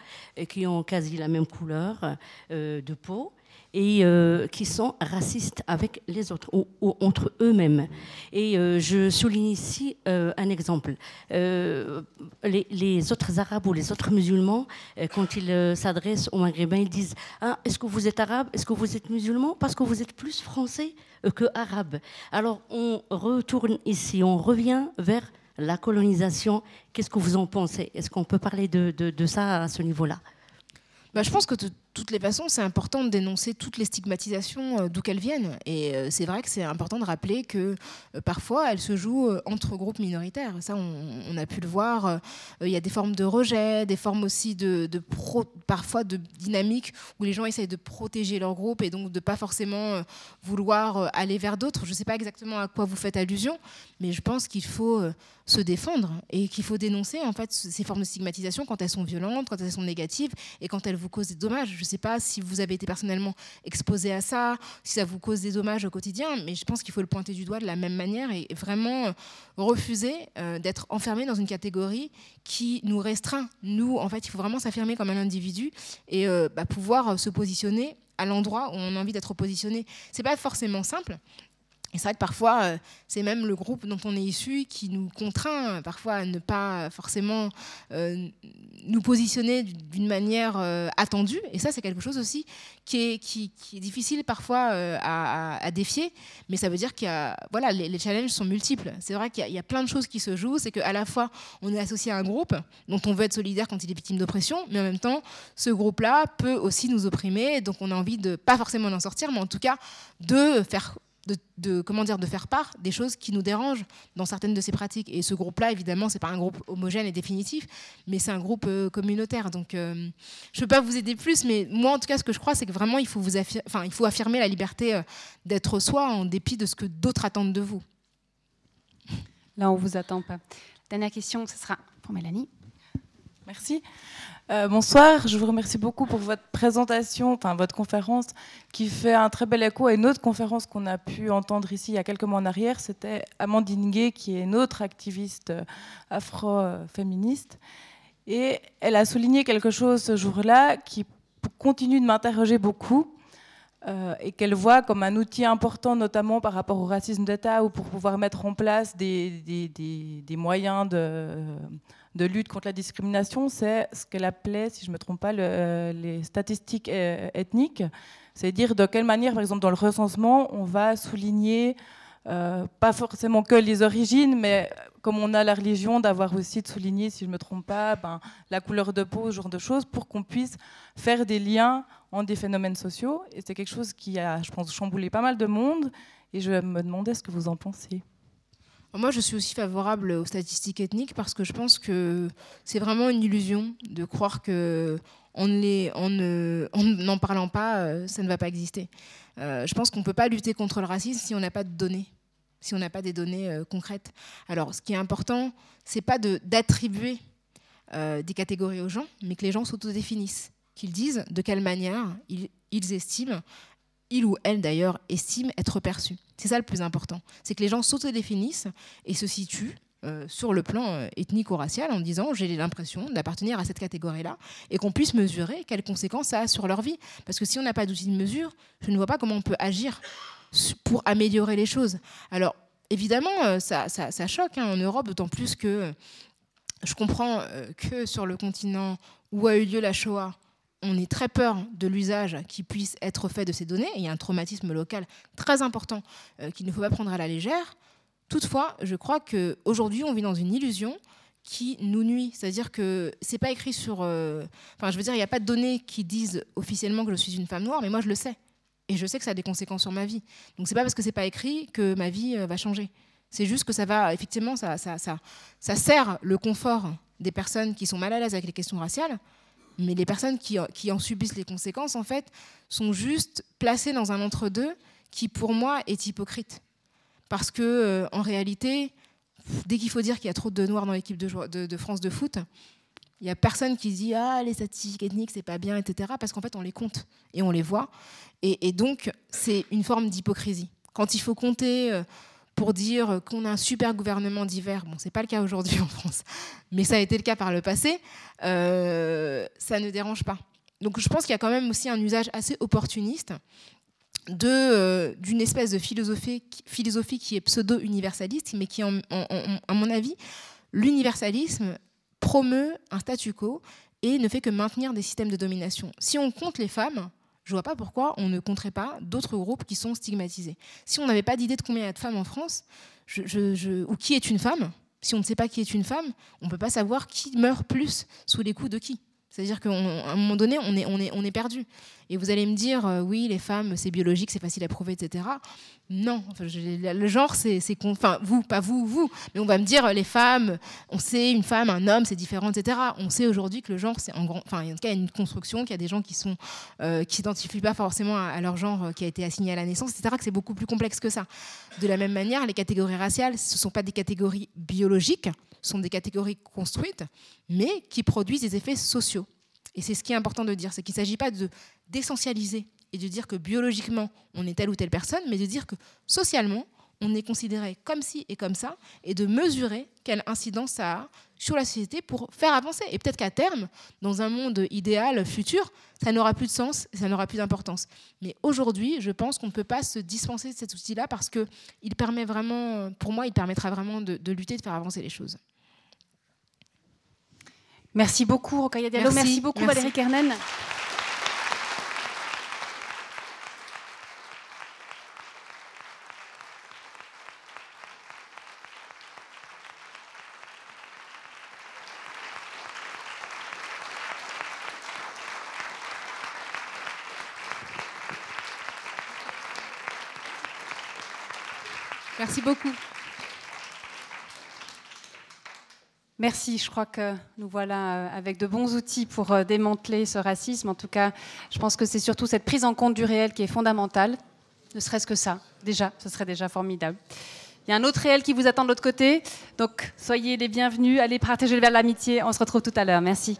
qui ont quasi la même couleur de peau et euh, qui sont racistes avec les autres ou, entre eux-mêmes. Et euh, je souligne ici euh, un exemple. Les, autres arabes ou les autres musulmans, quand ils s'adressent aux maghrébins, ils disent ah, Est-ce que vous êtes arabe? Est-ce que vous êtes musulman? Parce que vous êtes plus français que arabe. Alors on retourne ici, on revient vers la colonisation. Qu'est-ce que vous en pensez? Est-ce qu'on peut parler de, ça à ce niveau-là? Bah, je pense que de toutes les façons, c'est important de dénoncer toutes les stigmatisations euh, d'où qu'elles viennent. Et euh, c'est vrai que c'est important de rappeler que euh, parfois, elles se jouent entre groupes minoritaires. Ça, on, a pu le voir. Il y a des formes de rejet, des formes aussi de, parfois de dynamique où les gens essayent de protéger leur groupe et donc de pas forcément vouloir aller vers d'autres. Je ne sais pas exactement à quoi vous faites allusion, mais je pense qu'il faut se défendre et qu'il faut dénoncer en fait ces formes de stigmatisation quand elles sont violentes, quand elles sont négatives et quand elles vous causent des dommages. Je ne sais pas si vous avez été personnellement exposé à ça, si ça vous cause des dommages au quotidien, mais je pense qu'il faut le pointer du doigt de la même manière et vraiment euh, refuser euh, d'être enfermé dans une catégorie qui nous restreint. Nous, en fait, il faut vraiment s'affirmer comme un individu et euh, bah, pouvoir se positionner à l'endroit où on a envie d'être positionné. C'est pas forcément simple, et c'est vrai que parfois, euh, c'est même le groupe dont on est issu qui nous contraint parfois à ne pas forcément euh, nous positionner d'une manière euh, attendue. Et ça, c'est quelque chose aussi qui est, difficile parfois à, défier. Mais ça veut dire que voilà, les, challenges sont multiples. C'est vrai qu'il y, a plein de choses qui se jouent. C'est qu'à la fois, on est associé à un groupe dont on veut être solidaire quand il est victime d'oppression, mais en même temps, ce groupe-là peut aussi nous opprimer. Donc on a envie de, pas forcément d'en sortir, mais en tout cas de faire de, comment dire, de faire part des choses qui nous dérangent dans certaines de ces pratiques. Et ce groupe-là, évidemment, c'est pas un groupe homogène et définitif, mais c'est un groupe euh, communautaire. Donc, euh, je ne peux pas vous aider plus, mais moi, en tout cas, ce que je crois, c'est que vraiment, il faut, vous enfin, il faut affirmer la liberté euh, d'être soi en dépit de ce que d'autres attendent de vous. Là, on vous attend pas. Dernière question, ce sera pour Mélanie. Merci. Euh, bonsoir, je vous remercie beaucoup pour votre présentation, enfin votre conférence, qui fait un très bel écho à une autre conférence qu'on a pu entendre ici il y a quelques mois en arrière. C'était Amandine Gay, qui est une autre activiste euh, afro-féministe. Et elle a souligné quelque chose ce jour-là qui continue de m'interroger beaucoup. Euh, et qu'elle voit comme un outil important, notamment par rapport au racisme d'État, ou pour pouvoir mettre en place des, des, des moyens de, de lutte contre la discrimination, c'est ce qu'elle appelait, si je ne me trompe pas, les statistiques euh, ethniques. C'est-à-dire de quelle manière, par exemple, dans le recensement, on va souligner euh, pas forcément que les origines, mais comme on a la religion, d'avoir aussi de souligner, si je ne me trompe pas, ben, la couleur de peau, ce genre de choses, pour qu'on puisse faire des liens entre des phénomènes sociaux. Et c'est quelque chose qui a, je pense, chamboulé pas mal de monde. Et je me demandais ce que vous en pensez. Moi, je suis aussi favorable aux statistiques ethniques parce que je pense que c'est vraiment une illusion de croire que en n'en parlant pas, euh, ça ne va pas exister. Euh, je pense qu'on ne peut pas lutter contre le racisme si on n'a pas de données, si on n'a pas des données euh, concrètes. Alors, ce qui est important, c'est pas d'attribuer des catégories aux gens, mais que les gens s'autodéfinissent, qu'ils disent de quelle manière ils estiment il ou elle d'ailleurs estime être perçu. C'est ça le plus important. C'est que les gens s'autodéfinissent et se situent euh, sur le plan euh, ethnique ou racial en disant j'ai l'impression d'appartenir à cette catégorie-là et qu'on puisse mesurer quelles conséquences ça a sur leur vie. Parce que si on n'a pas d'outils de mesure, je ne vois pas comment on peut agir pour améliorer les choses. Alors évidemment, euh, ça, choque hein, en Europe, d'autant plus que je comprends que sur le continent où a eu lieu la Shoah, on est très peur de l'usage qui puisse être fait de ces données. il y a un traumatisme local très important euh, qu'il ne faut pas prendre à la légère. Toutefois, je crois qu'aujourd'hui, on vit dans une illusion qui nous nuit. C'est-à-dire que c'est pas écrit sur. Euh, enfin, je veux dire, il n'y a pas de données qui disent officiellement que je suis une femme noire, mais moi je le sais. Et je sais que ça a des conséquences sur ma vie. Donc c'est pas parce que c'est pas écrit que ma vie euh, va changer. C'est juste que ça va, effectivement, ça, ça, ça, ça, sert le confort des personnes qui sont mal à l'aise avec les questions raciales, mais les personnes qui, en subissent les conséquences, en fait, sont juste placées dans un entre-deux qui, pour moi, est hypocrite. Parce que, euh, en réalité, dès qu'il faut dire qu'il y a trop de noirs dans l'équipe de, France de foot, il n'y a personne qui dit ah les statistiques ethniques c'est pas bien etc parce qu'en fait on les compte et on les voit et, donc c'est une forme d'hypocrisie quand il faut compter euh, pour dire qu'on a un super gouvernement d'hiver. Bon c'est pas le cas aujourd'hui en France mais ça a été le cas par le passé. Euh, ça ne dérange pas. Donc je pense qu'il y a quand même aussi un usage assez opportuniste euh, d'une espèce de philosophie, philosophie qui est pseudo-universaliste, mais qui, à mon avis, l'universalisme promeut un statu quo et ne fait que maintenir des systèmes de domination. Si on compte les femmes, je vois pas pourquoi on ne compterait pas d'autres groupes qui sont stigmatisés. Si on n'avait pas d'idée de combien il y a de femmes en France, ou qui est une femme, si on ne sait pas qui est une femme, on ne peut pas savoir qui meurt plus sous les coups de qui. C'est-à-dire qu'à un moment donné, on est perdu. Et vous allez me dire, euh, oui, les femmes, c'est biologique, c'est facile à prouver, etc. Non, le genre, c'est, enfin, vous, pas vous, vous, mais on va me dire, les femmes, on sait, une femme, un homme, c'est différent, etc. On sait aujourd'hui que le genre, c'est en grand, enfin, en tout cas, il y a une construction, qu'il y a des gens qui sont, euh, qui s'identifient pas forcément à, leur genre euh, qui a été assigné à la naissance, etc. Que c'est beaucoup plus complexe que ça. De la même manière, les catégories raciales, ce sont pas des catégories biologiques, ce sont des catégories construites, mais qui produisent des effets sociaux. Et c'est ce qui est important de dire, c'est qu'il ne s'agit pas de d'essentialiser et de dire que biologiquement on est telle ou telle personne, mais de dire que socialement on est considéré comme ci et comme ça, et de mesurer quelle incidence ça a sur la société pour faire avancer. Et peut-être qu'à terme, dans un monde idéal futur, ça n'aura plus de sens, ça n'aura plus d'importance. Mais aujourd'hui, je pense qu'on ne peut pas se dispenser de cet outil-là parce que il permet vraiment, pour moi, il permettra vraiment de lutter, de faire avancer les choses. Merci beaucoup, Rokaya Diallo. Merci, beaucoup, Valérie Kernen. Merci beaucoup. Merci, je crois que nous voilà euh, avec de bons outils pour euh, démanteler ce racisme. En tout cas, je pense que c'est surtout cette prise en compte du réel qui est fondamentale. Ne serait-ce que ça, déjà, ce serait déjà formidable. Il y a un autre réel qui vous attend de l'autre côté, donc soyez les bienvenus, allez partager vers l'amitié. On se retrouve tout à l'heure. Merci.